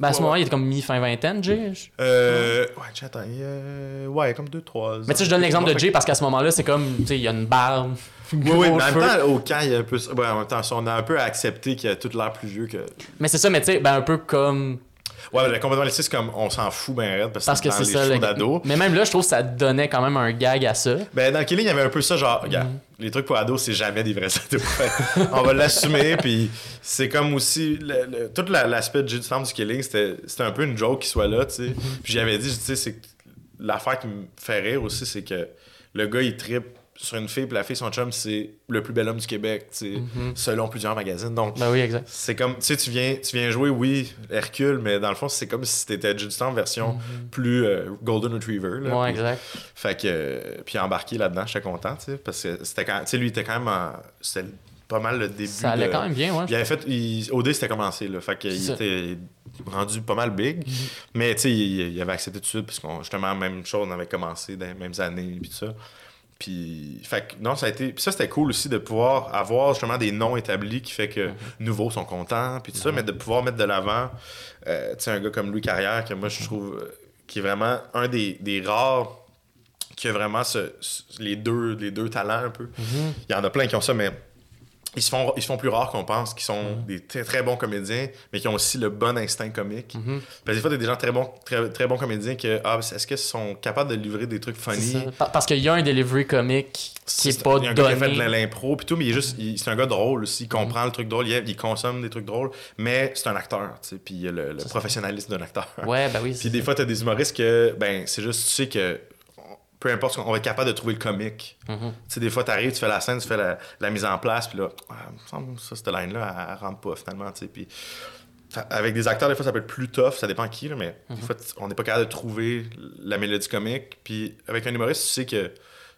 Ben, à ce Ouais, moment-là, ouais. il était comme mi-fin vingtaine, Jay? Euh. Ouais, tiens, attends. il y a- Ouais, comme 2-3 Mais tu sais, je donne l'exemple de Jay parce qu'à ce moment-là, c'est comme, tu sais, il y a une barbe. *laughs* Oui, oui, mais en même temps, au camp, il y a un peu. Ouais, en même temps, on a un peu accepté qu'il y a tout l'air plus vieux que. Mais c'est ça, mais tu sais, ben, un peu comme. Ouais, mais complètement laissé, c'est comme on s'en fout ben raide parce, Parce que dans c'est les ça. le- d'ados. Mais même là, je trouve que ça donnait quand même un gag à ça. Ben, dans le Killing, il y avait un peu ça, genre, regarde, les trucs pour ados, c'est jamais des vrais *laughs* ados. On va l'assumer, *laughs* puis c'est comme aussi. le- le- tout la- l'aspect du du du Killing, c'était c'était un peu une joke qui soit là, tu sais. Puis j'avais dit, tu sais, c'est que l'affaire qui me fait rire aussi, c'est que le gars, il tripe sur une fille, puis la fille, son chum, c'est le plus bel homme du Québec, sais, selon plusieurs magazines. Donc, Ben oui, exact. c'est comme, tu sais, tu viens, tu viens jouer, oui, Hercule, mais dans le fond, c'est comme si t'étais Judy en version plus euh, Golden Retriever. Là, Ouais, Puis- exact. fait que, euh, puis embarqué là-dedans, j'étais content, tu sais, parce que c'était quand, tu sais, lui, il était quand même, en- pas mal le début. Ça allait de- quand même bien, ouais. Il avait fait. Il, OD, c'était commencé, là. Fait qu'il était rendu pas mal big. Mais, tu sais, il, il avait accepté tout de suite, parce qu'on, justement, même chose, on avait commencé dans les mêmes années, puis tout ça. Puis, fait que, non, ça a été. Puis ça, c'était cool aussi de pouvoir avoir justement des noms établis qui fait que nouveaux sont contents, puis tout ça, mais de pouvoir mettre de l'avant, euh, tu sais, un gars comme Louis Carrière, que moi, je trouve, euh, qui est vraiment un des, des rares qui a vraiment ce, ce- les, deux, les deux talents un peu. Il y en a plein qui ont ça, mais ils se font, ils se font plus rares qu'on pense, qui sont des très, très bons comédiens, mais qui ont aussi le bon instinct comique. Mhm. Parce que des fois, t'as des gens très bons, très, très bons comédiens que, ah, est-ce qu'ils sont capables de livrer des trucs funny? Parce qu'il y a un delivery comique qui est pas il y a un gars qui a fait de donné. l'impro puis tout, mais il est juste, il- c'est un gars drôle aussi, il comprend le truc drôle, il, il consomme des trucs drôles, mais c'est un acteur, tu sais, puis il y a le, professionnalisme d'un acteur. Ouais, ben oui. *laughs* Puis des ça. fois, t'as des humoristes que, ben, c'est juste, tu sais que peu importe, on va être capable de trouver le comique. Mhm. Tu sais, des fois, t'arrives, tu fais la scène, tu fais la, la mise en place, puis là, ah, il me semble que ça, cette line-là, elle, elle rentre pas finalement, tu sais. Puis avec des acteurs, des fois, ça peut être plus tough, ça dépend qui, là, mais Mhm. des fois, tu- on n'est pas capable de trouver la mélodie comique. Puis avec un humoriste, tu sais que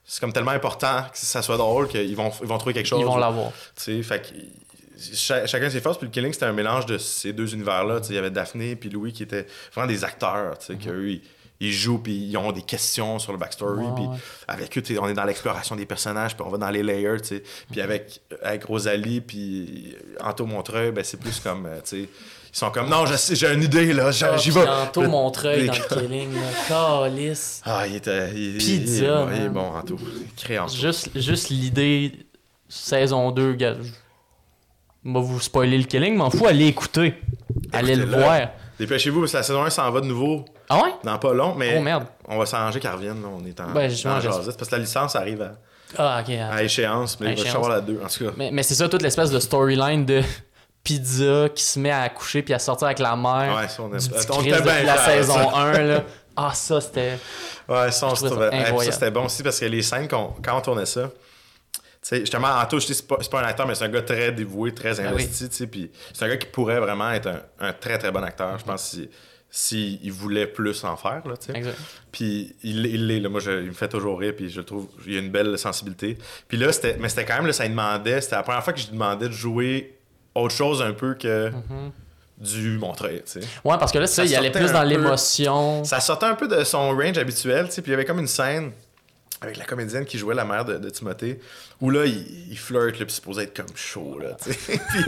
c'est comme tellement important que ça soit drôle qu'ils vont, ils vont trouver quelque chose. Ils vont l'avoir. Tu sais, fait que cha- chacun ses forces. Puis le Killing, c'était un mélange de ces deux univers-là. Tu sais, il y avait Daphné puis Louis qui étaient vraiment des acteurs, tu sais, ils, ils jouent puis ils ont des questions sur le backstory. Puis avec eux, on est dans l'exploration des personnages, puis on va dans les layers, tu sais. Puis avec, avec Rosalie puis Anto Montreuil, ben c'est plus comme, euh, tu sais, ils sont comme, non, j'ai une idée, là, j'y Ah, j'y vais. Anto Montreuil les- dans le killing. Calice. Ah, il était. Il, Pizza, il, bon, il est man. bon, Anto. Juste, juste l'idée, saison 2, gars. Moi, vous spoiler le killing, m'en fous, allez écouter. Allez le voir. Dépêchez-vous, parce que la saison 1 s'en va de nouveau Ah ouais? dans pas long, mais Oh merde. on va s'arranger qu'elle revienne. là, On est en, justement, en jasette, parce que la licence arrive à, Ah, ok. à échéance, mais À il va échéance. savoir la 2. En tout cas, Mais, mais c'est ça, toute l'espèce de storyline de *laughs* pizza qui se met à coucher puis à sortir avec la mère. ouais, ça, on, depuis bien la fiers, saison ça. 1, là. Ah, ça, c'était... *laughs* Ouais, ça, on se ça trouvait. ça, c'était bon aussi parce que les scènes, quand on tournait ça, tu sais, justement, Anto, je dis, c'est pas, un acteur, mais c'est un gars très dévoué, très Ben investi, tu sais, puis c'est un gars qui pourrait vraiment être un, un très, très bon acteur, je pense, si, si il voulait plus en faire, là. Exact. Puis il l'est. Moi, je- il me fait toujours rire, puis je le trouve, il a une belle sensibilité. Puis là, c'était, mais c'était quand même, là, ça lui demandait, c'était la première fois que je lui demandais de jouer autre chose un peu que Mhm. du Montreuil, tu sais. Ouais, parce que là, ça, il allait plus dans l'émotion. Ça sortait un peu de son range habituel, tu sais, puis il y avait comme une scène avec la comédienne qui jouait la mère de, de Timothée, où là, il, il flirte, là, puis c'est supposé être comme chaud, là, tu sais. *laughs* puis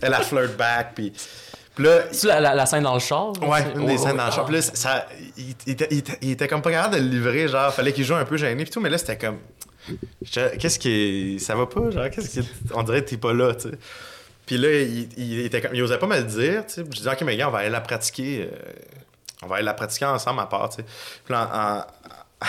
elle a flirt back, puis... Puis là, la, la, la scène dans le char? Ouais, une des oh, scènes oh, dans le. Là, ça, il, il était, il était- comme pas capable de le livrer, genre, fallait qu'il joue un peu gêné pis tout, mais là, c'était comme. Qu'est-ce qui. Ça va pas, genre, qu'est-ce qui. On dirait que t'es pas là, tu sais. Puis là, il, était comme- il osait pas me le dire, tu sais. Je disais, ok, mais gars, on va aller la pratiquer. euh, on va aller la pratiquer ensemble à part, tu sais. Puis là, en-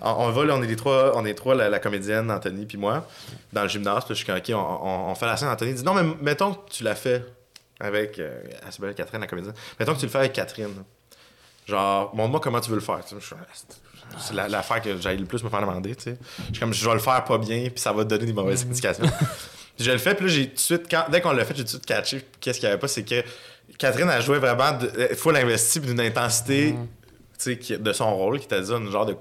*laughs* en- on va, là, on est les trois, on est trois, la, la comédienne, Anthony, puis moi, dans le gymnase. Puis là, je suis comme, ok, on, on- on fait la scène. Anthony dit, non, mais mettons que tu l'as fait avec. Euh, elle s'appelle Catherine, la comédienne. Mettons que tu le fais avec Catherine. Genre, montre-moi comment tu veux le faire. ah, c'est- C'est la- l'affaire que j'aille le plus me faire demander, tu sais. Je suis comme, je vais le faire pas bien, puis ça va te donner des mauvaises indications. Puis *laughs* je le fais, puis là, j'ai tout de suite, quand- dès qu'on l'a fait, j'ai tout de suite catché. Qu'est-ce qu'il y avait pas, c'est que Catherine a joué vraiment de, full investi, d'une intensité, tu sais, de son rôle, qui t'a dit un genre de,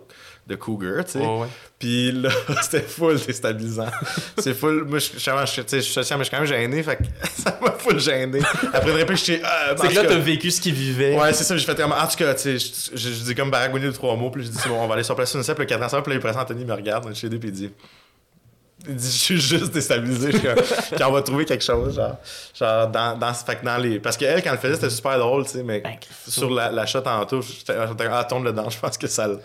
de cougar, tu sais. Ouais. Puis là, *laughs* c'était full déstabilisant. c'est full. Moi, je, je, je, je, je suis social, mais je suis quand même gêné, fait que *laughs* ça m'a full gêné. Après réplique, je suis. Ah, C'est que là, t'as vécu ce qu'il vivait. Ouais, c'est ça, j'ai fait comme. En tout cas, tu sais, je, je, je dis comme baragouiner de trois mots, puis je dis, bon, on va aller sur place une simple, le cadran ça, puis là, ça, Anthony me regarde, chez deux, puis il dit. Il dit, je suis juste déstabilisé, je Puis *laughs* on va trouver quelque chose, genre. Genre, dans, dans, fait que dans les. Parce qu'elle, quand elle le faisait, c'était super drôle, tu sais, mais Ben, sur la, la shot en tout, j'étais, j'étais, ah, tombe dedans, je pense que ça le,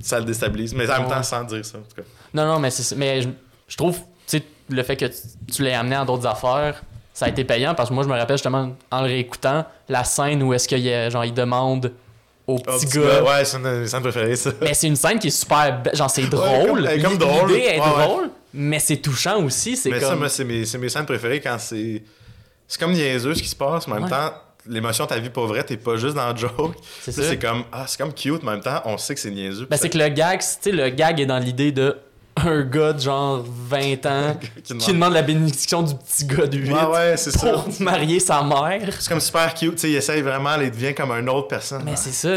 ça le déstabilise. Mais en même temps, sans dire ça, en tout cas. Non, non, mais, mais je, je trouve, tu sais, le fait que tu, tu l'aies amené en d'autres affaires, ça a été payant parce que moi, je me rappelle justement, en le réécoutant, la scène où est-ce qu'il y a, genre, il demande au petit gars. Ouais, c'est une scène préférée, ça. Mais c'est une scène qui est super. Genre, c'est drôle. comme- elle est comme L'idée drôle. est Ouais, ouais. Mais c'est touchant aussi. C'est Mais ça, moi, c'est mes, c'est mes scènes préférées quand c'est. C'est comme niaiseux ce qui se passe, mais en même temps, l'émotion de ta vie pas vraie, t'es pas juste dans le joke. C'est ça. C'est comme, ah, c'est comme cute, mais en même temps, on sait que c'est niaiseux. Ben, c'est que le gag, tu le gag est dans l'idée de un gars de genre 20 ans *laughs* Qui demande- qui demande la bénédiction du petit gars de 8 Ouais, ouais, c'est ça. pour marier sa mère. C'est comme super cute, tu sais, il essaye vraiment, il devient comme une autre personne. Mais c'est ça.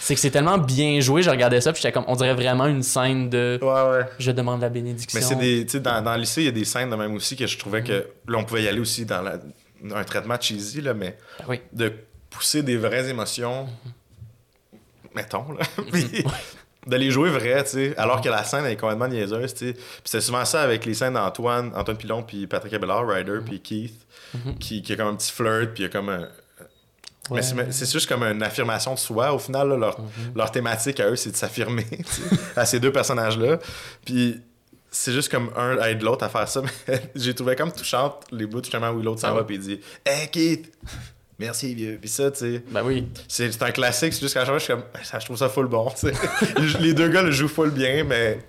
C'est que c'est tellement bien joué. Je regardais ça, puis j'étais comme, on dirait vraiment une scène de Ouais, ouais. je demande la bénédiction. Mais c'est des. Tu sais, dans, dans le lycée, il y a des scènes de même aussi que je trouvais que. Là, on pouvait y aller aussi dans la- un traitement cheesy, là, mais Ben oui. de pousser des vraies émotions. Mettons, là. Puis de les jouer vraies, tu sais. Alors que la scène elle est complètement niaiseuse, tu sais. Puis c'était souvent ça avec les scènes d'Antoine, Antoine Pilon, puis Patrick Abelard, Ryder, puis Keith, qui, qui a comme un petit flirt, puis il y a comme un. Mais Ouais. c'est- c'est juste comme une affirmation de soi. Au final, là, leur, leur thématique à eux, c'est de s'affirmer *laughs* à ces deux personnages-là. Puis c'est juste comme un aide l'autre à faire ça. *laughs* Mais j'ai trouvé comme touchante les bouts justement où l'autre s'en Ah va puis il dit Hey Keith, merci vieux. Puis ça, tu sais, Ben oui. c'est un classique. C'est juste qu'à chaque fois, je suis comme ça, je trouve ça full bon. tu sais. *laughs* les deux gars le jouent full bien, mais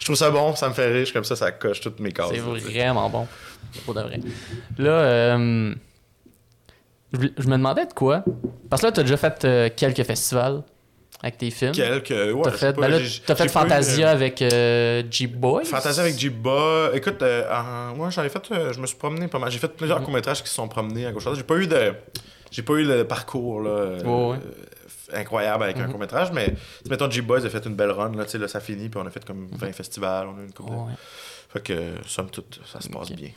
je trouve ça bon, ça me fait rire. Je suis comme ça, ça coche toutes mes cases. C'est vraiment bon. Pour de vrai. Là, euh, je me demandais de quoi. Parce que là, t'as déjà fait euh, quelques festivals avec tes films. Quelques. Ouais, T'as fait, ben fait j'ai pas eu, Fantasia euh, avec euh, G-Boy. Fantasia avec Jiba. Écoute, euh, moi j'en ai fait, euh, je me suis promené pas mal. J'ai fait plusieurs courts-métrages qui se sont promenés à gauche. J'ai pas eu de, j'ai pas eu le parcours là, euh, Ouais, euh, incroyable avec un court-métrage, mais mettons G-Boys a fait une belle run là, tu sais là ça finit puis on a fait comme 20 festivals, on a eu une couple de-. Fait que somme toute ça se passe bien.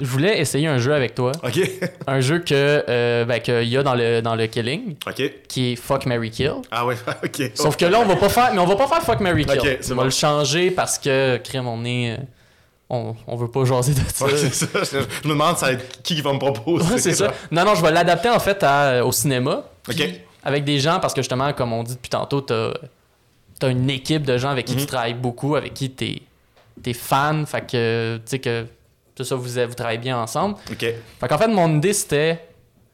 Je voulais essayer un jeu avec toi. Ok, Un jeu que euh, ben, qu'il y a dans le, dans le Killing, ok. qui est Fuck Mary Kill. Ah ouais, *laughs* ok. Sauf que là, on va pas faire, mais on va pas faire Fuck Mary Kill. On bon. va le changer parce que, crème, on est. euh, On, on veut pas jaser de ça. Ouais, c'est ça. Je me demande ça qui va me proposer. Ouais, c'est ça. Non, non, je vais l'adapter en fait à- au cinéma. Ok. Avec des gens, parce que justement, comme on dit depuis tantôt, t'as as une équipe de gens avec qui Mhm. tu travailles beaucoup, avec qui t'es es fan. Fait que, tu sais que tout ça, vous, vous travaillez bien ensemble. Ok, Fait qu'en fait, mon idée, c'était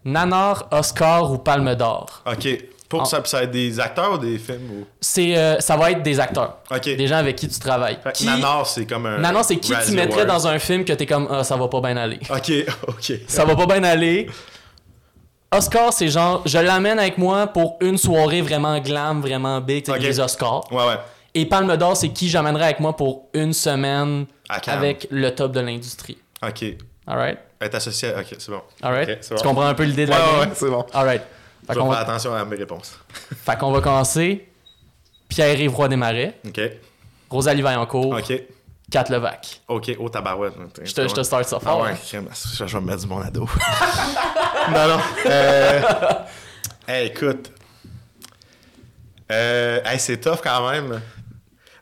Nanar, Oscar ou Palme d'Or. ok. Pour ça, ça va être des acteurs ou des films ou... C'est, euh, ça va être des acteurs, Ok. des gens avec qui tu travailles. Qui... Nanar, c'est comme un. Nanar, c'est qui tu mettrais dans un film que t'es comme, ah, ça va pas bien aller. Ok, *laughs* ok. ça va pas bien aller. Oscar, c'est genre, je l'amène avec moi pour une soirée vraiment glam, vraiment big, tu sais, Ok. les Oscars. Ouais, ouais. Et Palme d'Or, c'est qui j'amènerais avec moi pour une semaine. Avec le top de l'industrie. Ok. Alright? Être associé. à- Ok, c'est bon. Alright? Ok, c'est tu bon. comprends un peu l'idée de Ouais, la ouais, game? ouais, c'est bon. Alright. Fait Je qu'on vais faire va, attention à mes réponses. *laughs* fait qu'on va commencer. Pierre-Yves Roy Desmarais, Ok. Rosalie Vaillancourt, Ok. Kat Levac. Ok. Oh, tabarouette. Je te, je te start ça Ah fort. ouais, hein. crème, je je vais me mettre du bon ado. *laughs* non, non. Euh... *laughs* hey, écoute. Euh... Hey, c'est tough quand même.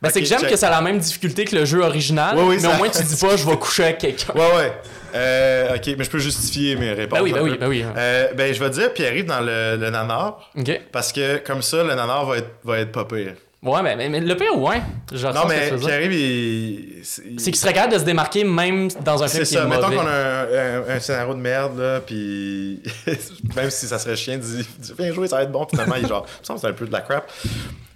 Ben, c'est que j'aime que ça a la même difficulté que le jeu original, Oui, oui, mais ça- au moins tu dis pas je vais coucher avec quelqu'un. Ouais, ouais. Euh, ok, mais je peux justifier mes réponses. Ben oui, ben un oui, ben oui. Euh, ben, je vais dire Pierre-Yves dans le, le nanar. Ok. Parce que comme ça, le nanar va être, va être pas pire. Ouais, mais, mais, mais le pire, ouais. Ressens Non, mais dire. Pierre-Yves, il. C'est qu'il serait capable de se démarquer même dans un film qui est ça, mettons qu'on a un, un- un scénario de merde, là, puis *laughs* même si ça serait chiant, dis, dis viens jouer, ça va être bon, finalement, il genre, il me semble que c'est un peu de la crap.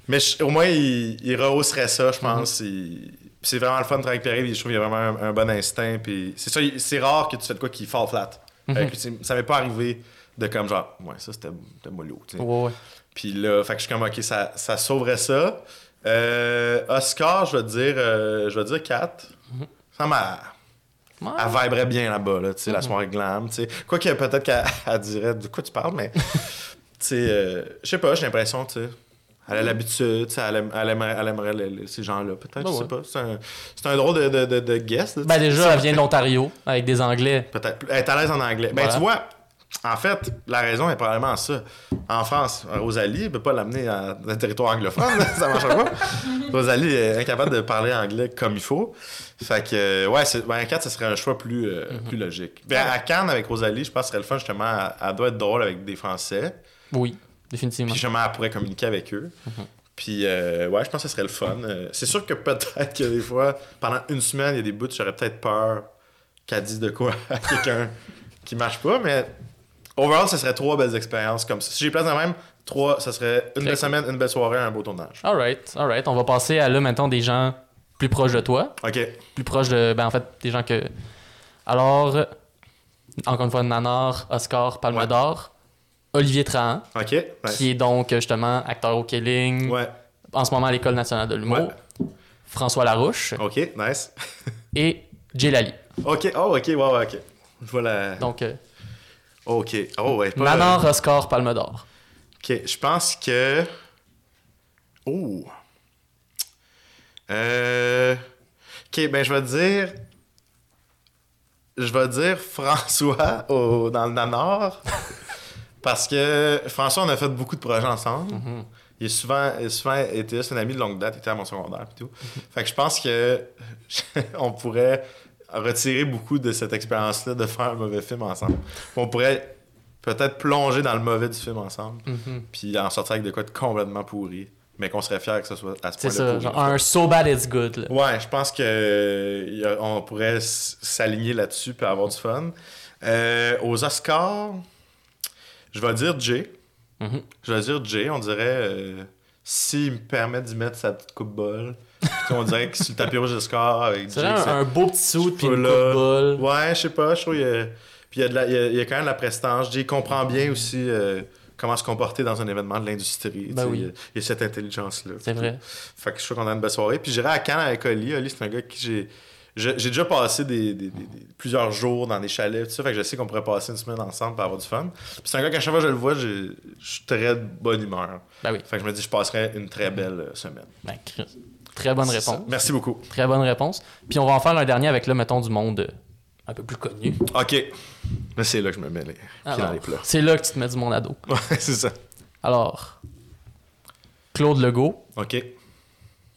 Mais je- au moins, il, il rehausserait ça, je pense. Mhm. puis c'est vraiment le fun de travailler avec Pierre-Yves, je trouve qu'il a vraiment un, un bon instinct, puis c'est ça, c'est rare que tu fais de quoi qui fall flat. Mhm. C'est- ça m'est pas arrivé de comme genre, ouais, ça c'était mollo, tu sais. Ouais, ouais. Puis là, fait que je suis comme, ok, ça, ça sauverait ça. Euh, Oscar, je vais te dire, euh, je vais te dire 4. Ça m'a. Ouais. Elle viberait bien là-bas, là, tu sais, la soirée glam, tu sais. Quoi que peut-être qu'elle elle dirait de quoi tu parles, mais, *laughs* tu sais, euh, je sais pas, j'ai l'impression, tu sais. Elle a l'habitude, elle, aime- elle aimerait, elle aimerait les- les- ces gens-là, peut-être, Ben je sais ouais. pas. C'est un, drôle de, de, de, de guest. Ben déjà, elle vient de l'Ontario avec des Anglais. Peut-être. Elle est à l'aise en anglais. Ben, Voilà. tu vois, en fait, la raison est probablement ça. En France, Rosalie ne peut pas l'amener dans un territoire anglophone, *laughs* ça marche pas. Rosalie est incapable de parler anglais comme il faut. Fait que, euh, ouais, ben, à 4, ce serait un choix plus, euh, plus logique. Ben, à Cannes, avec Rosalie, je pense que ce serait le fun, justement. Elle doit être drôle avec des Français. Oui, définitivement. Puis, justement, elle pourrait communiquer avec eux. Puis, euh, ouais, je pense que ce serait le fun. Euh, c'est sûr que peut-être que des fois, pendant une semaine, il y a des bouts, j'aurais peut-être peur qu'elle dise de quoi à quelqu'un qui marche pas, mais overall, ce serait trois belles expériences comme ça. Si j'ai place de même, trois, ça serait une Très belle cool. semaine, une belle soirée, un beau tournage. Alright, alright. On va passer à là maintenant des gens plus proches de toi. Ok. Plus proches de. Ben en fait, des gens que. Alors, encore une fois, Nanar, Oscar, Palme Ouais. d'Or, Olivier Trahan. Nice. qui est donc justement acteur au Killing, Ouais. en ce moment à l'École nationale de l'humour, François Larouche Ok. Nice. *laughs* et Jay Lally. ok. Oh, ok. Ouais, ok. La. Donc, euh, Ok. Oh, ouais. Pas... Oscar, Palme d'Or. Ok. Je pense que. Oh! Euh... Ok, ben je vais dire... Je vais dire François au... dans le Nord. *laughs* parce que François, on a fait beaucoup de projets ensemble. Mhm. Il est souvent, il souvent été c'est un ami de longue date, il était à mon secondaire et tout. Fait que je pense que *laughs* on pourrait retirer beaucoup de cette expérience-là de faire un mauvais film ensemble. On pourrait peut-être plonger dans le mauvais du film ensemble, Mhm. puis en sortir avec de quoi de complètement pourri, mais qu'on serait fier que ce soit à ce C'est point-là ça, pourri. genre un so bad it's good. Là. Ouais, je pense que a- on pourrait s'aligner là-dessus puis avoir du fun. Euh, aux Oscars, je vais dire Jay. Mhm. Je vais dire Jay, on dirait euh, s'il me permet d'y mettre sa petite coupe bol. on dirait que sur le tapis rouge Oscar avec C'est Jay. un, ça- un beau petit suit puis une coupe bol. Ouais, je sais pas, je trouve qu'il y a, puis il y, a de la- il y a- il y a quand même de la prestance. Jay comprend bien aussi euh, comment se comporter dans un événement de l'industrie. Ben oui. Il y a- il y a cette intelligence-là. C'est vrai. Fait que je suis a une belle soirée. Puis j'irai à Cannes avec Oli. Oli, c'est un gars qui j'ai. J'ai déjà passé des, des- des- des- plusieurs jours dans des chalets, tout ça. Fait que je sais qu'on pourrait passer une semaine ensemble pour avoir du fun. Puis c'est un gars qu'à chaque fois que je le vois, je suis très de bonne humeur. Ben oui. Fait que je me dis, je passerai une très belle euh, semaine. Ben. Très bonne réponse. Merci beaucoup. Très bonne réponse. Puis on va en faire un dernier avec, là, mettons, du monde euh, un peu plus connu. OK. Là, c'est là que je me mets les pieds Alors, dans les plats. C'est là que tu te mets du monde à dos. *laughs* Ouais, c'est ça. Alors, Claude Legault, OK.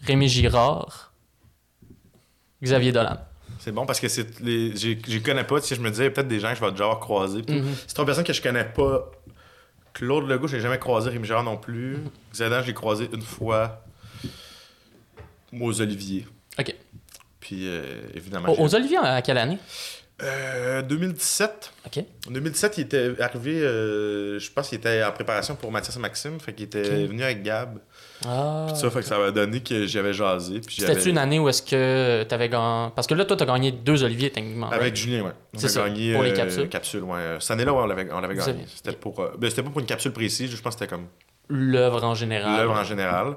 Rémi Girard, Xavier Dolan. C'est bon parce que c'est les... je les connais pas. Tu sais, je me disais, il y a peut-être des gens que je vais déjà avoir croisés. Mhm. C'est trois personnes que je connais pas. Claude Legault, je l'ai jamais croisé. Rémi Girard non plus. Mhm. Xadan, je l'ai croisé une fois aux Oliviers. OK. Puis euh, évidemment. Aux, aux Oliviers, à quelle année? Euh, 2017. OK. En 2017, il était arrivé, euh, je pense qu'il était en préparation pour Mathias et Maxime. Fait qu'il était venu avec Gab. Ah. Puis ça, fait que ça m'a donné que j'avais jasé. C'était-tu une année où est-ce que t'avais gagné... Parce que là, toi, t'as gagné deux Oliviers, techniquement. Avec right? Julien, ouais. On ça, gagné pour les euh, capsules. ouais. Cette année-là, ouais, on l'avait, gagné. C'était pour. euh, ben, c'était pas pour une capsule précise, je pense que c'était comme L'œuvre en général. l'œuvre en général.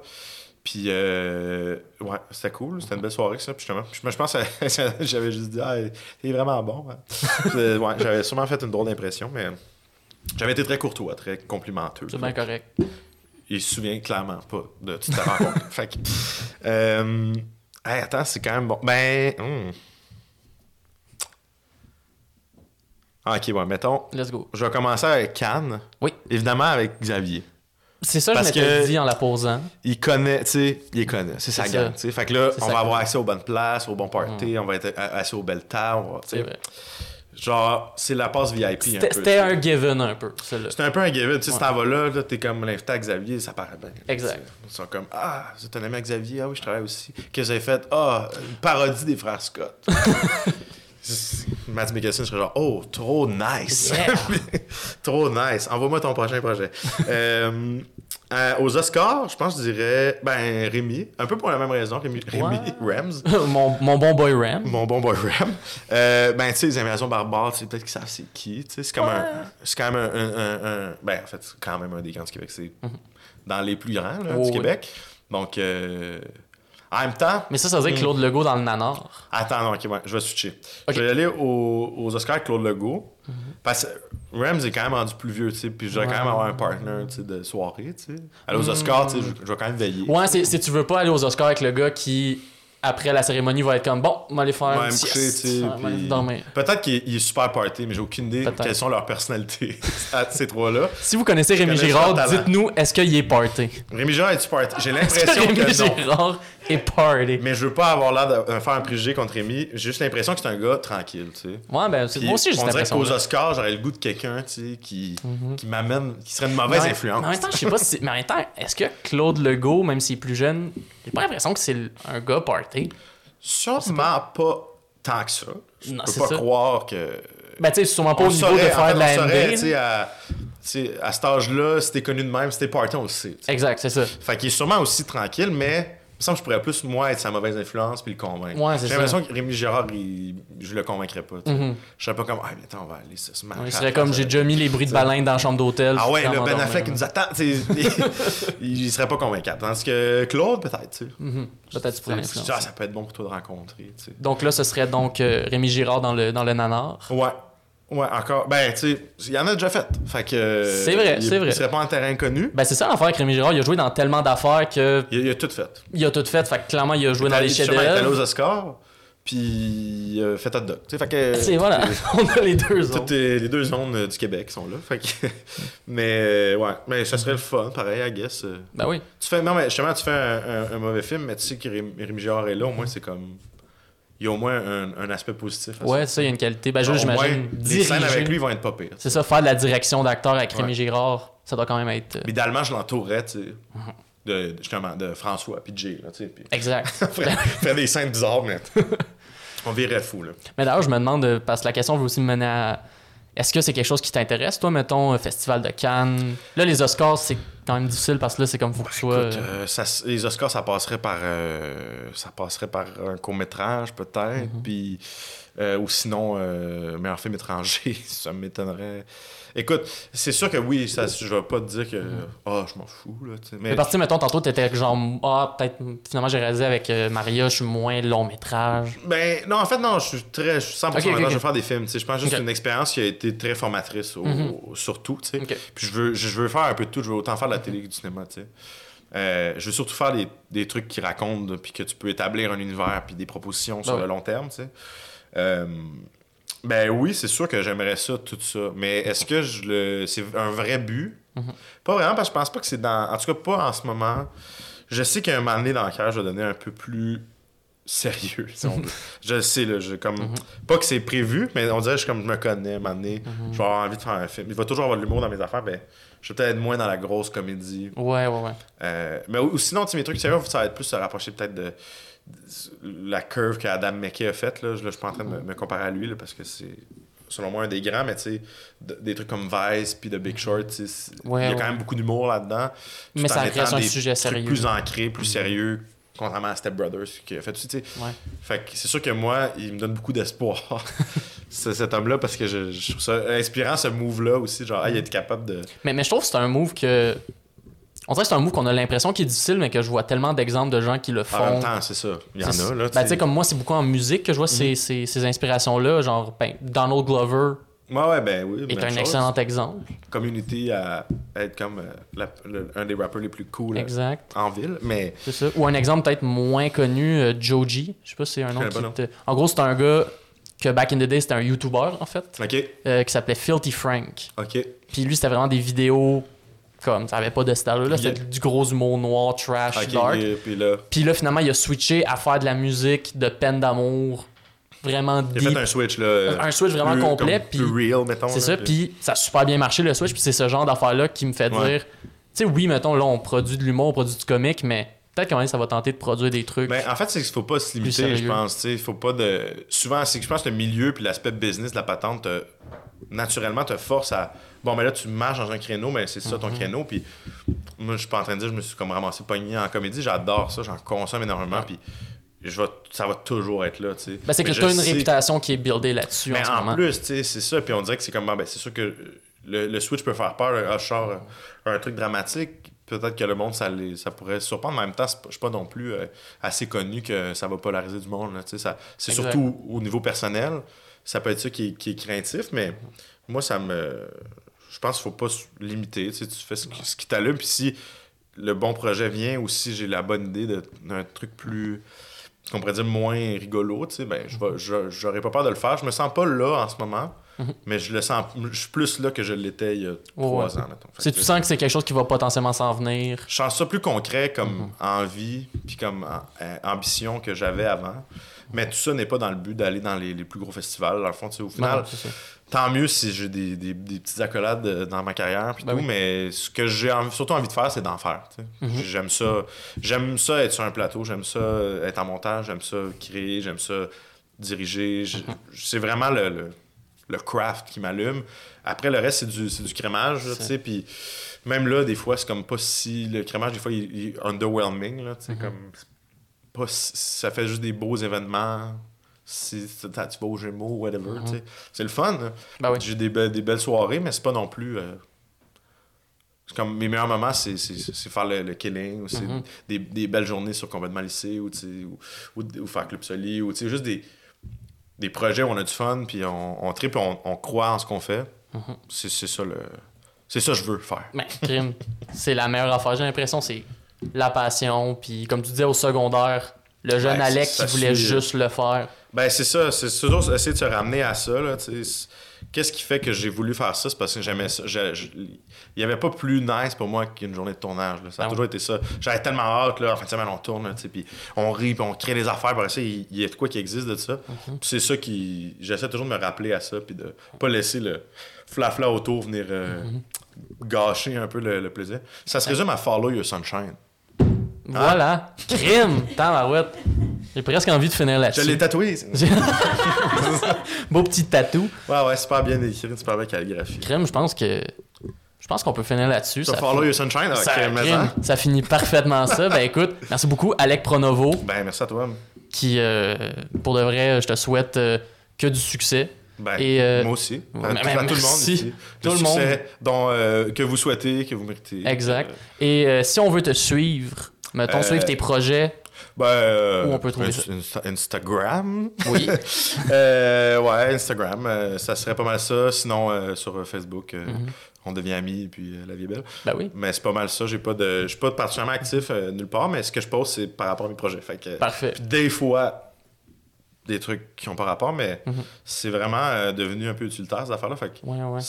Puis, euh, ouais, c'était cool. C'était une belle soirée, ça. Puis, justement, je, je pense que *laughs* j'avais juste dit, ah, il est vraiment bon. hein. *laughs* Ouais, j'avais sûrement fait une drôle d'impression, mais j'avais été très courtois, très complimenteux. C'est bien correct. Il se souvient clairement pas de toute la rencontre. *laughs* fait que, euh, hey, attends, c'est quand même bon. Ben, hmm. Ah, ok, ouais, mettons, Let's go. je vais commencer avec Cannes. Oui. Évidemment avec Xavier. C'est ça, Parce je m'étais dit en la posant. Il connaît, tu sais, il connaît. C'est sa gang, tu sais. Fait que là, on va avoir accès aux bonnes places, aux bons parties, on va être a- assis aux belles tables. C'est vrai. Genre, c'est la passe VIP un C'était peu. c'était un given un peu, celle-là. C'est un peu un given. Tu sais, si Ouais. vas là, là t'es comme l'invité à Xavier, ça paraît bien. Exact. Ils sont comme Ah, c'est un ami à Xavier, ah oui, je travaille aussi. Qu'est-ce que avez fait? Ah, une parodie des frères Scott. *laughs* Matt Mikkelsen serait genre Oh, trop nice. Yeah. *laughs* trop nice. Envoie-moi ton prochain projet. *laughs* Euh, euh, aux Oscars, je pense que je dirais ben Rémi. Un peu pour la même raison, Rémi, Rémi. *laughs* Rams. mon, mon bon boy Ram. Mon bon boy Ram. Euh, ben, tu sais, les invasions barbares, tu sais, peut-être qu'ils savent c'est qui. Tu sais, c'est comme un. C'est quand même un, un- Ben, en fait, c'est quand même un des grands du Québec. C'est dans les plus grands là, Oh, du oui. Québec. Donc, en même temps. Mais ça, ça veut dire Claude Legault dans le nanar. Attends, non, ok, ouais, je vais switcher. Je vais aller aux, aux Oscars avec Claude Legault. Parce que Rams est quand même rendu plus vieux, tu sais. Puis je vais quand même avoir un partner, de soirée, tu sais. Aller aux Oscars, tu sais, je, je vais quand même veiller. Ouais, si tu veux pas aller aux Oscars avec le gars qui, après la cérémonie, va être comme bon, on va aller faire Ouais, un petit puis-. Peut-être qu'il est- est super party, mais j'ai aucune idée Peut-être. quelles sont leurs personnalités *laughs* à ces trois-là. Si vous connaissez Rémi Girard, dites-nous, est-ce qu'il est party? Rémi Girard est-tu party? J'ai *laughs* que l'impression Rémi que non. Girard *laughs* est party? Mais je veux pas avoir l'air de faire un préjugé contre Rémi. J'ai juste l'impression que c'est un gars tranquille, tu sais. Ouais, ben, Puis moi aussi, j'ai on dirait qu'aux Oscars, j'aurais le goût de quelqu'un, tu sais, qui, qui m'amène, qui serait une mauvaise Mais en- influence. Mais en même temps, je sais pas si. Mais en même temps, est-ce que Claude Legault, même s'il est plus jeune, j'ai pas l'impression que c'est un gars party? Sûrement pas tant que ça. Je Non, peux pas ça. croire que. Ben, tu sais, sûrement pas On au niveau saurait, de en faire fait, de la saurait, à, à cet âge-là, si t'es connu de même, si t'es party, on le sait. Exact, c'est ça. Fait qu'il est sûrement aussi tranquille, mais il me semble que je pourrais plus, moi, être sa mauvaise influence puis le convaincre. Ouais, J'ai ça. l'impression que Rémi Gérard, il- je le convaincrai pas. sais. Mhm. Je serais pas comme, ah, mais attends, on va aller se marcher Il serait comme j'ai déjà mis les bruits de baleine dans la chambre d'hôtel. Ah ouais, le Ben Affleck, il nous attend. *laughs* il, il serait pas convaincant. Tandis que Claude, peut-être, tu sais. Mhm. Peut-être tu pourrais Tu l'influencer. sais, ah, ça peut être bon pour toi de rencontrer, tu sais. Donc là, ce serait donc euh, Rémi Girard dans le, dans le nanar. Ouais. Ouais, encore. Ben, tu sais, il y en a déjà fait. Fait que. C'est vrai, c'est vrai. Il serait pas en terrain inconnu. Ben, c'est ça l'affaire avec Rémi Girard. Il a joué dans tellement d'affaires que Il, il a tout fait. il a tout fait. Fait que clairement, il a joué dans les Justement, Il est allé aux. Oscars, puis il a fait hot dog. Tu sais, fait que. C'est voilà. *laughs* On a les deux Toutes autres. les les deux zones euh, du Québec sont là. Fait que... *laughs* mais euh, ouais, mais ça serait le fun, pareil, I guess. euh. Ben oui. Tu fais, non, mais justement, tu fais un, un- un mauvais film, mais tu sais que Rémi Girard est là, au moins, c'est comme. Il y a au moins un, un aspect positif. à Ouais, ça, il y a une qualité. Ben, juste, j'imagine. Les scènes avec lui vont être pas pires. C'est ça, faire de la direction d'acteur avec Ouais. Rémi Girard, ça doit quand même être. euh, Mais Idéalement, je l'entourerais, tu sais, Mhm. de, justement, de François, puis Jay, là, tu sais. Exact. *laughs* faire, faire des scènes bizarres, mais. *laughs* On virait fou, là. Mais d'ailleurs, je me demande, euh, parce que la question veut aussi me mener à. Est-ce que c'est quelque chose qui t'intéresse, toi, mettons, festival de Cannes? Là, les Oscars, c'est quand même difficile parce que là, c'est comme faut que tu sois. Écoute, euh, ça les Oscars, ça passerait par euh, ça passerait par un court métrage peut-être, Mhm. puis euh, ou sinon euh, meilleur film étranger, *laughs* ça m'étonnerait. Écoute, c'est sûr que oui, ça, je vais pas te dire que ah je m'en fous là, mais Mais parce que, mettons, tantôt, t'étais genre, ah, peut-être, finalement, j'ai réalisé avec euh, Maria, je suis moins long métrage. ben non en fait non, je suis très je suis 100% Ok, ok, d'accord, ok. je veux faire des films, tu sais, je pense juste Ok. une expérience qui a été très formatrice au, surtout, tu sais. Ok. Puis je veux, je veux faire un peu de tout. Je veux autant faire de la télé que du cinéma, tu sais. Euh, je veux surtout faire des, des trucs qui racontent, puis que tu peux établir un univers, puis des propositions sur Ah ouais. le long terme, tu sais. Euh, ben oui, c'est sûr que j'aimerais ça, tout ça. Mais est-ce que je le c'est un vrai but? Pas vraiment, parce que je pense pas que c'est dans... En tout cas, pas en ce moment. Je sais qu'à un moment donné, dans le cœur, je vais donner un peu plus sérieux, si on veut. *laughs* Je le sais, là, je, comme... Pas que c'est prévu, mais on dirait que je, comme je me connais, un moment donné, je vais avoir envie de faire un film. Il va toujours avoir de l'humour dans mes affaires, ben, je vais peut-être être moins dans la grosse comédie. Ouais, ouais, ouais. Euh, mais ou, sinon, mes trucs sérieux, ça va être plus se rapprocher peut-être de la curve qu'Adam McKay a faite. Là. Je, je suis pas en train de me, me comparer à lui, là, parce que c'est, selon moi, un des grands, mais tu sais, de- des trucs comme Vice puis The Big Short, Ouais, il y a ouais. quand même beaucoup d'humour là-dedans. tout Mais ça reste un des sujet sérieux. plus ancré, plus sérieux, contrairement à Step Brothers qui a fait tu sais. Ouais. Fait que c'est sûr que moi, il me donne beaucoup d'espoir, *laughs* ce- cet homme-là, parce que je, je trouve ça inspirant, ce move-là aussi. Genre, ah, il est capable de. Mais, mais je trouve que c'est un move que. On dirait que c'est un move qu'on a l'impression qu'il est difficile, mais que je vois tellement d'exemples de gens qui le font. En même temps, c'est ça. Il y en a, là. Ben, tu sais, comme moi, c'est beaucoup en musique que je vois Mhm. ces, ces, ces inspirations-là. Genre, ben, Donald Glover Ouais, ouais, ben oui. est un chose. excellent exemple. Community à être comme euh, la- le- un des rappeurs les plus cool euh, Exact. en ville, mais C'est ça. Ou un exemple peut-être moins connu, euh, Joji. Je sais pas si c'est un nom qui te- En gros, c'est un gars que back in the day, c'était un YouTuber, en fait, ok, euh, qui s'appelait Filthy Frank. ok, Puis lui, c'était vraiment des vidéos comme ça avait pas de style là, c'était du gros humour noir, trash, dark. et puis là, Puis là, finalement, il a switché à faire de la musique de peine d'amour, vraiment il a fait un switch là. Un switch vraiment plus- complet, puis- real, mettons. C'est là, ça, puis ça a super bien marché le switch, puis c'est ce genre d'affaire-là qui me fait Ouais. dire, tu sais, oui, mettons, là, on produit de l'humour, on produit du comique, mais peut-être quand même ça va tenter de produire des trucs. Ben, en fait, c'est qu'il faut pas se limiter, je pense. tu sais, faut pas de. Souvent, c'est que je pense que le milieu puis l'aspect business de la patente, te- naturellement, te force à. Bon, mais là, tu marches dans un créneau, mais c'est ça ton Mhm. créneau. Puis moi, je suis pas en train de dire, je me suis comme ramassé pogné en comédie. J'adore ça, j'en consomme énormément. Puis je vais, ça va toujours être là, tu sais. Ben, c'est que tu as une sais- réputation qui est buildée là-dessus Mais en ce en moment. plus, tu sais, c'est ça. Puis on dirait que c'est comme, ben, c'est sûr que le, le switch peut faire peur. Ah, je sors euh, un truc dramatique. Peut-être que le monde, ça, les- ça pourrait surprendre. Mais en même temps, je suis pas non plus euh, assez connu que ça va polariser du monde. là, tu sais, ça- C'est surtout au niveau personnel. Ça peut être ça qui est, qui est craintif, mais moi, ça me. Je pense qu'il faut pas se limiter. Tu, sais, tu fais ce, qui- ce qui t'allume. Puis si le bon projet vient ou si j'ai la bonne idée de- d'un truc plus qu'on pourrait dire moins rigolo, tu sais, ben, je vais- je- j'aurais pas peur de le faire. Je me sens pas là en ce moment, Mhm. mais je le sens, je suis plus là que je l'étais il y a trois ouais. ans. Si tu sens que c'est quelque chose qui va potentiellement s'en venir? Je sens ça plus concret comme Mhm. envie puis comme euh, ambition que j'avais avant. Mais tout ça n'est pas dans le but d'aller dans les, les plus gros festivals. Dans le fond, tu sais, au final, Non, tant mieux si j'ai des, des, des petites accolades euh, dans ma carrière puis Ben tout, oui. mais ce que j'ai surtout envie de faire, c'est d'en faire. tu sais. Mhm. J'aime ça. J'aime ça être sur un plateau, j'aime ça être en montage, j'aime ça créer, j'aime ça diriger. C'est vraiment le, le, le craft qui m'allume. Après, le reste, c'est du, c'est du crémage, tu sais, puis même là, des fois, c'est comme pas si... Le crémage, des fois, il, il est underwhelming, là, tu sais, Mhm. comme... Pas si- ça fait juste des beaux événements. Si tu vas au Gémeaux, whatever, tu sais. C'est le fun. Ben oui. J'ai des, be- des belles soirées, mais c'est pas non plus. euh, c'est comme mes meilleurs moments, c'est, c'est, c'est faire le, le killing, ou c'est Mhm. des, des belles journées sur complètement lycée, ou, ou, ou, ou faire Club Soli, ou juste des. Des projets où on a du fun, puis on, on tripe, on, on croit en ce qu'on fait. Mhm. C'est c'est ça le. C'est ça que je veux faire. C'est la meilleure affaire. J'ai l'impression c'est la passion. Puis comme tu disais au secondaire, le jeune Ouais, Alec qui voulait suit, juste le faire. Ben, c'est ça. C'est toujours essayer de se ramener à ça, là, Qu'est-ce qui fait que j'ai voulu faire ça? C'est parce que j'aimais ça. Il n'y avait pas plus nice pour moi qu'une journée de tournage. là. Ça a Ah toujours été ça. J'avais tellement hâte, là, en fin de semaine, on tourne, puis on rit, puis on crée des affaires. Après ça, il y a de quoi qui existe de ça. Mhm. Puis c'est ça qui... J'essaie toujours de me rappeler à ça, puis de pas laisser le flafla autour venir euh, Mhm. gâcher un peu le, le plaisir. Ça se résume à Follow Your Sunshine. Voilà. Crime! Tabarouette. J'ai presque envie de finir Je là-dessus. l'ai tatoué. *laughs* Beau petit tatou. Ouais, ouais, super bien écrit, super bien calligraphie. Crime, je pense que. Je pense qu'on peut finir là-dessus. Ça, Follow Your Sunshine, ça, mais crime. ça. Finit parfaitement ça. *laughs* Ben écoute, merci beaucoup, Alec Pronovo, Ben, merci à toi. qui, euh, pour de vrai, je te souhaite euh, que du succès. Ben, Et, euh, moi aussi. Euh, mais- tout, à tout le monde ici. Tout le succès monde. dont, euh, que vous souhaitez, que vous méritez. Exact. Euh, Et euh, si on veut te suivre, mettons, Euh, suivre tes projets, ben, euh, Où on peut trouver Inst- Insta- Instagram. oui. *laughs* Euh, ouais, Instagram. euh, ça serait pas mal ça. Sinon, euh, sur euh, Facebook, euh, Mhm. on devient amis, puis euh, la vie est belle. Ben oui. Mais c'est pas mal ça. J'ai pas de, je suis pas particulièrement actif euh, nulle part, mais ce que je pose, c'est par rapport à mes projets. Fait que, Parfait. Puis des fois, des trucs qui ont pas rapport, mais Mhm. c'est vraiment euh, devenu un peu utilitaire, ces affaires-là. Fait Ouais, ouais.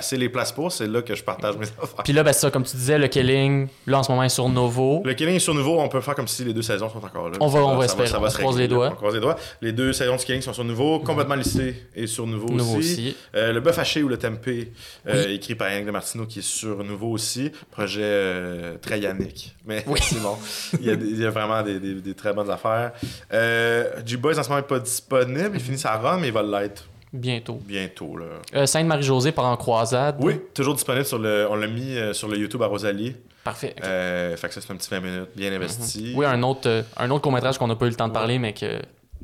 c'est les places pour, c'est là que je partage mes affaires. Puis là, ben ça, comme tu disais, le Killing, là en ce moment est sur Novo. Le Killing est sur nouveau, on peut faire comme si les deux saisons sont encore là. On va- on va ça espérer, ça on se croise régler, les doigts. là. On croise les doigts. Les deux saisons du Killing sont sur nouveau, complètement lissé et sur nouveau, Nouveau aussi. aussi. Euh, le bœuf haché ou le tempeh, euh, Oui. écrit par Yannick de Martino, qui est sur nouveau aussi. Projet euh, très Yannick. Mais Oui. *laughs* c'est bon. Il y, a, des- il y a vraiment des, des- des très bonnes affaires. Euh, G-Boys en ce moment n'est pas disponible. Il finit sa run, mais il va l'être Bientôt. bientôt. Là. Euh, Sainte-Marie-Josée part en croisade. Oui, toujours disponible sur le. On l'a mis euh, sur le YouTube à Rosalie. Parfait. ok. Euh, fait que ça, c'est un petit 20 minutes bien investi. Oui, un autre, euh, un autre court-métrage qu'on n'a pas eu le temps de parler, mais que.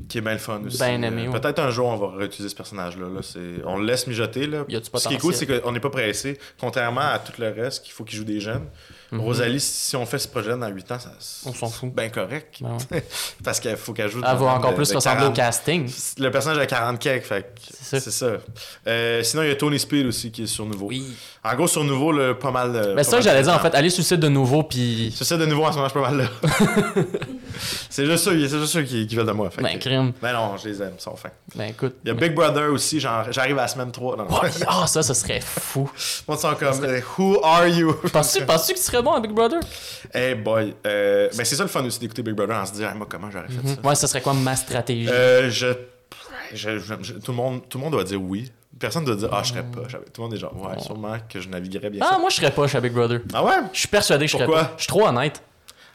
Qui est bien le fun aussi. Ben aimé, Euh, ouais. Peut-être un jour, on va réutiliser ce personnage-là. Là. C'est- On le laisse mijoter. Là. Y a du Ce qui est cool, c'est qu'on n'est pas pressé. Contrairement à tout le reste, qu'il faut qu'il joue des jeunes. Mhm. Rosalie, si on fait ce projet dans 8 ans, ça, On s'en fout. bien correct. Ben ouais. *laughs* Parce qu'il faut qu'elle joue. Elle va encore de- plus de ressembler 40. au casting. Le personnage a 40 cakes, fait que C'est ça. c'est ça. Euh, sinon, il y a Tony Speed aussi qui est sur nouveau. Oui. En gros, sur nouveau, là, pas mal. euh, Mais pas ça, mal j'allais dire, en fait, aller sur le site de nouveau, puis. C'est ça de nouveau en ce moment, je suis pas mal là. *laughs* c'est juste ça, c'est juste ça qui, qui veulent de moi. fait Ben, que- crime. Ben non, je les aime, ils sont fins. Ben, écoute. Il y a Big Brother aussi, j'arrive à la semaine 3. Non, non. Oh, Ah, ça, ça serait fou. Moi, ils sont comme, euh, Who are you? Penses-tu penses-tu que tu serais bon à Big Brother? hey boy. Euh, ben, c'est ça le fun aussi d'écouter Big Brother en se disant, moi, comment j'aurais fait ça? Ouais, ça serait quoi ma stratégie? Euh, je, je- je- je- tout, le monde, tout le monde doit dire oui. Personne doit dire, ah, je serais pas. J'avais- Tout le monde est genre, ouais, sûrement que je naviguerais bien. Ah, ça. moi, je serais pas chez Big Brother. Ah ouais? Je suis persuadé que je serais. Je suis trop honnête.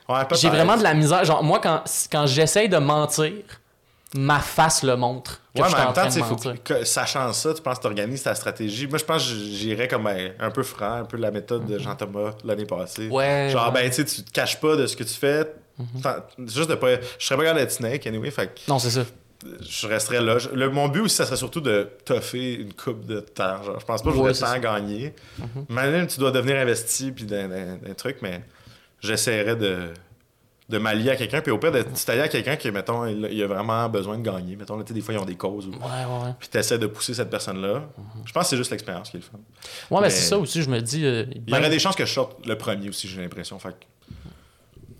Ouais. J'ai vraiment de la misère. Genre, moi, quand, quand j'essaye de mentir, ma face le montre. Que Ouais, je mais en même temps, faut que, sachant ça, tu penses que tu organises ta stratégie. Moi, je pense que j'irais comme ben, un peu franc, un peu la méthode de Jean-Thomas l'année passée. Ouais. Genre, ouais. ben, tu sais, tu te caches pas de ce que tu fais. T'en- Juste de pas. Je serais pas capable d'être snake, anyway. Fait Non, c'est ça. je resterais là. Le, mon but aussi, ça serait surtout de toffer une coupe de temps. Genre, je pense pas que j'aurais c'est le temps ça. à gagner. Même tu dois devenir investi puis d'un truc, mais j'essaierais de, de m'allier à quelqu'un. Puis au pire, de t'allier à quelqu'un qui, mettons, il, il a vraiment besoin de gagner. Mettons, là, tu sais, des fois, ils ont des causes. Ou... Ouais, ouais, ouais. Puis t'essaies de pousser cette personne-là. Je pense que c'est juste l'expérience qui est le fun. Ouais, mais, Mais- c'est ça aussi, je me dis. euh, Il y ben- aurait des chances que je sorte le premier aussi, j'ai l'impression. Fait que...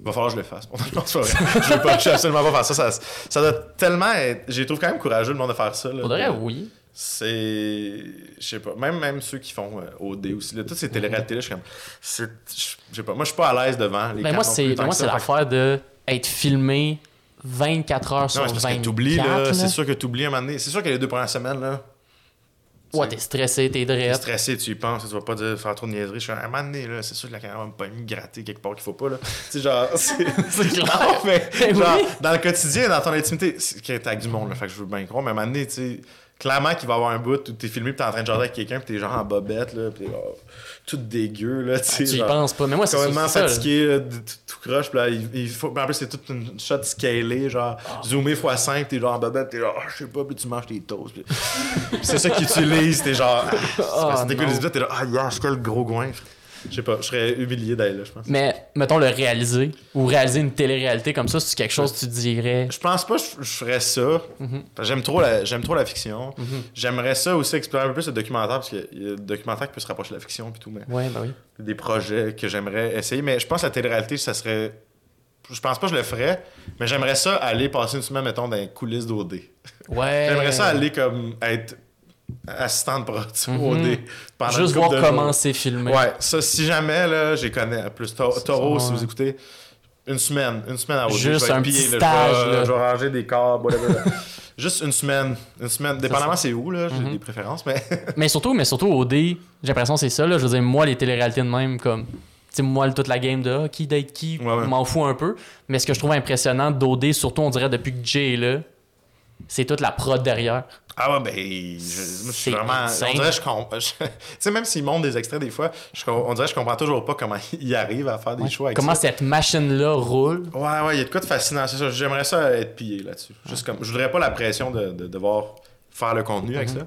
Va falloir que je le fasse. *laughs* Non, c'est pas vrai. je veux pas, je veux absolument pas faire ça. Ça, ça doit tellement être. J'ai trouve quand même courageux le monde de faire ça. là. Faudrait, oui. C'est. Je sais pas. Même, même ceux qui font euh, OD aussi. Là, toutes ces téléréalités-là, je suis comme. Je sais pas. Moi, je suis pas à l'aise devant les moi, c'est tant ben, moi, c'est l'affaire de être filmé 24 heures sur Non, mais c'est parce 24. que t'oublies, là. là. C'est sûr que t'oublies un moment donné. C'est sûr que les deux premières semaines, là. Ouais, t'es stressé, t'es T'es drette. stressé, tu y penses, tu vas pas dire, faire trop de niaiseries. Je suis un moment donné, là, c'est sûr que la caméra va me pas me gratter quelque part qu'il faut pas, là. *laughs* tu sais, genre, *laughs* c'est. *laughs* Clair. Non, mais, Ben genre, oui. dans le quotidien, dans ton intimité, c'est t'es avec du monde, là, fait que je veux bien croire, mais à un moment donné, tu sais, clairement qu'il va y avoir un bout où t'es filmé pis t'es en train de jaser avec quelqu'un pis t'es genre en bobette, là, pis t'es oh, tout dégueu, là, tu sais. Ah, Tu y genre, penses pas. Mais moi, c'est complètement fatigué, là, tout, tout croche, pis là, il, il faut. en plus, c'est toute une shot scalée, genre, Ah. zoomé x5, t'es genre en bobette, t'es genre, Ah, je sais pas, pis tu manges tes toasts, pis- *laughs* c'est ça qu'ils utilisent, t'es genre, ah, Ah, c'est dégueu, les t'es là, ah, yes, quel gros goin. Je sais pas, je serais humilié d'aller là, je pense. Mais, mettons, le réaliser, ou réaliser une télé-réalité comme ça, c'est quelque chose que tu dirais? Je pense pas que je, je ferais ça. Mhm. J'aime trop, la, trop la fiction. Mhm. J'aimerais ça aussi explorer un peu plus le documentaire, parce qu'il y a le documentaire qui peut se rapprocher de la fiction et tout, mais Ouais, bah oui. des projets que j'aimerais essayer. Mais je pense que la télé-réalité, ça serait. Je pense pas que je le ferais, mais j'aimerais ça aller passer une semaine, mettons, dans les coulisses d'OD. Ouais. *laughs* J'aimerais ça aller comme être assistant de production Mhm. OD pendant Juste voir comment c'est filmé. Ouais, ça, si jamais, là, j'ai connais. Plus Taureau, si vous écoutez, une semaine, une semaine à OD. Juste je vais être un petit là, stage, Je vais, là. je vais ranger des corps, whatever. *laughs* Juste une semaine. Une semaine. Dépendamment c'est où, là, j'ai Mhm. des préférences, mais. *laughs* Mais surtout, mais surtout au D, j'ai l'impression que c'est ça. Là. Je veux dire, moi, les téléréalités de même, comme. Tu sais, moi, toute la game de ah, qui date qui, Ouais, ouais. m'en fous un peu. Mais ce que je trouve impressionnant d'OD, surtout, on dirait depuis que Jay est là, c'est toute la prod derrière. Ah ouais, ben, je, je suis vraiment. insane. On dirait que je comprends. *laughs* Tu sais, même s'ils montrent des extraits des fois, je on dirait que je comprends toujours pas comment *laughs* ils arrivent à faire des Ouais. choix avec Comment ça. cette machine-là roule. Ouais, ouais, il y a de quoi de fascinant, c'est ça. J'aimerais ça être pillé là-dessus. Juste comme. Je voudrais pas la pression de, de devoir faire le contenu avec Mhm. ça.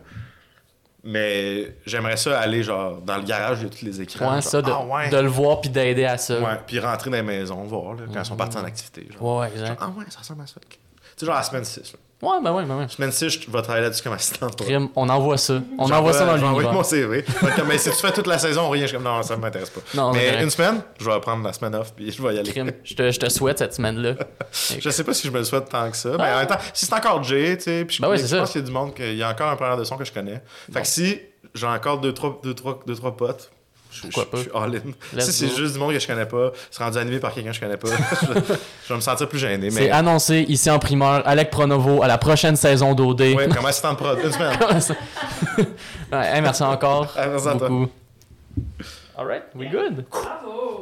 Mais j'aimerais ça aller, genre, dans le garage, a tous les écrans. Ouais, genre, ça, de, ah, ouais. de le voir puis d'aider à ça. Ouais, puis rentrer dans les maisons, voir, là, quand ils sont partis en activité. Genre. Ouais, exact. Ah ouais, ça ressemble à ça. Tu sais, genre, la semaine 6. Là. Ouais, ben ouais, ben ouais. Semaine 6, je vais travailler là-dessus comme assistant. Crime, on envoie ça. On envoie ça dans envoyer l'univers. mon CV. Comme, mais si tu fais toute la saison, rien, je suis comme, non, ça m'intéresse pas. Non, mais correct. une semaine, je vais prendre la semaine off, puis je vais y aller. Crime, je te, je te souhaite cette semaine-là. *laughs* Je sais pas si je me le souhaite tant que ça. Mais Ah. en même temps, si c'est encore Jay, tu sais, puis je, Ben ouais, je pense qu'il y a du monde, qu'il y a encore un preneur de son que je connais. Fait que si j'ai encore deux, trois, deux, trois, deux, trois potes, je, Pourquoi je- pas? je suis all-in. Si c'est juste du monde que je connais pas, c'est rendu animé par quelqu'un que je connais pas, *laughs* je, je vais me sentir plus gêné. C'est Mais annoncé ici en primeur, Alec Pronovo à la prochaine saison d'OD. ouais, comme assistant de prod, une semaine. *laughs* *laughs* ouais, hey, merci encore. Ah, merci à toi. beaucoup. Alright, we good. Bravo!